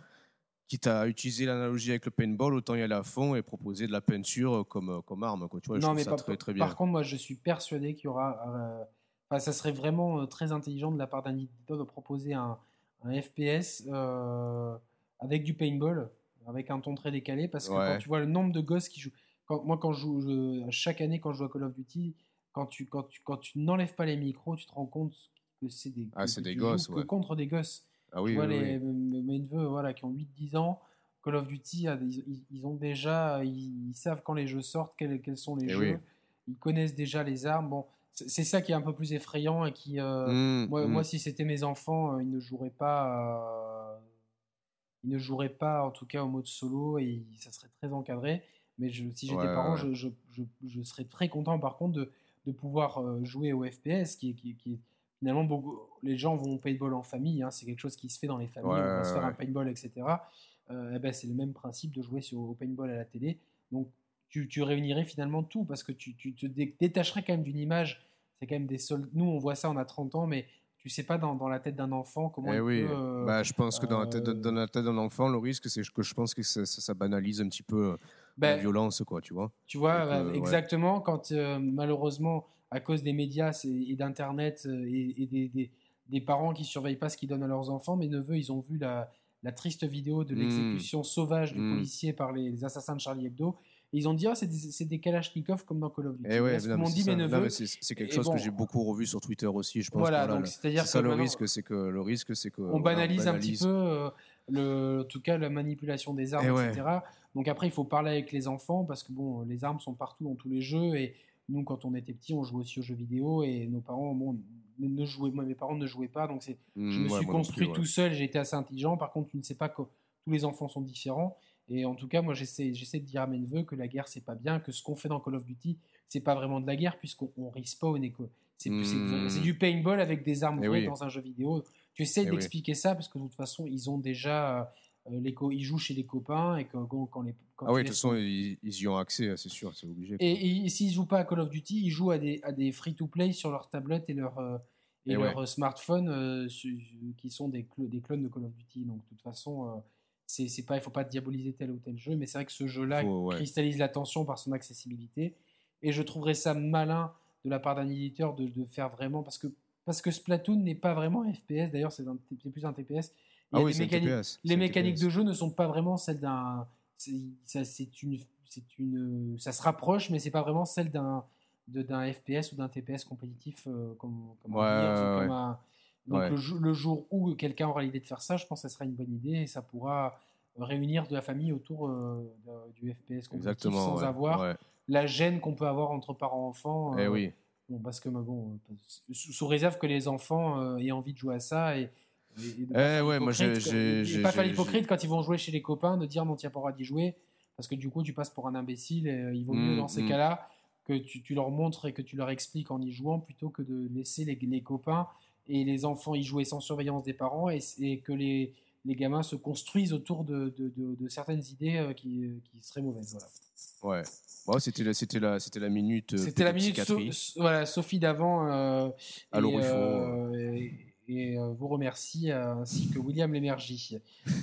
B: quitte à utiliser l'analogie avec le paintball, autant y aller à fond et proposer de la peinture comme, comme arme. Quoi. Tu vois, non, mais ça très, très bien.
A: Par contre, moi, je suis persuadé qu'il y aura. Euh, ça serait vraiment euh, très intelligent de la part d'un éditeur de proposer un, un FPS euh, avec du paintball, avec un ton très décalé, parce que quand tu vois le nombre de gosses qui jouent. moi, quand je joue, chaque année, quand je joue à Call of Duty, quand tu, quand tu, quand tu n'enlèves pas les micros, tu te rends compte que c'est des,
B: ah, c'est des gosses.
A: Que contre des gosses.
B: Ah oui,
A: tu vois, les, mes neveux voilà, qui ont 8-10 ans, Call of Duty, ils, ont déjà, ils, savent quand les jeux sortent, quels, quels sont les eh jeux. Ils connaissent déjà les armes. Bon, c'est ça qui est un peu plus effrayant et qui, euh, mmh, moi, moi, mmh. si c'était mes enfants, euh, ils ne joueraient pas, euh, ils ne joueraient pas en tout cas au mode solo et ça serait très encadré. Mais je, si j'étais parent, Je, je, je, serais très content par contre de, de pouvoir jouer au FPS, qui, qui, qui finalement beaucoup, les gens vont au paintball en famille, hein, c'est quelque chose qui se fait dans les familles, on va se faire un paintball, etc. Eh ben, c'est le même principe de jouer sur, au paintball à la télé. Donc tu, réunirais finalement tout parce que tu, te détacherais quand même d'une image. C'est quand même des soldats. Nous, on voit ça, on a 30 ans, mais tu sais pas dans, la tête d'un enfant comment.
B: Eh oui. Euh, bah, je pense que dans la tête, euh, dans la tête d'un enfant, le risque, c'est que je pense que ça, banalise un petit peu euh, la ben, violence, quoi, tu vois.
A: Tu vois, exactement, quand malheureusement, à cause des médias et, d'Internet et, des, des, parents qui surveillent pas ce qu'ils donnent à leurs enfants, mes neveux, ils ont vu la, la triste vidéo de mmh. l'exécution sauvage du mmh. policier par les, assassins de Charlie Hebdo ils ont dit, ah, c'est des, des, Kalachnikov comme dans Call of Duty.
B: Eh ouais, dit mes neveux. C'est quelque chose que j'ai beaucoup revu sur Twitter aussi. Je pense
A: voilà, donc c'est-à-dire
B: ça le risque, c'est que le risque, c'est que
A: on banalise, un petit peu, euh, le, en tout cas, la manipulation des armes, eh etc. Donc après, il faut parler avec les enfants parce que bon, les armes sont partout dans tous les jeux et nous, quand on était petits, on jouait aussi aux jeux vidéo et nos parents, bon, ne jouaient, moi, mes parents ne jouaient pas, donc c'est, je mmh, me suis construit tout seul. J'ai été assez intelligent. Par contre, tu ne sais pas que tous les enfants sont différents. Et en tout cas, moi, j'essaie, j'essaie de dire à mes neveux que la guerre, c'est pas bien, que ce qu'on fait dans Call of Duty, c'est pas vraiment de la guerre, puisqu'on respawn et que c'est, mmh. c'est, du paintball avec des armes vraies dans un jeu vidéo. Tu essaies d'expliquer ça, parce que de toute façon, ils ont déjà. Euh, les ils jouent chez des copains et que, quand, les.
B: ah oui, de toute façon, ils, y ont accès, c'est sûr, c'est obligé.
A: Et, s'ils jouent pas à Call of Duty, ils jouent à des, à des free-to-play sur leur tablette et leur. Euh, et, leur smartphone euh, qui sont des, des clones de Call of Duty. Donc, de toute façon, c'est pas il faut pas diaboliser tel ou tel jeu mais c'est vrai que ce jeu là cristallise l'attention par son accessibilité. Et je trouverais ça malin de la part d'un éditeur de, de, faire vraiment parce que parce que Splatoon n'est pas vraiment un FPS d'ailleurs c'est plus un TPS
B: ah oui, les, mécaniques,
A: les mécaniques de jeu ne sont pas vraiment celles d'un c'est une c'est une ça se rapproche mais c'est pas vraiment celle d'un d'un FPS ou d'un TPS compétitif euh, comme, comme, comme un, donc le, jour où quelqu'un aura l'idée de faire ça, je pense que ça sera une bonne idée et ça pourra réunir de la famille autour euh, du FPS
B: compétitif
A: sans avoir la gêne qu'on peut avoir entre parents-enfants.
B: Eh euh, oui.
A: Bon, parce que bon, sous, réserve que les enfants euh, aient envie de jouer à ça et,
B: et, eh ouais, moi j'ai
A: pas l'hypocrite quand ils vont jouer chez les copains de dire non, tu n'as pas le droit d'y jouer parce que du coup, tu passes pour un imbécile et il vaut mieux
B: Mm,
A: dans ces
B: mm.
A: cas-là que tu, tu leur montres et que tu leur expliques en y jouant plutôt que de laisser les, les copains et les enfants y jouer sans surveillance des parents et, et que les, les gamins se construisent autour de, de- de- de certaines idées euh, qui, qui seraient mauvaises. Voilà.
B: Ouais. Bon, c'était la, c'était la, c'était la minute. euh,
A: C'était la minute So-
B: pédopsychiatrie.
A: So- voilà, Sophie d'avant. euh,
B: Allô,
A: et,
B: Ruffo.
A: euh, et, et, euh, vous remercie, euh, ainsi que William Lémergie.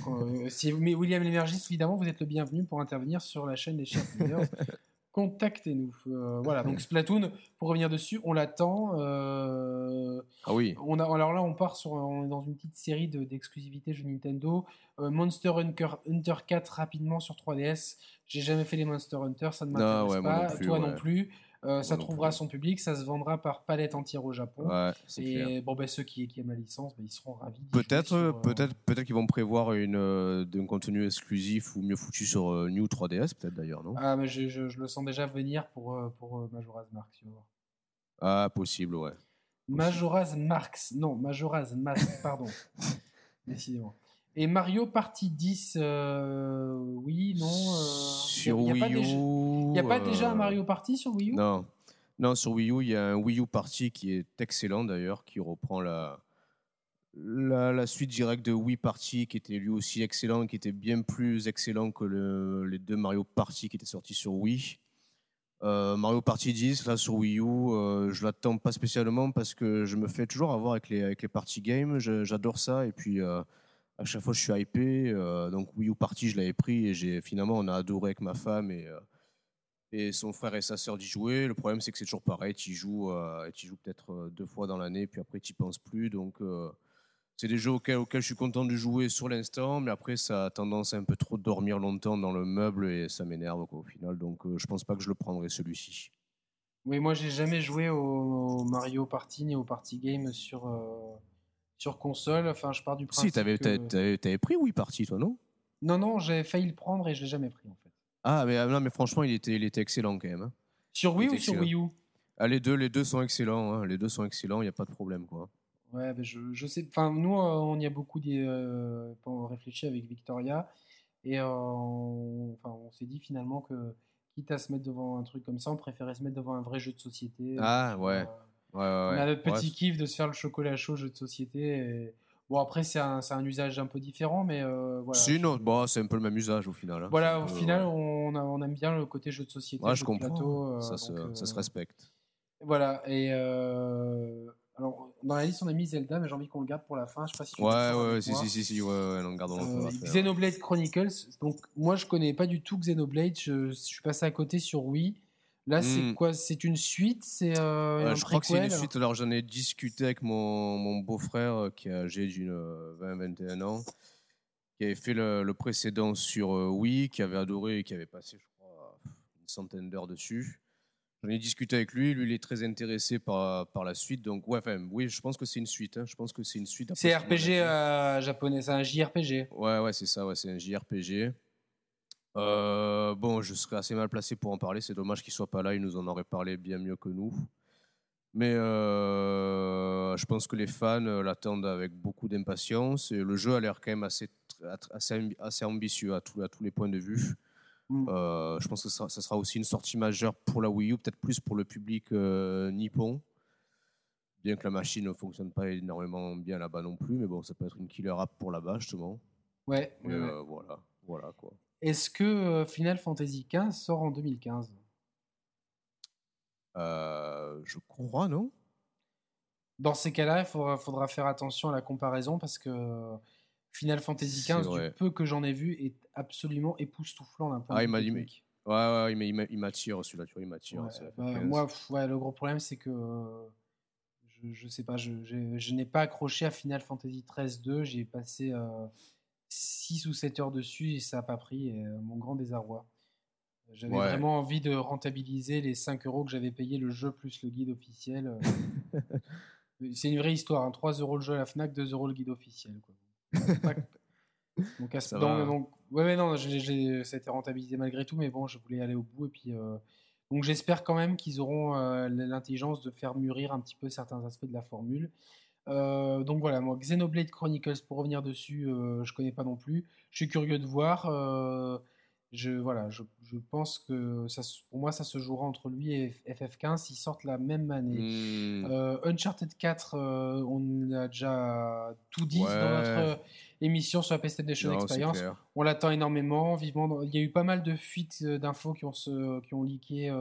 A: Euh, si mais William Lémergie, évidemment, vous êtes le bienvenu pour intervenir sur la chaîne des Chers Players. <laughs> Contactez-nous. Euh, <laughs> voilà, donc Splatoon, pour revenir dessus, on l'attend. euh,
B: Ah oui.
A: on a, alors là, on part sur, on est dans une petite série de- d'exclusivités jeux Nintendo. Euh, Monster Hunter, Hunter 4 rapidement sur 3DS. J'ai jamais fait les Monster Hunter, ça ne
B: Non,
A: m'intéresse
B: ouais,
A: pas.
B: non plus,
A: Toi non plus. Euh, ça trouvera son public, ça se vendra par palette entière au Japon.
B: Ouais, c'est clair.
A: Et bon, ben, ceux qui, qui aiment la licence, ben, ils seront ravis.
B: Peut-être,
A: sur, euh,
B: peut-être, peut-être qu'ils vont prévoir une, euh, d'un contenu exclusif ou mieux foutu sur euh, New 3DS, peut-être d'ailleurs, non?
A: Ah, mais je, je- je le sens déjà venir pour, pour Majora's Mask. tu vas voir.
B: Ah, possible, ouais.
A: Majora's Marks. Non, Majora's Mask, pardon. <laughs> Décidément. Et Mario Party 10, euh, oui, non. euh,
B: Sur
A: y a, y a
B: Wii U.
A: Il n'y a pas déjà un
B: euh,
A: Mario Party sur Wii U?
B: Non. Non, sur Wii U, il y a un Wii U Party qui est excellent d'ailleurs, qui reprend la, la, la suite directe de Wii Party, qui était lui aussi excellent, qui était bien plus excellent que le- les deux Mario Party qui étaient sortis sur Wii. Euh, Mario Party 10, là sur Wii U, euh, je l'attends pas spécialement parce que je me fais toujours avoir avec les, avec les party games. J'adore ça et puis euh, à chaque fois je suis hypé. euh, donc Wii U Party, je l'avais pris et j'ai finalement on a adoré avec ma femme et, euh, et son frère et sa sœur d'y jouer. Le problème c'est que c'est toujours pareil, tu joues, euh, tu joues peut-être euh, deux fois dans l'année puis après tu penses plus. Donc c'est des jeux auxquels, je suis content de jouer sur l'instant, mais après ça a tendance à un peu trop dormir longtemps dans le meuble et ça m'énerve au final. Donc je pense pas que je le prendrai celui-ci.
A: Oui, moi j'ai jamais joué au Mario Party ni au Party Game sur, sur console. Enfin, je pars du principe.
B: Si, t'avais,
A: que-
B: t'avais, t'avais- t'avais pris Wii Party, toi, non?
A: Non, non, j'ai failli le prendre et je l'ai jamais pris en fait.
B: Ah, mais, ah, non, mais franchement, il était, il était excellent quand même. hein.
A: Sur Wii ou sur Wii U?
B: Ah, les, deux, les deux sont excellents, hein. les deux sont excellents, il n'y a pas de problème. Quoi.
A: Ouais, ben je, je sais. Enfin, nous, euh, on y a beaucoup euh, réfléchi avec Victoria et euh, on, enfin, on s'est dit finalement que quitte à se mettre devant un truc comme ça, on préférait se mettre devant un vrai jeu de société.
B: Ah,
A: Euh,
B: ouais. Ouais, ouais,
A: On
B: ouais.
A: a notre petit
B: Ouais,
A: kiff de se faire le chocolat chaud jeu de société. et- Bon, après, c'est un, c'est un usage un peu différent, mais euh, voilà.
B: Si, non, bon, c'est un peu le même usage au final. hein.
A: Voilà, au
B: peu,
A: final,
B: ouais.
A: on, a- on aime bien le côté jeu de société.
B: Ouais,
A: jeu
B: je comprends.
A: plateau, euh,
B: ça, se,
A: donc,
B: ça se
A: euh,
B: respecte.
A: Voilà, et euh, alors dans la liste on a mis Zelda, mais j'ai envie qu'on le garde pour la fin. Je sais pas si tu
B: Ouais, ouais,
A: avec
B: si, si, si, si, ouais, ouais, non, gardons
A: Euh,
B: le faire.
A: Xenoblade Chronicles, donc moi je connais pas du tout Xenoblade, je, je suis passé à côté sur Wii. Là, c'est
B: Hmm.
A: quoi? C'est une suite? C'est euh, un
B: je crois que c'est une suite. Alors, j'en ai discuté avec mon, mon beau-frère euh, qui est âgé d'une 20-21 ans, qui avait fait le, le précédent sur euh, Wii, qui avait adoré et qui avait passé, je crois, une centaine d'heures dessus. J'en ai discuté avec lui. Lui, il est très intéressé par, par la suite. Donc, ouais, enfin, oui, je pense que c'est une suite. hein. Je pense que c'est une suite.
A: C'est
B: après ce qu'on a
A: RPG euh, japonais, c'est un JRPG.
B: Ouais, ouais, c'est ça, ouais, c'est un JRPG. Euh, bon, je serais assez mal placé pour en parler. C'est dommage qu'il soit pas là. Il nous en aurait parlé bien mieux que nous. Mais euh, je pense que les fans euh, l'attendent avec beaucoup d'impatience. Et le jeu a l'air quand même assez, assez, ambi- assez ambitieux à, tous- à tous les points de vue.
A: Mm.
B: Euh, je pense que ça, ça sera aussi une sortie majeure pour la Wii U, peut-être plus pour le public nippon. Bien que la machine ne fonctionne pas énormément bien là-bas non plus, mais bon, ça peut être une killer app pour là-bas justement.
A: Ouais. Ouais, ouais.
B: voilà, voilà quoi.
A: Est-ce que euh, Final Fantasy XV sort en 2015
B: Euh, je crois, non?
A: Dans ces cas-là, il faudra, faudra faire attention à la comparaison parce que Final Fantasy XV, du peu que j'en ai vu, est absolument époustouflant d'un point
B: Ah,
A: de
B: il
A: vue
B: m'a dit,
A: technique.
B: Ouais, ouais, mais il m'a- il m'attire celui-là, tu vois, il m'attire.
A: Ouais, bah,
B: F15.
A: moi, pff, ouais, le gros problème, c'est que euh, je, je sais pas, je, je- je n'ai pas accroché à Final Fantasy XIII 2. J'ai passé 6 ou 7 heures dessus et ça n'a pas pris, et, euh, mon grand désarroi. J'avais
B: Ouais.
A: vraiment envie de rentabiliser les 5 euros que j'avais payé le jeu plus le guide officiel. euh. <laughs> c'est une vraie histoire, hein, 3 euros le jeu à la Fnac, 2 euros le guide officiel. Quoi. Pas- donc, à ce- donc- ouais, ouais, non, ça a été rentabilisé malgré tout, mais bon, je voulais aller au bout. Et puis, euh, donc, j'espère quand même qu'ils auront euh, l'intelligence de faire mûrir un petit peu certains aspects de la formule. Euh, donc voilà, moi, Xenoblade Chronicles, pour revenir dessus, euh, je connais pas non plus. Je suis curieux de voir. euh, je, voilà, je, je pense que ça, pour moi, ça se jouera entre lui et FF15 s'ils sortent la même année.
B: Hmm.
A: Euh, Uncharted 4, euh, on a déjà tout dit
B: Ouais.
A: dans notre émission sur la PlayStation
B: Non,
A: Experience. On l'attend énormément, vivement. Il y a eu pas mal de fuites d'infos qui ont, se, qui ont leaké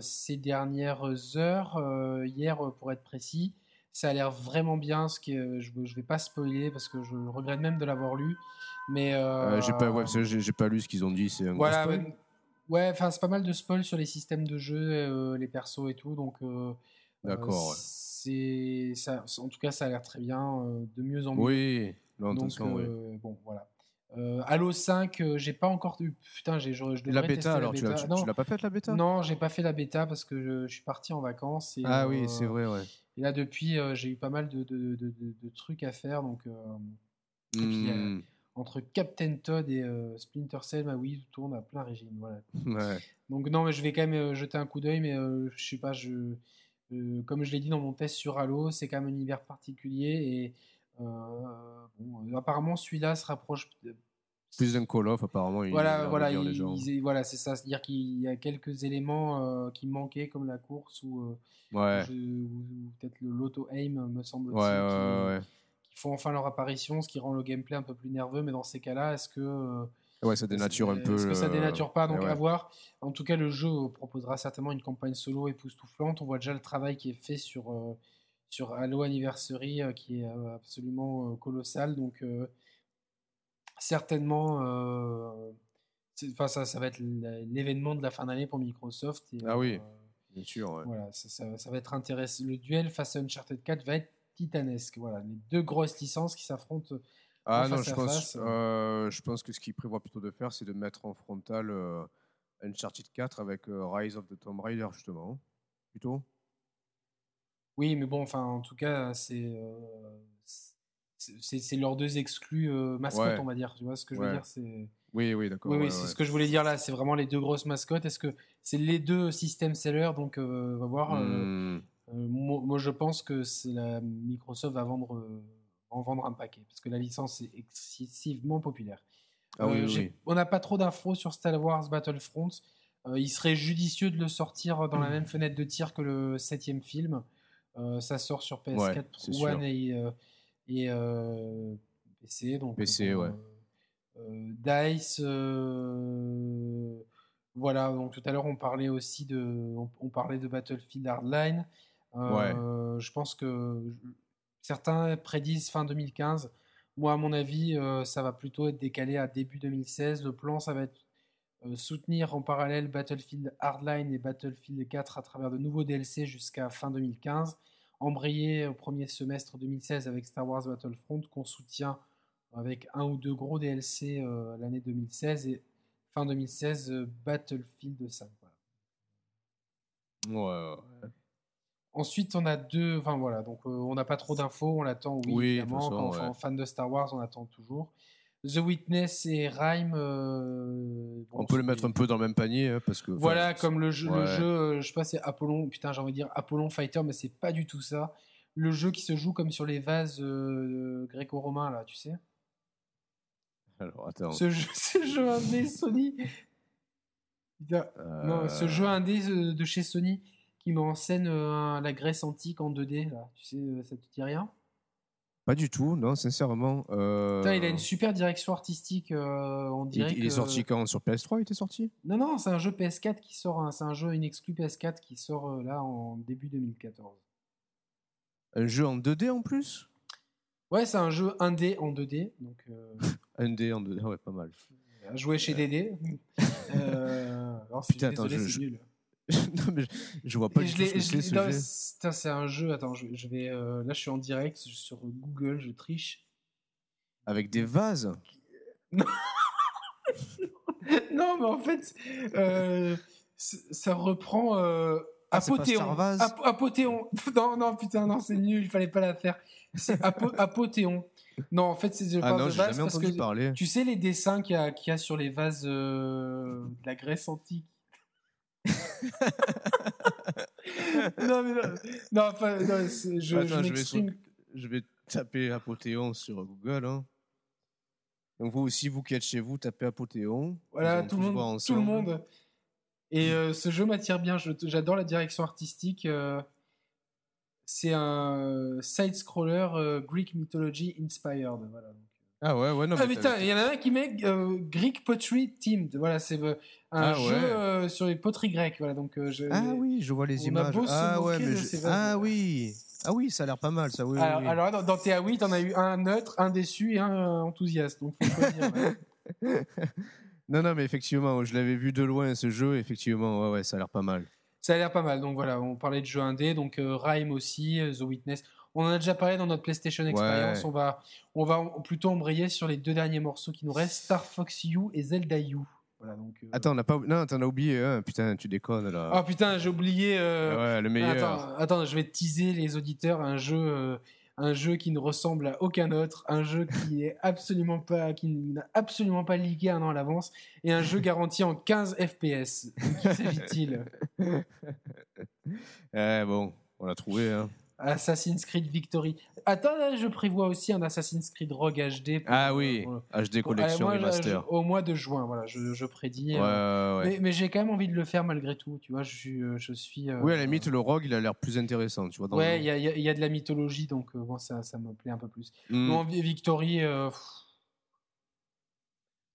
A: ces dernières heures, hier pour être précis. Ça a l'air vraiment bien, ce qui est- je ne vais pas spoiler parce que je regrette même de l'avoir lu. Mais euh,
B: Euh, j'ai pas, ouais, j'ai pas lu ce qu'ils ont dit. C'est un gros
A: voilà,
B: spoil
A: ouais, enfin c'est pas mal de spoil sur les systèmes de jeu, euh, les persos et tout, donc euh,
B: D'accord,
A: euh,
B: ouais.
A: c'est ça, en tout cas ça a l'air très bien, euh, de mieux en mieux.
B: Oui,
A: euh, bon voilà. Euh, Halo 5, euh, j'ai pas encore eu. Putain, j'ai, je, je
B: La bêta, alors,
A: la
B: tu l'as
A: bêta.
B: tu- l'as pas faite la bêta?
A: Non, j'ai pas fait la bêta parce que je, je suis parti en vacances. Et,
B: Ah
A: euh,
B: oui, c'est vrai, ouais.
A: Et là depuis, euh, j'ai eu pas mal de, de, de- de- de trucs à faire, donc. euh, et puis, euh,
B: Hmm,
A: entre Captain Todd et euh, Splinter Cell, ma Wii tourne à plein régime. Voilà.
B: ouais.
A: Donc non, mais je vais quand même jeter un coup d'œil, mais je sais pas, je, comme je l'ai dit dans mon test sur Halo, c'est quand même un univers particulier et bon, apparemment celui-là se rapproche.
B: Plus d'un Call of, apparemment. il
A: Voilà, voilà,
B: dire,
A: il-
B: les gens.
A: il- voilà, c'est ça, c'est-à-dire qu'il y a quelques éléments euh, qui manquaient comme la course ou, euh,
B: Ouais,
A: ou- peut-être le l'auto aim me semble-t-il.
B: ouais, ouais,
A: qui- qui font enfin leur apparition, ce qui rend le gameplay un peu plus nerveux. Mais dans ces cas-là, est-ce que euh,
B: Ouais, ça dénature un
A: est-ce
B: peu.
A: que ça dénature pas Donc
B: Ouais,
A: à voir. En tout cas, le jeu proposera certainement une campagne solo époustouflante. On voit déjà le travail qui est fait sur euh, sur Halo Anniversary, euh, qui est euh, absolument colossal. Donc certainement. euh, Enfin, ça, ça va être l'événement de la fin d'année pour Microsoft. et,
B: Ah oui.
A: euh,
B: Bien sûr, ouais.
A: voilà, ça, ça- ça va être intéressant. Le duel face à Uncharted 4 va être titanesque. Voilà, les deux grosses licences qui s'affrontent.
B: Ah non, je pense,
A: face,
B: euh, je pense que ce qu'il prévoit plutôt de faire, c'est de mettre en frontal euh, Uncharted 4 avec euh, Rise of the Tomb Raider, justement. Plutôt
A: Oui, mais bon, enfin, en tout cas, c'est c'est c'est leurs deux exclus euh, mascottes,
B: Ouais.
A: on va dire. Tu vois ce que je veux dire C'est
B: Oui, oui, d'accord.
A: oui, oui,
B: ouais,
A: c'est ce que je voulais dire là. C'est vraiment les deux grosses mascottes. Est-ce que c'est les deux systèmes sellers Donc, euh, on va voir. euh,
B: Hmm,
A: euh, moi, moi, je pense que la Microsoft va vendre en vendre un paquet parce que la licence est excessivement populaire.
B: Ah oui.
A: On n'a pas trop d'infos sur Star Wars Battlefront. Il serait judicieux de le sortir dans la même fenêtre de tir que le septième film. Ça sort sur PS4
B: Ouais, c'est
A: One et, et euh, PC. Donc,
B: PC,
A: bon,
B: ouais.
A: euh, euh, Dice. euh, voilà, donc tout à l'heure on parlait aussi de, on, on parlait de Battlefield Hardline. Euh, Je pense que certains prédisent fin 2015. Moi, à mon avis, euh, ça va plutôt être décalé à début 2016. Le plan, ça va être euh, soutenir en parallèle Battlefield Hardline et Battlefield 4 à travers de nouveaux DLC jusqu'à fin 2015. Embrayer au premier semestre 2016 avec Star Wars Battlefront, qu'on soutient avec un ou deux gros DLC euh, l'année 2016 et fin 2016 euh, Battlefield 5. Voilà.
B: Ouais, ouais.
A: Ensuite, on a deux. Enfin voilà, donc euh, on n'a pas trop d'infos, on l'attend, oui,
B: Oui,
A: évidemment.
B: façon,
A: Quand,
B: ouais.
A: fan de Star Wars, on attend toujours. The Witness et Rhyme. euh, bon,
B: On peut le
A: c'est
B: mettre un peu dans le même panier, hein, parce que.
A: Voilà, comme le jeu, le
B: ouais.
A: jeu euh, je sais pas, c'est Apollon. Putain, j'ai envie de dire Apollon Fighter, mais c'est pas du tout ça. Le jeu qui se joue comme sur les vases euh, gréco-romains, là, tu sais.
B: Alors, attends.
A: Ce jeu, <laughs> ce jeu indé Sony. Putain, Non, ce
B: Euh,
A: jeu indé de chez Sony qui met en scène la Grèce antique en 2D, là. Tu sais, ça te dit rien?
B: Pas du tout, non, sincèrement. euh,
A: Putain, il a une super direction artistique, euh, on
B: il,
A: dirait
B: il est
A: que-
B: sorti quand? Sur PS3, il était sorti?
A: Non, non, c'est un jeu PS4 qui sort, hein, c'est un jeu, une exclu PS4 qui sort euh, là en début 2014.
B: Un jeu en 2D en plus?
A: Ouais, c'est un jeu indé en 2D, donc euh,
B: Un D en 2D, <laughs> ouais, pas mal.
A: jouer chez <laughs> alors, suis
B: Putain, attends, je- je-
A: nul. <laughs>
B: non, mais je, vois pas du tout ce que c'est ce jeu.
A: un jeu. Attends, je, je vais. euh, là, je suis en direct sur Google, je triche.
B: Avec des vases
A: non, <laughs> mais en fait, euh, ça reprend euh,
B: Ah,
A: Apothéon. Ap- Apothéon. <laughs> Non, non, putain, non, c'est nul, il fallait pas la faire. C'est Apo- Apothéon. Non, en fait, c'est
B: Ah non,
A: de vases
B: jamais
A: parce que
B: parler.
A: tu sais les dessins qu'il y, a- qu'il y a sur les vases euh, de la Grèce antique. Non, mais non, non, enfin, non, je,
B: Attends,
A: je
B: je vais
A: m'exprime.
B: Je vais taper Apothéon sur Google. Hein. Donc vous aussi, vous qui êtes chez vous, tapez Apothéon.
A: Voilà, tout le, monde, tout le monde. Et euh, ce jeu m'attire bien. J'adore la direction artistique. Euh, c'est un side-scroller Greek mythology inspired. Voilà.
B: Ah ouais, ouais, non.
A: Ah putain, il y en a un qui met Greek Pottery Teamed. Voilà, c'est un ah jeu sur les poteries grecques. Voilà, donc,
B: ah oui, je vois les images. ah ouais, mais ah oui. Ah oui, ça a l'air pas mal, ça. Oui,
A: alors,
B: oui,
A: alors, dans, dans TA8, on a eu un neutre, un déçu et un enthousiaste. Donc, faut choisir, <laughs>
B: non, non, mais effectivement, je l'avais vu de loin ce jeu. Effectivement, ouais, ouais, ça a l'air pas mal.
A: Ça a l'air pas mal. Donc voilà, on parlait de jeux indé, donc euh, Rhyme aussi, euh, The Witness. On en a déjà parlé dans notre PlayStation Experience. On, va, on va plutôt embrayer sur les deux derniers morceaux qui nous restent Star Fox U et Zelda U. Voilà, donc, euh,
B: Attends, on n'a pas. Non, t'en as oublié. Putain, tu déconnes là.
A: Oh putain, j'ai oublié.
B: Euh, ouais, le meilleur.
A: Attends, attends, je vais teaser les auditeurs un jeu, euh, un jeu qui ne ressemble à aucun autre, un jeu qui <laughs> est absolument pas, qui n'a absolument pas leaké un an à l'avance, et un jeu garanti en 15 FPS. Qui s'agit-il? <laughs>
B: Eh bon, on l'a trouvé. Hein.
A: Assassin's Creed Victory. Attends, je prévois aussi un Assassin's Creed Rogue HD.
B: ah oui, HD Collection Remaster.
A: au mois de juin, voilà, je, prédis.
B: Euh,
A: mais, j'ai quand même envie de le faire malgré tout, tu vois, je, euh, je suis...
B: oui, à la limite, le Rogue, il a l'air plus intéressant, tu vois.
A: ouais, il y, a, de la mythologie, donc euh, bon, ça, ça me plaît un peu plus. Mm. Victory...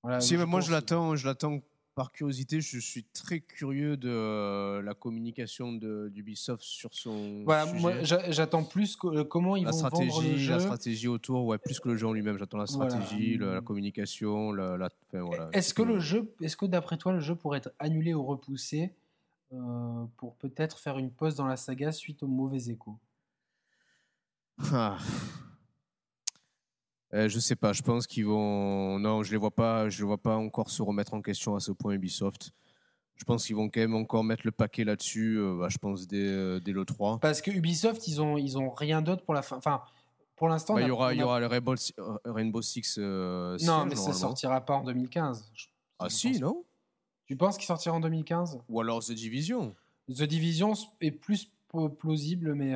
B: Voilà, si, moi je l'attends, je l'attends par curiosité, je suis très curieux de euh, la communication d'Ubisoft sur son.
A: Voilà, moi j'attends plus euh, comment ils
B: la
A: vont
B: stratégie,
A: vendre le jeu.
B: La stratégie autour, ouais, plus que le jeu en lui-même. J'attends la stratégie, la, communication, la. voilà,
A: est-ce que le jeu, est-ce que d'après toi le jeu pourrait être annulé ou repoussé euh, pour peut-être faire une pause dans la saga suite aux mauvais échos
B: ah. Euh, je sais pas. Je pense qu'ils vont. Non, je les vois pas. Je les vois pas encore se remettre en question à ce point Ubisoft. Je pense qu'ils vont quand même encore mettre le paquet là-dessus. Euh, bah, je pense dès, euh, dès, le 3.
A: Parce que Ubisoft, ils ont ils ont rien d'autre pour la fin. Enfin, pour l'instant,
B: bah, il y aura il y aura le Rainbow, Rainbow Six.
A: non, mais ça sortira pas en 2015.
B: ah si, non?
A: Tu penses qu'il sortira en 2015
B: Ou alors The Division.
A: The Division est plus plausible, mais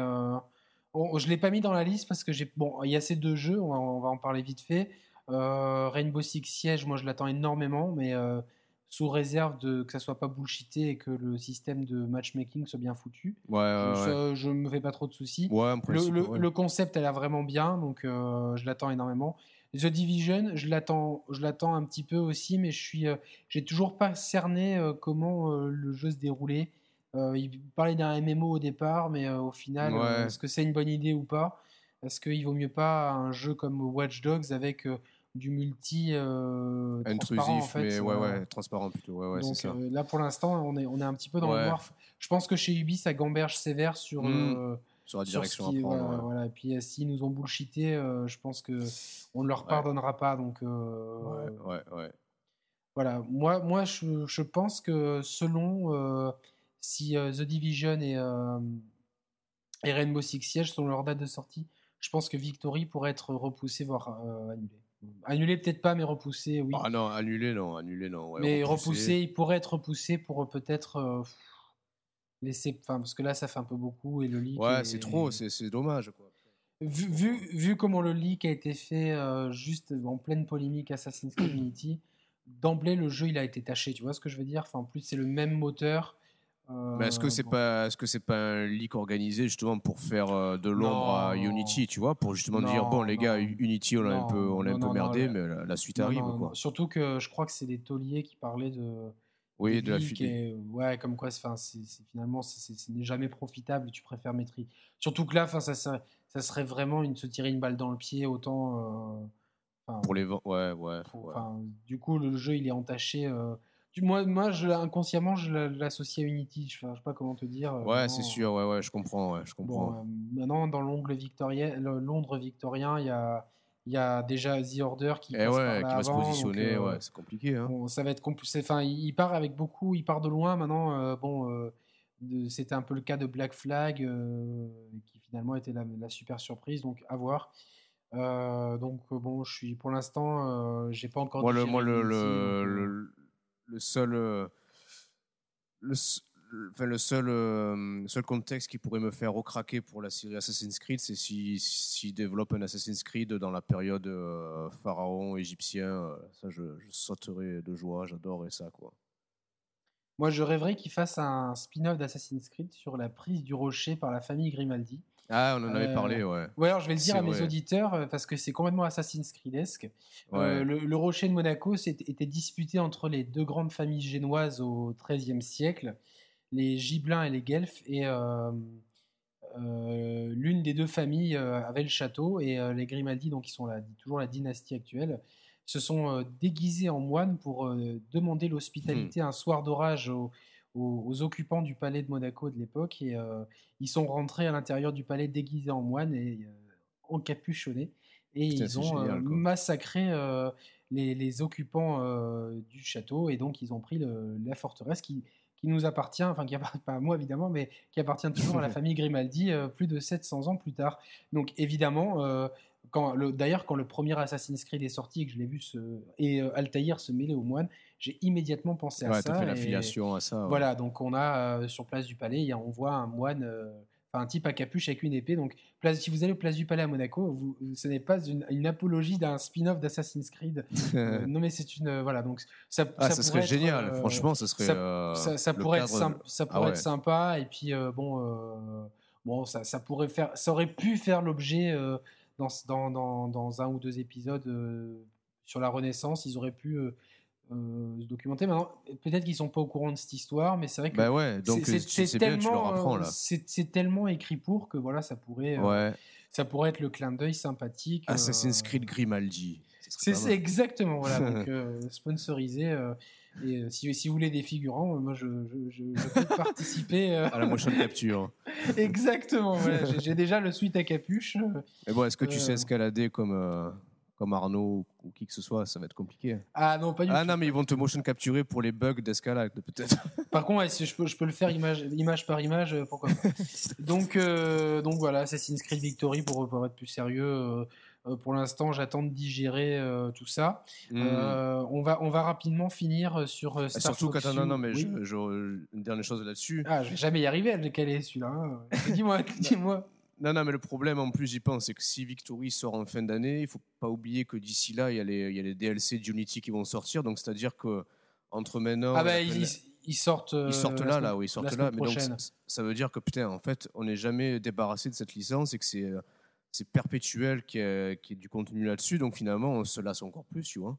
A: je ne l'ai pas mis dans la liste parce que j'ai. Bon, il y a ces deux jeux, on va, en parler vite fait. Euh, Rainbow Six Siege, moi je l'attends énormément, mais euh, sous réserve de que ça soit pas bullshité et que le système de matchmaking soit bien foutu.
B: Ouais,
A: je, ne me fais pas trop de soucis.
B: le,
A: le, concept a l'air vraiment bien, donc euh, je l'attends énormément. The Division, je l'attends, je l'attends un petit peu aussi, mais je suis, j'ai toujours pas cerné comment le jeu se déroulait. Euh, il parlait d'un MMO au départ, mais euh, au final, euh, est-ce que c'est une bonne idée ou pas? Est-ce qu'il vaut mieux pas un jeu comme Watch Dogs avec du multi transparent en fait,
B: mais ouais, ouais, transparent plutôt. Ouais, ouais, ça.
A: là, pour l'instant, on est, on est un petit peu dans le noir. Je pense que chez Ubi, ça gamberge sévère sur.
B: Mmh. sur la direction à prendre.
A: Voilà, Et puis s'ils nous ont bullshité, je pense que on ne leur pardonnera pas. Donc,
B: ouais, ouais.
A: Voilà, moi, moi je, je pense que selon si euh, The Division et, euh, et, Rainbow Six Siege sont leur date de sortie, je pense que Victory pourrait être repoussé, voire euh, annulé. Annulé peut-être pas, mais repoussé, oui.
B: Ah non, annulé non, annulé non.
A: mais repoussé. il pourrait être repoussé pour peut-être laisser, enfin parce que là ça fait un peu beaucoup et le leak.
B: Ouais, c'est trop, c'est dommage quoi.
A: Vu, vu, vu, comment le leak a été fait juste en pleine polémique Assassin's Creed Unity, d'emblée le jeu il a été taché, tu vois ce que je veux dire? Enfin en plus c'est le même moteur,
B: mais est-ce que c'est pas, est-ce que c'est pas un leak organisé justement pour faire euh, de l'ombre à Unity, tu vois, pour justement dire bon les gars, Unity on l'a un peu, on l'a un peu merdé, mais la, suite arrive quoi.
A: Surtout que je crois que c'est des tauliers qui parlaient de.
B: Oui, de, la fumée.
A: ouais, comme quoi, enfin, c'est, finalement, ce n'est jamais profitable. Tu préfères maîtriser. Surtout que là, enfin, ça, ça, ça, serait vraiment une, se tirer une balle dans le pied autant.
B: Euh, pour les ouais, ouais,
A: Du coup, le jeu, il est entaché. Euh, moi, moi je, inconsciemment, je l'associe à Unity. Je ne sais pas comment te dire. Euh,
B: ouais, c'est sûr. Ouais, ouais, je comprends. Ouais, je comprends.
A: Euh, maintenant, dans l'ongle victorien, le Londres victorien, il y a, il y a déjà The Order qui,
B: eh ouais, qui va se positionner. Euh, ouais, c'est compliqué. Hein.
A: Bon, ça va être compliqué. Enfin, il part avec beaucoup. Il part de loin. Maintenant, bon, c'était un peu le cas de Black Flag, qui finalement était la, la, super surprise. Donc, à voir. donc bon, je suis pour l'instant, j'ai pas encore.
B: Moi, le, moi le, le, le, seul. Euh, enfin, le seul, euh, seul contexte qui pourrait me faire recraquer pour la série Assassin's Creed, c'est s'ils si, développent un Assassin's Creed dans la période euh, pharaon égyptien. Ça, je, je, sauterais de joie, j'adorerais ça. Quoi.
A: Moi, je rêverais qu'ils fassent un spin-off d'Assassin's Creed sur la prise du rocher par la famille Grimaldi.
B: Ah, on en avait parlé, ouais.
A: Ouais, alors je vais le dire à mes auditeurs parce que c'est complètement Assassin's Creedesque. le, le, rocher de Monaco était disputé entre les deux grandes familles génoises au XIIIe siècle les Gibelins et les Guelfs. Et euh, euh, l'une des deux familles euh, avait le château et les Grimaldi, donc qui sont toujours la dynastie actuelle, se sont déguisés en moines pour demander l'hospitalité hmm. un soir d'orage aux, occupants du palais de Monaco de l'époque. Et ils sont rentrés à l'intérieur du palais déguisés en moines et encapuchonnés. Et ils ont massacré les, occupants du château. Et donc, ils ont pris la forteresse qui, qui nous appartient, enfin qui appartient pas à moi évidemment, mais qui appartient toujours à la <laughs> famille Grimaldi euh, plus de 700 ans plus tard. Donc évidemment, euh, d'ailleurs quand le premier Assassin's Creed est sorti et que je l'ai vu se, et euh, Altaïr se mêler aux moines, j'ai immédiatement pensé à ça.
B: Ouais, fait l'affiliation à ça.
A: Voilà, donc on a sur place du palais, on voit un moine un type à capuche avec une épée. Donc, place, si vous allez au Place du Palais à Monaco, vous, ce n'est pas une, apologie d'un spin-off d'Assassin's Creed. <laughs> Euh, non, mais c'est une. voilà, donc ça,
B: ah, ça, serait génial, euh, franchement, ça serait.
A: Ça, euh, pourrait, être, sympa, ça pourrait ah être sympa. Et puis, bon, bon ça, ça, pourrait faire, ça aurait pu faire l'objet dans, dans, dans, dans, un ou deux épisodes sur la Renaissance. Ils auraient pu euh, se documenter. Maintenant, peut-être qu'ils sont pas au courant de cette histoire, mais c'est vrai que
B: bah ouais, donc c'est tellement,
A: c'est tellement écrit pour que voilà, ça pourrait, euh, ça pourrait être le clin d'œil sympathique.
B: Assassin's euh, Creed Grimaldi.
A: C'est exactement voilà, <laughs> donc sponsorisé. Et si, si, vous voulez des figurants, moi je, je, je, peux <laughs> participer.
B: À la motion capture. <laughs>
A: Exactement, j'ai déjà le suite à capuche.
B: Mais bon, est-ce que tu sais escalader comme, comme Arnaud ou qui que ce soit, ça va être compliqué.
A: Ah non, pas du
B: ah, non, mais ils vont te motion capturer pour les bugs d'escalade, peut-être. <laughs>
A: Par contre, si je, peux, je peux le faire image, image par image, euh, pourquoi pas. <laughs> donc, euh, donc voilà, Assassin's Creed Victory, pour, pour être plus sérieux. Euh, pour l'instant, j'attends de digérer tout ça. Hmm. on, va, on va rapidement finir sur
B: ah, Star Surtout quand non, non, mais une dernière chose là-dessus.
A: Ah, je vais jamais y arriver à le caler celui-là. Hein. <laughs> dis-moi, dis-moi.
B: Non, non, mais le problème en plus, j'y pense, c'est que si Victory sort en fin d'année, il faut pas oublier que d'ici là, il y, a les, il y a les DLC d'Unity qui vont sortir. Donc, c'est-à-dire que entre maintenant.
A: Ah, bah, ils, sortent.
B: ils sortent là, là, oui, ils sortent là. Mais donc, ça, veut dire que, putain, en fait, on n'est jamais débarrassé de cette licence et que c'est, c'est perpétuel qu'il y, ait, du contenu là-dessus. Donc, finalement, on se lasse encore plus, tu vois.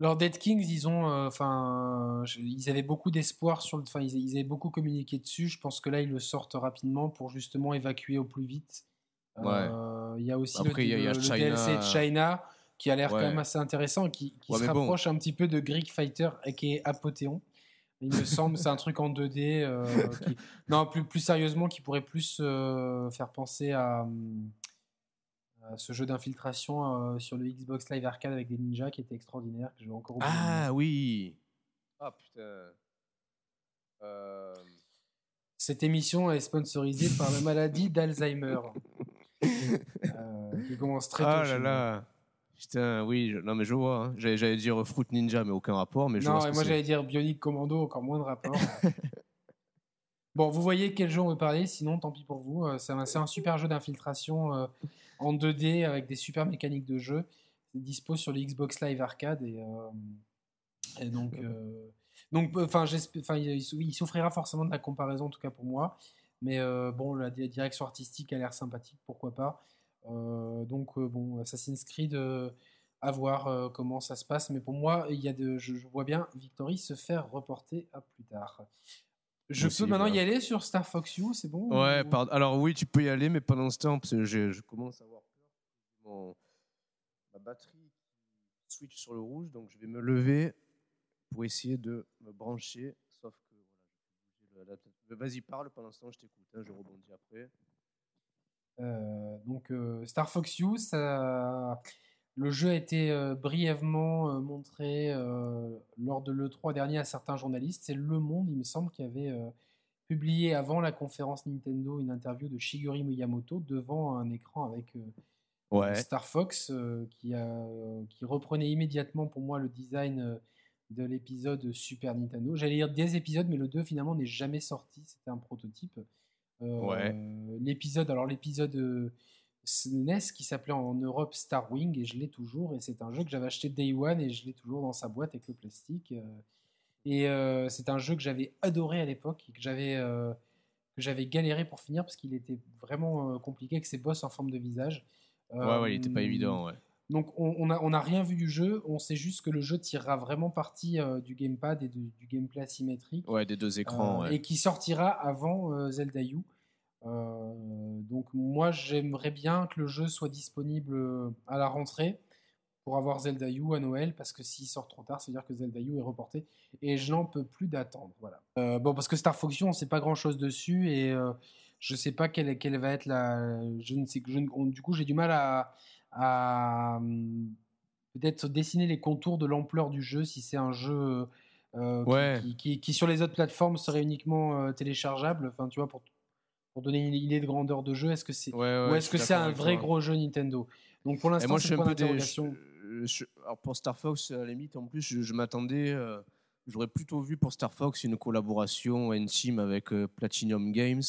A: Alors Dead Kings, ils ont, euh, enfin, ils avaient beaucoup d'espoir sur le, enfin, ils, avaient beaucoup communiqué dessus. Je pense que là, ils le sortent rapidement pour justement évacuer au plus vite. Euh, il y a aussi le, DLC de China qui a l'air quand même assez intéressant, qui, qui se rapproche un petit peu de Greek Fighter qui est Apothéon. Il me semble, c'est un truc en 2D. Euh, non, plus, plus sérieusement, qui pourrait plus faire penser à. Euh, ce jeu d'infiltration euh, sur le Xbox Live Arcade avec des ninjas qui était extraordinaire, que je vais encore
B: oublier. Ah oui Ah putain euh,
A: Cette émission est sponsorisée par la maladie d'Alzheimer. <laughs> qui commence très tôt.
B: Ah là là Putain, oui, non mais je vois. Hein. J'allais dire Fruit Ninja, mais aucun rapport. Mais je non,
A: moi j'allais dire Bionic Commando, encore moins de rapport. <laughs> bon, vous voyez quel jeu on veut parler, sinon tant pis pour vous. C'est un, super jeu d'infiltration en 2D avec des super mécaniques de jeu. C'est dispo sur le Xbox Live Arcade et, euh, donc, euh, donc enfin, il, souffrira forcément de la comparaison en tout cas pour moi. Mais euh, bon, la, direction artistique a l'air sympathique, pourquoi pas. donc bon, Assassin's Creed à voir comment ça se passe. Mais pour moi, il y a de, je, vois bien Victory se faire reporter à plus tard. Je peux maintenant y aller sur Star Fox U, c'est bon
B: Ouais, alors oui, tu peux y aller, mais pendant ce temps, parce que je, commence à avoir peur. ma batterie switch sur le rouge, donc je vais me lever pour essayer de me brancher. Sauf que voilà, Vas-y, parle pendant ce temps, je t'écoute, hein, je rebondis après.
A: Euh, donc euh, Star Fox U, ça le jeu a été euh, brièvement euh, montré euh, lors de l'E3 dernier à certains journalistes. C'est Le Monde, il me semble, qui avait publié avant la conférence Nintendo une interview de Shigeru Miyamoto devant un écran avec Star Fox qui, a, qui reprenait immédiatement pour moi le design de l'épisode Super Nintendo. J'allais dire des épisodes, mais le 2 finalement n'est jamais sorti. C'était un prototype.
B: Ouais.
A: L'épisode, alors l'épisode NES qui s'appelait en Europe Star Wing et je l'ai toujours. Et c'est un jeu que j'avais acheté Day One et je l'ai toujours dans sa boîte avec le plastique. Et c'est un jeu que j'avais adoré à l'époque et que j'avais que j'avais galéré pour finir parce qu'il était vraiment compliqué avec ses boss en forme de visage.
B: Ouais, ouais, il était pas évident. Ouais.
A: Donc on n'a on a rien vu du jeu, on sait juste que le jeu tirera vraiment parti du gamepad et du gameplay asymétrique.
B: Ouais, des deux écrans. ouais.
A: Et qui sortira avant Zelda U. donc moi j'aimerais bien que le jeu soit disponible à la rentrée pour avoir Zelda U à Noël parce que s'il sort trop tard, ça veut dire que Zelda U est reporté et je n'en peux plus d'attendre. Voilà. bon parce que Star Fox on ne sait pas grand chose dessus et je ne sais pas quelle, quelle va être la. Je ne sais je, du coup j'ai du mal à à peut-être dessiner les contours de l'ampleur du jeu si c'est un jeu euh, qui, qui, sur les autres plateformes serait uniquement euh, téléchargeable. Enfin, tu vois, pour, pour donner une idée de grandeur de jeu, est-ce que c'est ou est-ce que c'est un vrai gros jeu Nintendo? Donc pour l'instant, c'est un peu d'interrogation.
B: Alors pour Star Fox, à la limite, en plus, je, m'attendais. Euh, j'aurais plutôt vu pour Star Fox une collaboration team avec Platinum Games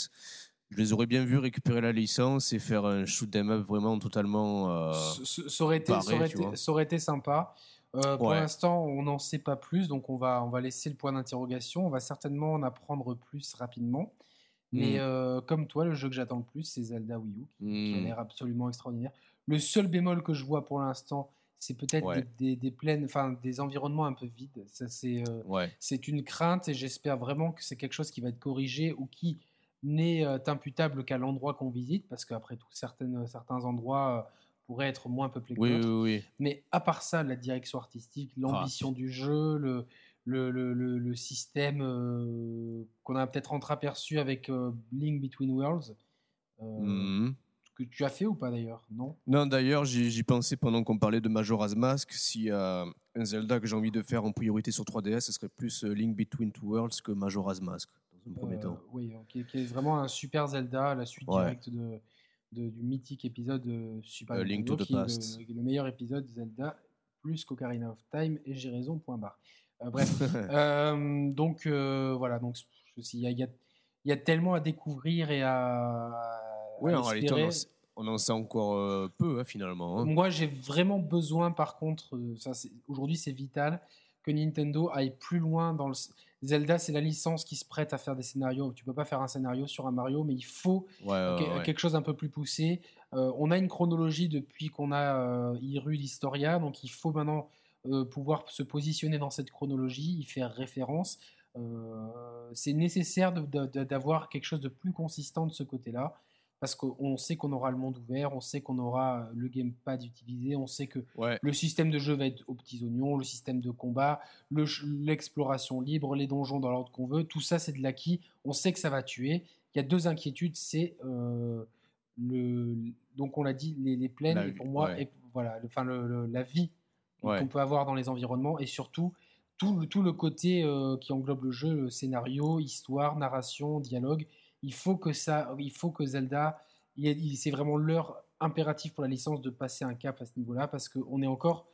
B: je les aurais bien vus récupérer la licence et faire un shoot them up vraiment totalement.
A: Euh, ça, aurait été, aurait été, sympa. Euh, pour l'instant, on n'en sait pas plus, donc on va, on va laisser le point d'interrogation. On va certainement en apprendre plus rapidement. Mais hmm. euh, comme toi, le jeu que j'attends le plus, c'est Zelda Wii U, qui, a hmm. l'air absolument extraordinaire. Le seul bémol que je vois pour l'instant, c'est peut-être des, des, plaines, enfin des environnements un peu vides. Ça, c'est, c'est une crainte et j'espère vraiment que c'est quelque chose qui va être corrigé ou qui n'est euh, imputable qu'à l'endroit qu'on visite, parce qu'après tout, certaines, certains endroits euh, pourraient être moins peuplés que
B: oui, oui,
A: Mais à part ça, la direction artistique, ah. l'ambition du jeu, le, le, le, le, système euh, qu'on a peut-être entreaperçu avec Link Between Worlds, mmh que tu as fait ou pas d'ailleurs Non?
B: Non, d'ailleurs, j'y pensais pendant qu'on parlait de Majora's Mask. Si y a un Zelda que j'ai envie de faire en priorité sur 3DS, ce serait plus Link Between Two Worlds que Majora's Mask. Euh,
A: oui, qui, est vraiment un super Zelda, la suite directe de, du mythique épisode Super
B: euh, Link to the Past.
A: Le, le, meilleur épisode Zelda, plus qu'Ocarina of Time, et j'ai raison, point barre. Euh, bref, <laughs> donc voilà, donc il y a, y, y a, tellement à découvrir et à.
B: Oui, en réalité, on en, sait encore peu hein, finalement. Hein.
A: Moi, j'ai vraiment besoin, par contre, aujourd'hui c'est vital, que Nintendo aille plus loin dans le. Zelda, c'est la licence qui se prête à faire des scénarios. Tu peux pas faire un scénario sur un Mario, mais il faut quelque chose un peu plus poussé. Euh, on a une chronologie depuis qu'on a euh, Hyrule Historia, donc il faut maintenant euh, pouvoir se positionner dans cette chronologie, y faire référence. Euh, c'est nécessaire d'avoir quelque chose de plus consistant de ce côté-là parce qu'on sait qu'on aura le monde ouvert, on sait qu'on aura le gamepad utilisé, on sait que le système de jeu va être aux petits oignons, le système de combat, l'exploration libre, les donjons dans l'ordre qu'on veut, tout ça c'est de l'acquis, on sait que ça va tuer. Il y a deux inquiétudes, c'est euh, le donc on l'a dit les, plaines et pour moi et voilà enfin la vie qu'on peut avoir dans les environnements et surtout tout, tout le côté euh, qui englobe le jeu, le scénario, histoire, narration, dialogue il faut que ça, il faut que Zelda, c'est vraiment l'heure impérative pour la licence de passer un cap à ce niveau-là parce qu'on est encore,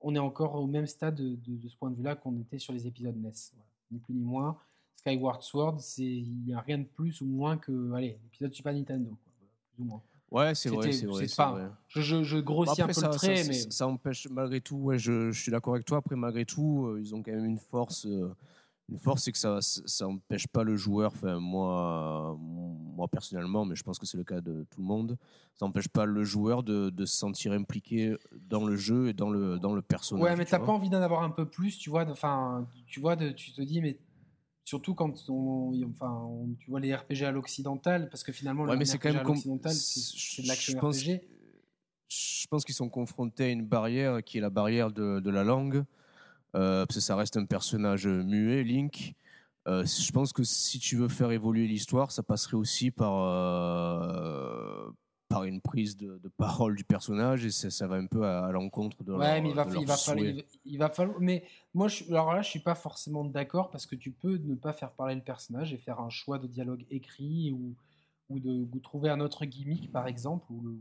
A: on est encore au même stade de, ce point de vue-là qu'on était sur les épisodes NES, ni plus ni moins. Skyward Sword, il n'y a rien de plus ou moins que allez l'épisode Super Nintendo, plus ou moins.
B: Ouais, c'est vrai, c'est vrai,
A: Je, je, je, grossis un peu le trait,
B: mais ça, empêche malgré tout. Ouais, je, je suis d'accord avec toi. Après, malgré tout, euh, ils ont quand même une force. Euh, une force, c'est que ça ça empêche pas le joueur, enfin moi, moi personnellement, mais je pense que c'est le cas de tout le monde, ça n'empêche pas le joueur de, de, se sentir impliqué dans le jeu et dans le, dans le personnage.
A: Ouais, mais tu n'as pas envie d'en avoir un peu plus, tu vois, enfin, tu vois, de, tu te dis, mais surtout quand on, enfin, tu vois les RPG à l'occidental, parce que finalement,
B: ouais, le c'est quand même
A: l'occidental, c'est de l'action RPG.
B: Je pense qu'ils sont confrontés à une barrière qui est la barrière de, de la langue. Euh, parce que ça reste un personnage muet, Link. Euh, je pense que si tu veux faire évoluer l'histoire, ça passerait aussi par, euh, par une prise de, parole du personnage et ça, va un peu à, l'encontre de
A: ouais, mais il va, il va, falloir, il, va falloir. Mais moi, je, alors là, je suis pas forcément d'accord parce que tu peux ne pas faire parler le personnage et faire un choix de dialogue écrit ou, ou de trouver un autre gimmick, par exemple. Ou,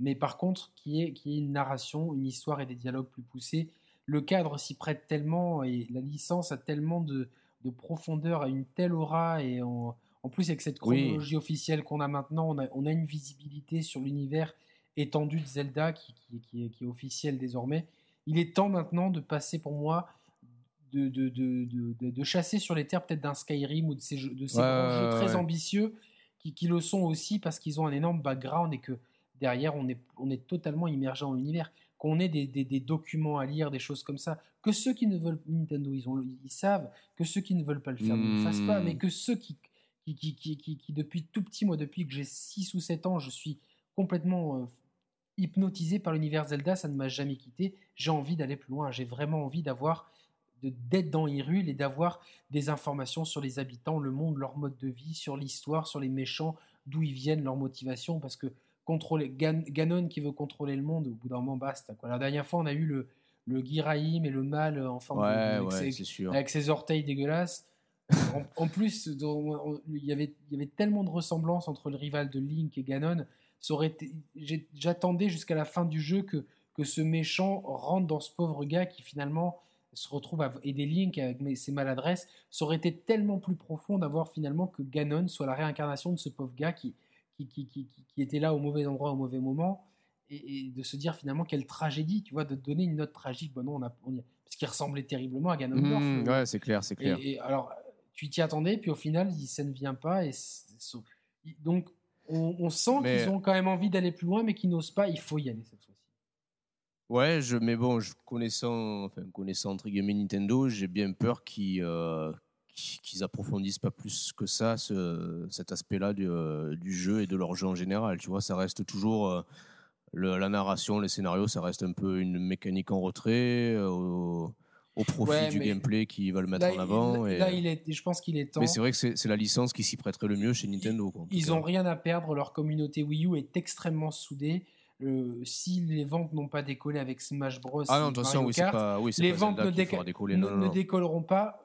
A: mais par contre, qui est, qui est une narration, une histoire et des dialogues plus poussés le cadre s'y prête tellement et la licence a tellement de, de profondeur, a une telle aura et en, en plus avec cette chronologie officielle qu'on a maintenant, on a, on a, une visibilité sur l'univers étendu de Zelda qui, qui, qui, est, qui, est, officiel désormais. Il est temps maintenant de passer pour moi de, de, de, de chasser sur les terres peut-être d'un Skyrim ou de ces jeux, de ces ouais, jeux très ouais. ambitieux qui, qui, le sont aussi parce qu'ils ont un énorme background et que derrière on est, on est totalement immergé dans l'univers qu'on ait des, des, des, documents à lire, des choses comme ça, que ceux qui ne veulent Nintendo, ils, ont, ils savent, que ceux qui ne veulent pas le faire ne le fassent pas, mais que ceux qui, qui, qui, qui, qui, depuis tout petit, moi depuis que j'ai 6 ou 7 ans, je suis complètement euh, hypnotisé par l'univers Zelda, ça ne m'a jamais quitté, j'ai envie d'aller plus loin, j'ai vraiment envie d'avoir d'être dans Hyrule et d'avoir des informations sur les habitants, le monde, leur mode de vie, sur l'histoire, sur les méchants, d'où ils viennent, leur motivation, parce que contrôler Gan Ganon qui veut contrôler le monde, au bout d'un moment, basta. Quoi. La dernière fois, on a eu le, le et le mal en forme
B: ouais,
A: de, avec,
B: ouais,
A: ses, avec, ses, orteils dégueulasses. En, en, plus, il y, avait, il y avait tellement de ressemblances entre le rival de Link et Ganon. J'attendais jusqu'à la fin du jeu que, que ce méchant rentre dans ce pauvre gars qui finalement se retrouve à aider Link avec ses maladresses. Ça aurait été tellement plus profond d'avoir finalement que Ganon soit la réincarnation de ce pauvre gars qui, qui, qui, qui, qui, était là au mauvais endroit au mauvais moment et, et, de se dire finalement quelle tragédie, tu vois, de donner une note tragique. Bon, non, on a, on a, parce qu'il ressemblait terriblement à Ganondorf.
B: Mmh, ouais, c'est clair, c'est clair.
A: Et, et, alors, tu t'y attendais, puis au final, ça ne vient pas. Et donc, on, on sent mais... qu'ils ont quand même envie d'aller plus loin, mais qu'ils n'osent pas. Il faut y aller cette fois-ci.
B: Ouais, je, mais bon, je, connaissant, enfin, connaissant entre guillemets Nintendo, j'ai bien peur qu'ils euh, qu'ils approfondissent pas plus que ça ce, cet aspect-là du, euh, du, jeu et de leur jeu en général. Tu vois, ça reste toujours euh, le, la narration, les scénarios, ça reste un peu une mécanique en retrait euh, au, profit ouais, du gameplay qu'ils veulent mettre
A: là,
B: en avant.
A: Il,
B: et...
A: Là, il est, je pense qu'il est temps.
B: Mais c'est vrai que c'est la licence qui s'y prêterait le mieux chez Nintendo. Quoi,
A: ils n'ont rien à perdre. Leur communauté Wii U est extrêmement soudée. Euh, si les ventes n'ont pas décollé avec Smash Bros.
B: Ah non, attention, oui, pas, oui,
A: les
B: pas
A: ventes ne,
B: déca
A: ne, non, non. ne décolleront pas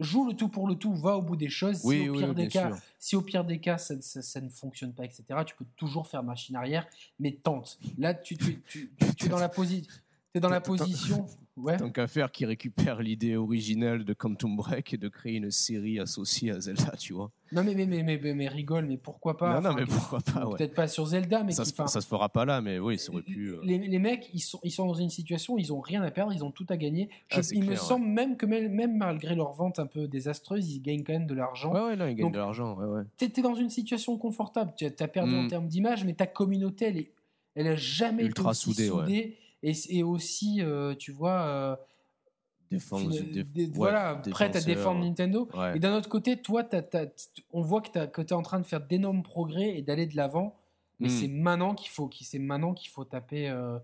A: joue le tout pour le tout, va au bout des choses.
B: Oui,
A: si, au pire des cas,
B: sûr.
A: si au pire des cas, ça, ça, ça, ne fonctionne pas, etc., tu peux toujours faire machine arrière, mais tente. Là, tu, tu, tu, tu es dans la, posi es dans la position. Ouais.
B: Tant qu'à faire qui récupère l'idée originale de Quantum Break et de créer une série associée à Zelda, tu vois.
A: Non, mais, mais, mais, mais, mais rigole, mais pourquoi pas?
B: Non, non, mais pourquoi pas ouais.
A: Peut-être pas sur Zelda, mais
B: ça,
A: qui,
B: se, ça se fera pas là, mais oui, ça aurait pu. Euh...
A: Les, les, mecs, ils sont, ils sont dans une situation où ils ont rien à perdre, ils ont tout à gagner. Je,
B: ah,
A: il
B: clair,
A: me semble même que même, même, malgré leur vente un peu désastreuse, ils gagnent quand même de l'argent.
B: Ouais, ouais, là, ils gagnent Donc, de l'argent, ouais, ouais.
A: Tu es, dans une situation confortable, tu as perdu mm. en termes d'image, mais ta communauté, elle, est, elle a jamais
B: Ultra
A: été aussi
B: soudée,
A: soudée. Et, et, aussi, euh, tu vois. Euh,
B: Défense,
A: dé voilà, prête à défendre Nintendo.
B: Ouais.
A: Et d'un autre côté, toi, t as, t as, on voit que tu es en train de faire d'énormes progrès et d'aller de l'avant. Mais
B: Hmm.
A: mm. c'est maintenant qu'il faut, c'est maintenant qu'il faut taper, euh,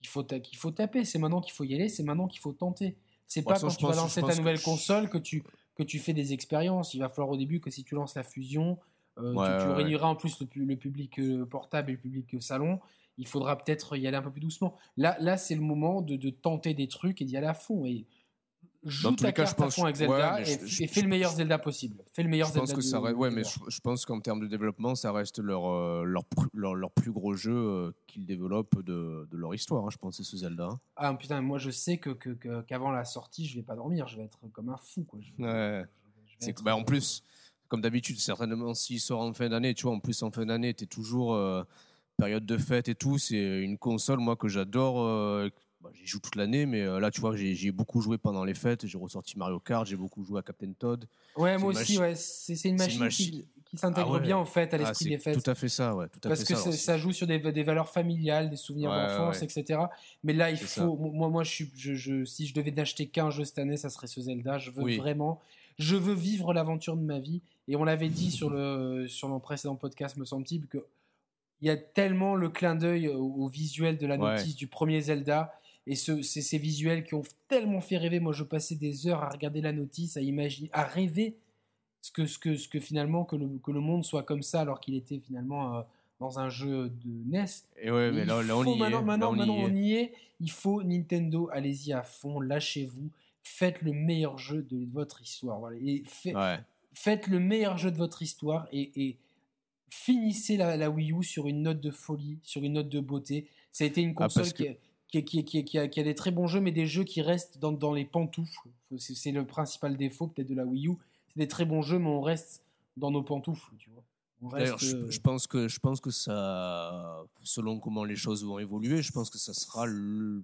A: qu'il faut, ta qu'il faut taper. C'est maintenant qu'il faut y aller. C'est maintenant qu'il faut tenter. C'est pas quand tu vas lancer ta nouvelle que console que tu que tu fais des expériences. Il va falloir au début que si tu lances la fusion, euh,
B: ouais,
A: tu, tu réuniras en plus le, le public euh, portable et le public salon il faudra peut-être y aller un peu plus doucement. Là, là c'est le moment de, de, tenter des trucs et d'y aller à fond. Et joue ta carte cas, à fond avec Zelda ouais, et, je, et, fais le meilleur Zelda possible. Fais le meilleur
B: je
A: Zelda.
B: Pense que ça reste, ouais, mais je, je pense qu'en termes de développement, ça reste leur, euh, leur, leur, leur, plus gros jeu euh, qu'ils développent de, de, leur histoire. Hein, je pense c'est ce Zelda.
A: Ah putain, moi je sais que qu'avant la sortie, je vais pas dormir. Je vais être comme un fou. Quoi. Je,
B: ouais. Être... Bah, en plus, comme d'habitude, certainement s'il sort en fin d'année, tu vois, en plus en fin d'année, tu es toujours. Euh, période de fête et tout, c'est une console moi que j'adore. Euh, bah, j'y joue toute l'année, mais euh, là tu vois, j'ai beaucoup joué pendant les fêtes. J'ai ressorti Mario Kart, j'ai beaucoup joué à Captain Todd.
A: Ouais, moi aussi, ouais. c'est une, une, machine qui, qui s'intègre ah ouais. bien en fait à l'esprit ah, des fêtes.
B: Tout à fait ça, ouais. Tout à
A: Parce
B: fait
A: que
B: ça,
A: ça joue sur des, des, valeurs familiales, des souvenirs
B: ouais,
A: d'enfance, etc. Mais là, il faut. Ça. Moi, moi, je suis, je, je, si je devais n'acheter qu'un jeu cette année, ça serait ce Zelda. Je veux oui. vraiment. Je veux vivre l'aventure de ma vie. Et on l'avait dit sur le sur le précédent podcast, me semble-t-il, que il y a tellement le clin d'œil au, au, visuel de la notice ouais. du premier Zelda et ce, ces visuels qui ont tellement fait rêver. Moi, je passais des heures à regarder la notice, à imaginer, à rêver ce que, ce que, ce que finalement que le, que le monde soit comme ça alors qu'il était finalement euh, dans un jeu de NES.
B: Et ouais, mais là, là, on y
A: maintenant,
B: est.
A: Maintenant,
B: là, on,
A: maintenant
B: y
A: on y est. Il faut Nintendo, allez-y à fond, lâchez-vous, faites le meilleur jeu de votre histoire. Voilà. Et fait,
B: ouais.
A: faites le meilleur jeu de votre histoire et, et finissez la, la, Wii U sur une note de folie, sur une note de beauté. Ça a été une console ah, qui,
B: que...
A: qui, qui, qui, qui a, qui a des très bons jeux, mais des jeux qui restent dans, dans les pantoufles. C'est le principal défaut peut-être de la Wii U. C'est des très bons jeux, mais on reste dans nos pantoufles, tu vois.
B: D'ailleurs, je,
A: euh,
B: je pense que je pense que ça, selon comment les choses vont évoluer, je pense que ça sera le.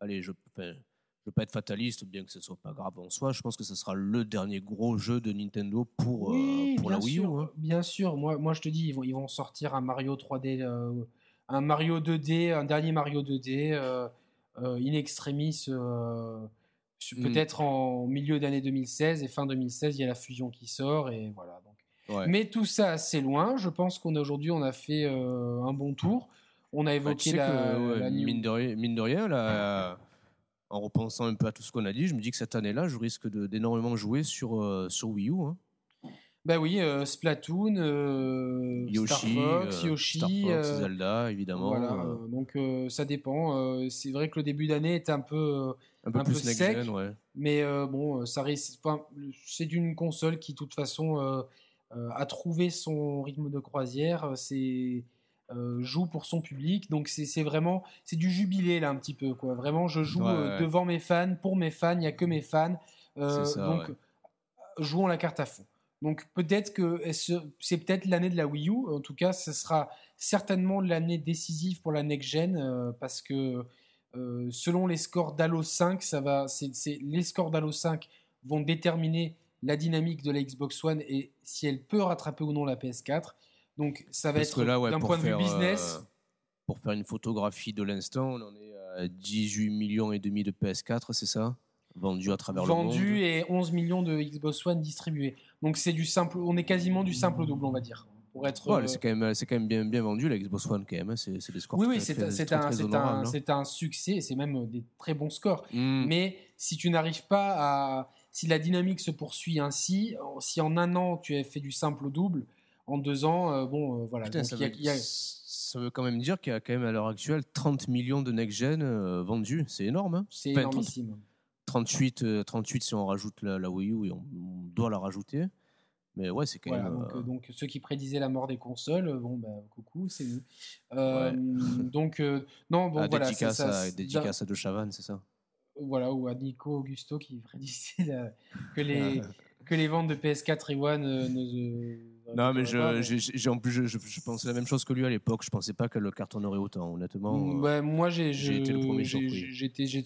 B: Allez, je, enfin, je veux pas être fataliste, bien que ce soit pas grave en soi. Je pense que ce sera le dernier gros jeu de Nintendo pour euh, pour la Wii U.
A: sûr,
B: hein.
A: Bien sûr, moi, moi je te dis, ils vont, ils vont sortir un Mario 3D, euh, un Mario 2D, un dernier Mario 2D, euh, in extremis,
B: Mm.
A: peut-être en milieu d'année 2016 et fin 2016, il y a la fusion qui sort et voilà. Donc.
B: Ouais.
A: Mais tout ça, c'est loin. Je pense qu'on aujourd'hui, on a fait un bon tour. On a
B: Bah,
A: évoqué
B: tu sais
A: la,
B: que, ouais,
A: la new-
B: mine, de rien, mine de rien, là, en repensant un peu à tout ce qu'on a dit, je me dis que cette année-là, je risque d'énormément jouer sur, euh, sur Wii U. hein.
A: Bah oui, euh, Splatoon, euh,
B: Yoshi,
A: Star Fox,
B: euh,
A: Yoshi,
B: Star Fox, Zelda, évidemment.
A: Voilà, donc ça dépend. C'est vrai que le début d'année est un peu,
B: un peu
A: un peu
B: plus next
A: sec.
B: gen, ouais.
A: mais bon, ça risque. enfin, c'est une console qui, de toute façon, a trouvé son rythme de croisière. C'est euh, joue pour son public, donc c'est vraiment c'est du jubilé là un petit peu quoi. Vraiment, je joue
B: Ouais,
A: euh,
B: ouais.
A: devant mes fans, pour mes fans. Il n'y a que mes fans, Euh,
B: ça,
A: donc
B: ouais.
A: jouons la carte à fond. Donc peut-être que ce- c'est peut-être l'année de la Wii U. En tout cas, ce sera certainement l'année décisive pour la next gen parce que selon les scores d'Halo 5, ça va, c'est, c'est- les scores d'Halo 5 vont déterminer la dynamique de la Xbox One et si elle peut rattraper ou non la PS4. Donc ça va
B: Parce
A: être
B: que là, ouais,
A: d'un point de vue business.
B: euh, pour faire une photographie de l'instant, on en est à 18 millions et demi de PS4, c'est ça? Vendus à travers le monde.
A: vendu et 11 millions de Xbox One distribués. Donc c'est du simple, on est quasiment du simple au double, on va dire. Pour être,
B: Ouais,
A: euh,
B: c'est quand même, c'est quand même bien, bien vendu la Xbox One quand même. hein. C'est, des scores
A: Oui, oui,
B: très,
A: c'est un, c'est un, c'est
B: hein.
A: c'est un succès, c'est même euh, des très bons scores.
B: Mm.
A: Mais si tu n'arrives pas à. Si la dynamique se poursuit ainsi, si en un an tu as fait du simple au double, en deux ans, bon, voilà.
B: Putain,
A: Donc,
B: ça,
A: il y a-
B: veut,
A: il y a-
B: ça veut quand même dire qu'il y a quand même à l'heure actuelle 30 millions de next-gen euh, vendus. C'est énorme. hein.
A: c'est
B: Enfin,
A: énormissime.
B: 38, euh, 38 si on rajoute la, la Wii U et on, on doit la rajouter. Mais ouais, c'est quand
A: Voilà,
B: même.
A: donc,
B: euh,
A: donc ceux qui prédisaient la mort des consoles, euh, bon, bah, coucou, c'est nous. Euh, <laughs> Donc, euh, non, bon,
B: ah,
A: voilà.
B: dédicace,
A: ça-
B: à, dédicace à De Chavannes, c'est ça
A: Voilà, ou à Nico Augusto qui <laughs> prédisait la- que, <laughs> les, que les ventes de PS4 et One ne.
B: Non, mais
A: ne-
B: je, j'ai- j'ai- en plus, je, je, je pensais la même chose que lui à l'époque. Je pensais pas qu'elle le cartonnerait autant, honnêtement. euh,
A: Ouais, moi, j'ai
B: j'ai
A: je-
B: été le premier
A: j'ai-
B: surpris.
A: j'étais- je,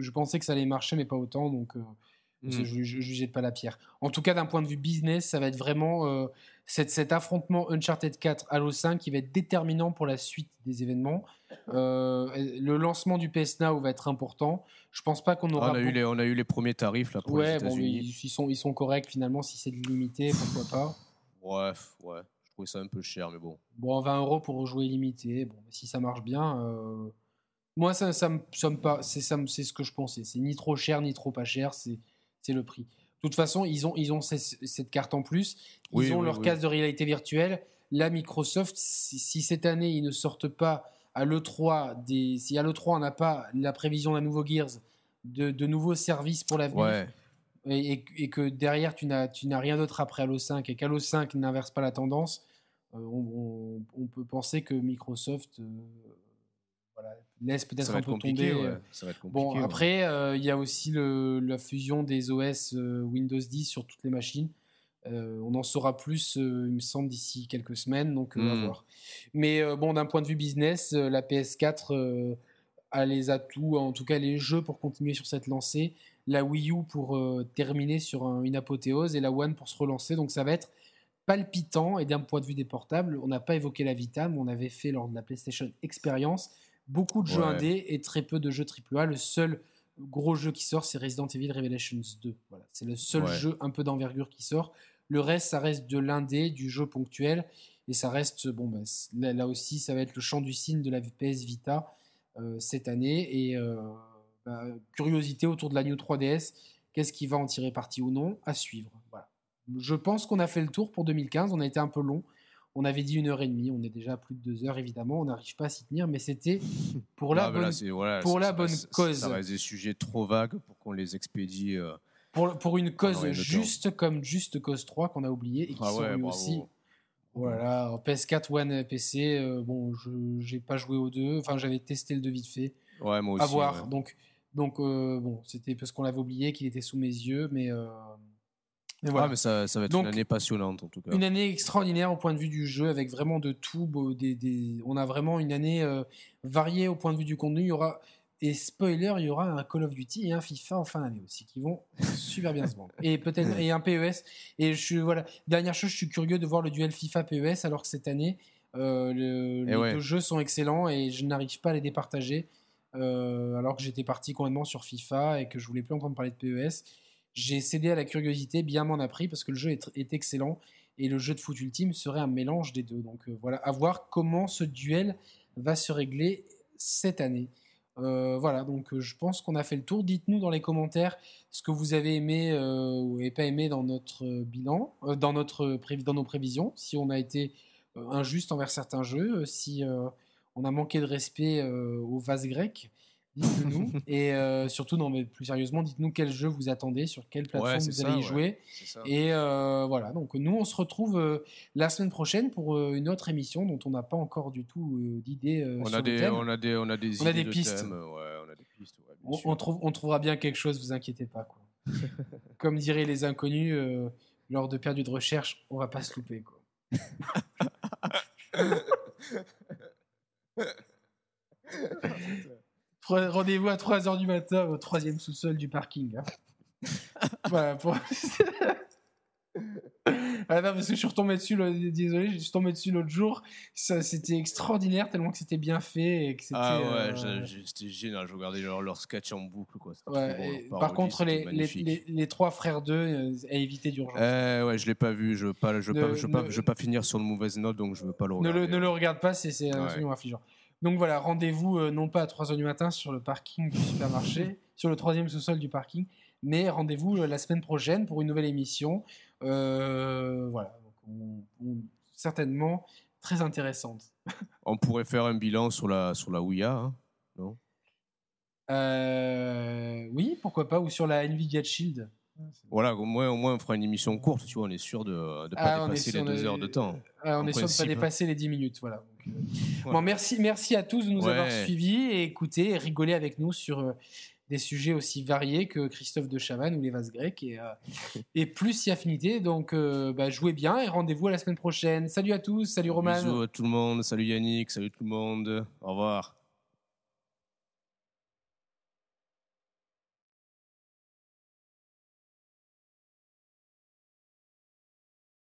A: je pensais que ça allait marcher, mais pas autant, donc euh,
B: Mm.
A: je ne jugeais pas la pierre. En tout cas, d'un point de vue business, ça va être vraiment euh, cet, cet affrontement Uncharted 4 Halo 5 qui va être déterminant pour la suite des événements. Euh, le lancement du PS Now va être important. Je pense pas qu'on
B: Ah,
A: aura.
B: on, a eu les, on a eu les premiers tarifs là, pour les
A: Ouais, bon,
B: États-Unis.
A: ils, ils sont, ils sont corrects finalement. Si c'est limité, pourquoi pas.
B: Bref, ouais. Je trouvais ça un peu cher, mais bon.
A: Bon, 20 euros pour jouer limité. Bon, si ça marche bien, euh, moi, ça, ça me, ça me ça me- c'est ce que je pensais. C'est ni trop cher, ni trop pas cher. C'est, c'est le prix. De toute façon, ils ont, ils ont ces- cette carte en plus. Ils
B: Oui,
A: ont
B: oui,
A: leur
B: oui.
A: casque de réalité virtuelle. Là, Microsoft, si, si cette année ils ne sortent pas à l'E3, des, si à l'E3 on n'a pas la prévision d'un nouveau Gears, de, de nouveaux services pour l'avenir,
B: Ouais.
A: Et, que derrière tu n'as tu n'as rien d'autre après Halo 5 et qu'Halo 5 n'inverse pas la tendance, euh, on, on- on peut penser que Microsoft euh, voilà, laisse peut-être un peu tomber.
B: ouais.
A: euh,
B: Ça va être compliqué.
A: Bon,
B: ouais.
A: après, euh, il y a aussi le- la fusion des OS Windows 10 sur toutes les machines. On en saura plus, il me semble, d'ici quelques semaines, donc à
B: Mm.
A: voir. Mais bon, d'un point de vue business, la PS4 euh, a les atouts, en tout cas les jeux pour continuer sur cette lancée, la Wii U pour euh, terminer sur un- une apothéose et la One pour se relancer. Donc ça va être palpitant. Et d'un point de vue des portables, on n'a pas évoqué la Vita, mais on avait fait lors de la PlayStation Experience beaucoup de jeux
B: Ouais.
A: indés et très peu de jeux AAA. Le seul gros jeu qui sort, c'est Resident Evil Revelations 2. Voilà, c'est le seul
B: Ouais.
A: jeu un peu d'envergure qui sort. Le reste, ça reste de l'indé, du jeu ponctuel. Et ça reste, bon, bah, là aussi, ça va être le champ du signe de la PS Vita euh, cette année. Et euh, bah, curiosité autour de la New 3DS. Qu'est-ce qui va en tirer parti ou non À suivre. Voilà. Je pense qu'on a fait le tour pour 2015. On a été un peu long. On avait dit une heure et demie. On est déjà à plus de deux heures, évidemment. On n'arrive pas à s'y tenir. Mais c'était pour la
B: Ah, là,
A: bonne
B: voilà,
A: pour
B: ça-
A: la
B: ça
A: bonne
B: reste-
A: cause.
B: Ça reste des sujets trop vagues pour qu'on les expédie. euh.
A: Pour, pour une cause juste comme Juste Cause 3 qu'on a oublié et qui
B: Ah
A: sont
B: ouais,
A: aussi. Voilà, en PS4, One, PC, euh, bon, je j'ai pas joué aux deux. Enfin, j'avais testé le deux vite fait.
B: Ouais, moi aussi.
A: à voir.
B: ouais.
A: Donc, donc euh, bon, c'était parce qu'on l'avait oublié qu'il était sous mes yeux, mais, euh, mais
B: Ouais,
A: voilà.
B: mais ça, ça va être
A: Donc,
B: une année passionnante en tout cas.
A: Une année extraordinaire au point de vue du jeu, avec vraiment de tout. beau- Des, des- On a vraiment une année euh, variée au point de vue du contenu. Il y aura, et spoiler, il y aura un Call of Duty et un FIFA en fin d'année aussi, qui vont super bien se vendre. Et peut-être <laughs> et un PES. Et je suis voilà. Dernière chose, je suis curieux de voir le duel FIFA PES, alors que cette année, euh, le- les
B: ouais.
A: deux jeux sont excellents et je n'arrive pas à les départager. Euh, alors que j'étais parti complètement sur FIFA et que je voulais plus entendre parler de PES. J'ai cédé à la curiosité, bien m'en a pris parce que le jeu est, excellent et le jeu de foot ultime serait un mélange des deux. Donc euh, voilà, à voir comment ce duel va se régler cette année. Euh, voilà, donc je pense qu'on a fait le tour. Dites-nous dans les commentaires ce que vous avez aimé ou pas aimé dans notre bilan, dans, notre dans nos prévisions, si on a été injuste envers certains jeux, si on a manqué de respect euh, au vase grec. Dites-le nous. <laughs> Et euh, surtout, non, mais plus sérieusement, dites-nous quel jeu vous attendez, sur quelle plateforme
B: Ouais,
A: vous
B: ça,
A: allez y jouer. Et euh, voilà, donc nous, on se retrouve euh, la semaine prochaine pour une autre émission dont on n'a pas encore du tout d'idée
B: on, a des,
A: thème.
B: on a des, on a des,
A: On a des
B: de
A: pistes.
B: Ouais, on a des pistes.
A: On, trouve, on trouvera bien quelque chose, vous inquiétez pas. Quoi. <laughs> Comme diraient les inconnus lors de perdu de recherche, on va pas se louper. Quoi. <laughs> <laughs> Rendez-vous à 3h du matin au troisième sous-sol du parking. hein. <laughs> voilà, pour... <laughs> Ah non, parce que je suis retombé dessus, le- désolé, je suis tombé dessus l'autre jour. C'était extraordinaire tellement que c'était bien fait et que c'était.
B: Ah ouais,
A: euh,
B: c'était génial. Je regardais leur, leur sketch en boucle. Quoi.
A: Ouais,
B: bon,
A: par
B: parodie,
A: contre, les, les, les, les trois frères d'eux, euh, à éviter d'urgence.
B: Eh ouais, je l'ai pas vu. Je veux pas, je veux
A: Ne-
B: pas, je veux pas,
A: ne-
B: je veux pas finir sur une mauvaise note, donc je veux pas le
A: ne,
B: regarder.
A: le, ne le regarde pas, c'est c'est
B: Ouais.
A: absolument affligeant. Donc voilà, rendez-vous euh, non pas à 3h du matin sur le parking du supermarché, sur le troisième sous-sol du parking, mais rendez-vous euh, la semaine prochaine pour une nouvelle émission. Euh, voilà, donc on- on- certainement très intéressante. <laughs>
B: On pourrait faire un bilan sur la, sur la Ouya. hein, non?
A: Euh, oui, pourquoi pas, ou sur la Nvidia Shield.
B: Voilà, au moins, au moins, on fera une émission courte. Tu vois, on est sûr de ne pas
A: Ah,
B: dépasser les deux
A: de-
B: heures de temps.
A: Ah, on est sûr de ne pas
B: principe.
A: dépasser les 10 minutes. Voilà. Donc, euh,
B: Ouais.
A: bon, merci, merci à tous de nous
B: Ouais.
A: avoir suivis et écouté et rigolé avec nous sur des sujets aussi variés que Christophe de Chavannes ou les vases grecs et, euh, plus si affinité. Donc, euh, bah, jouez bien et rendez-vous à la semaine prochaine. Salut à tous, salut Roman.
B: Bisous à tout le monde. Salut Yannick. Salut tout le monde. Au revoir.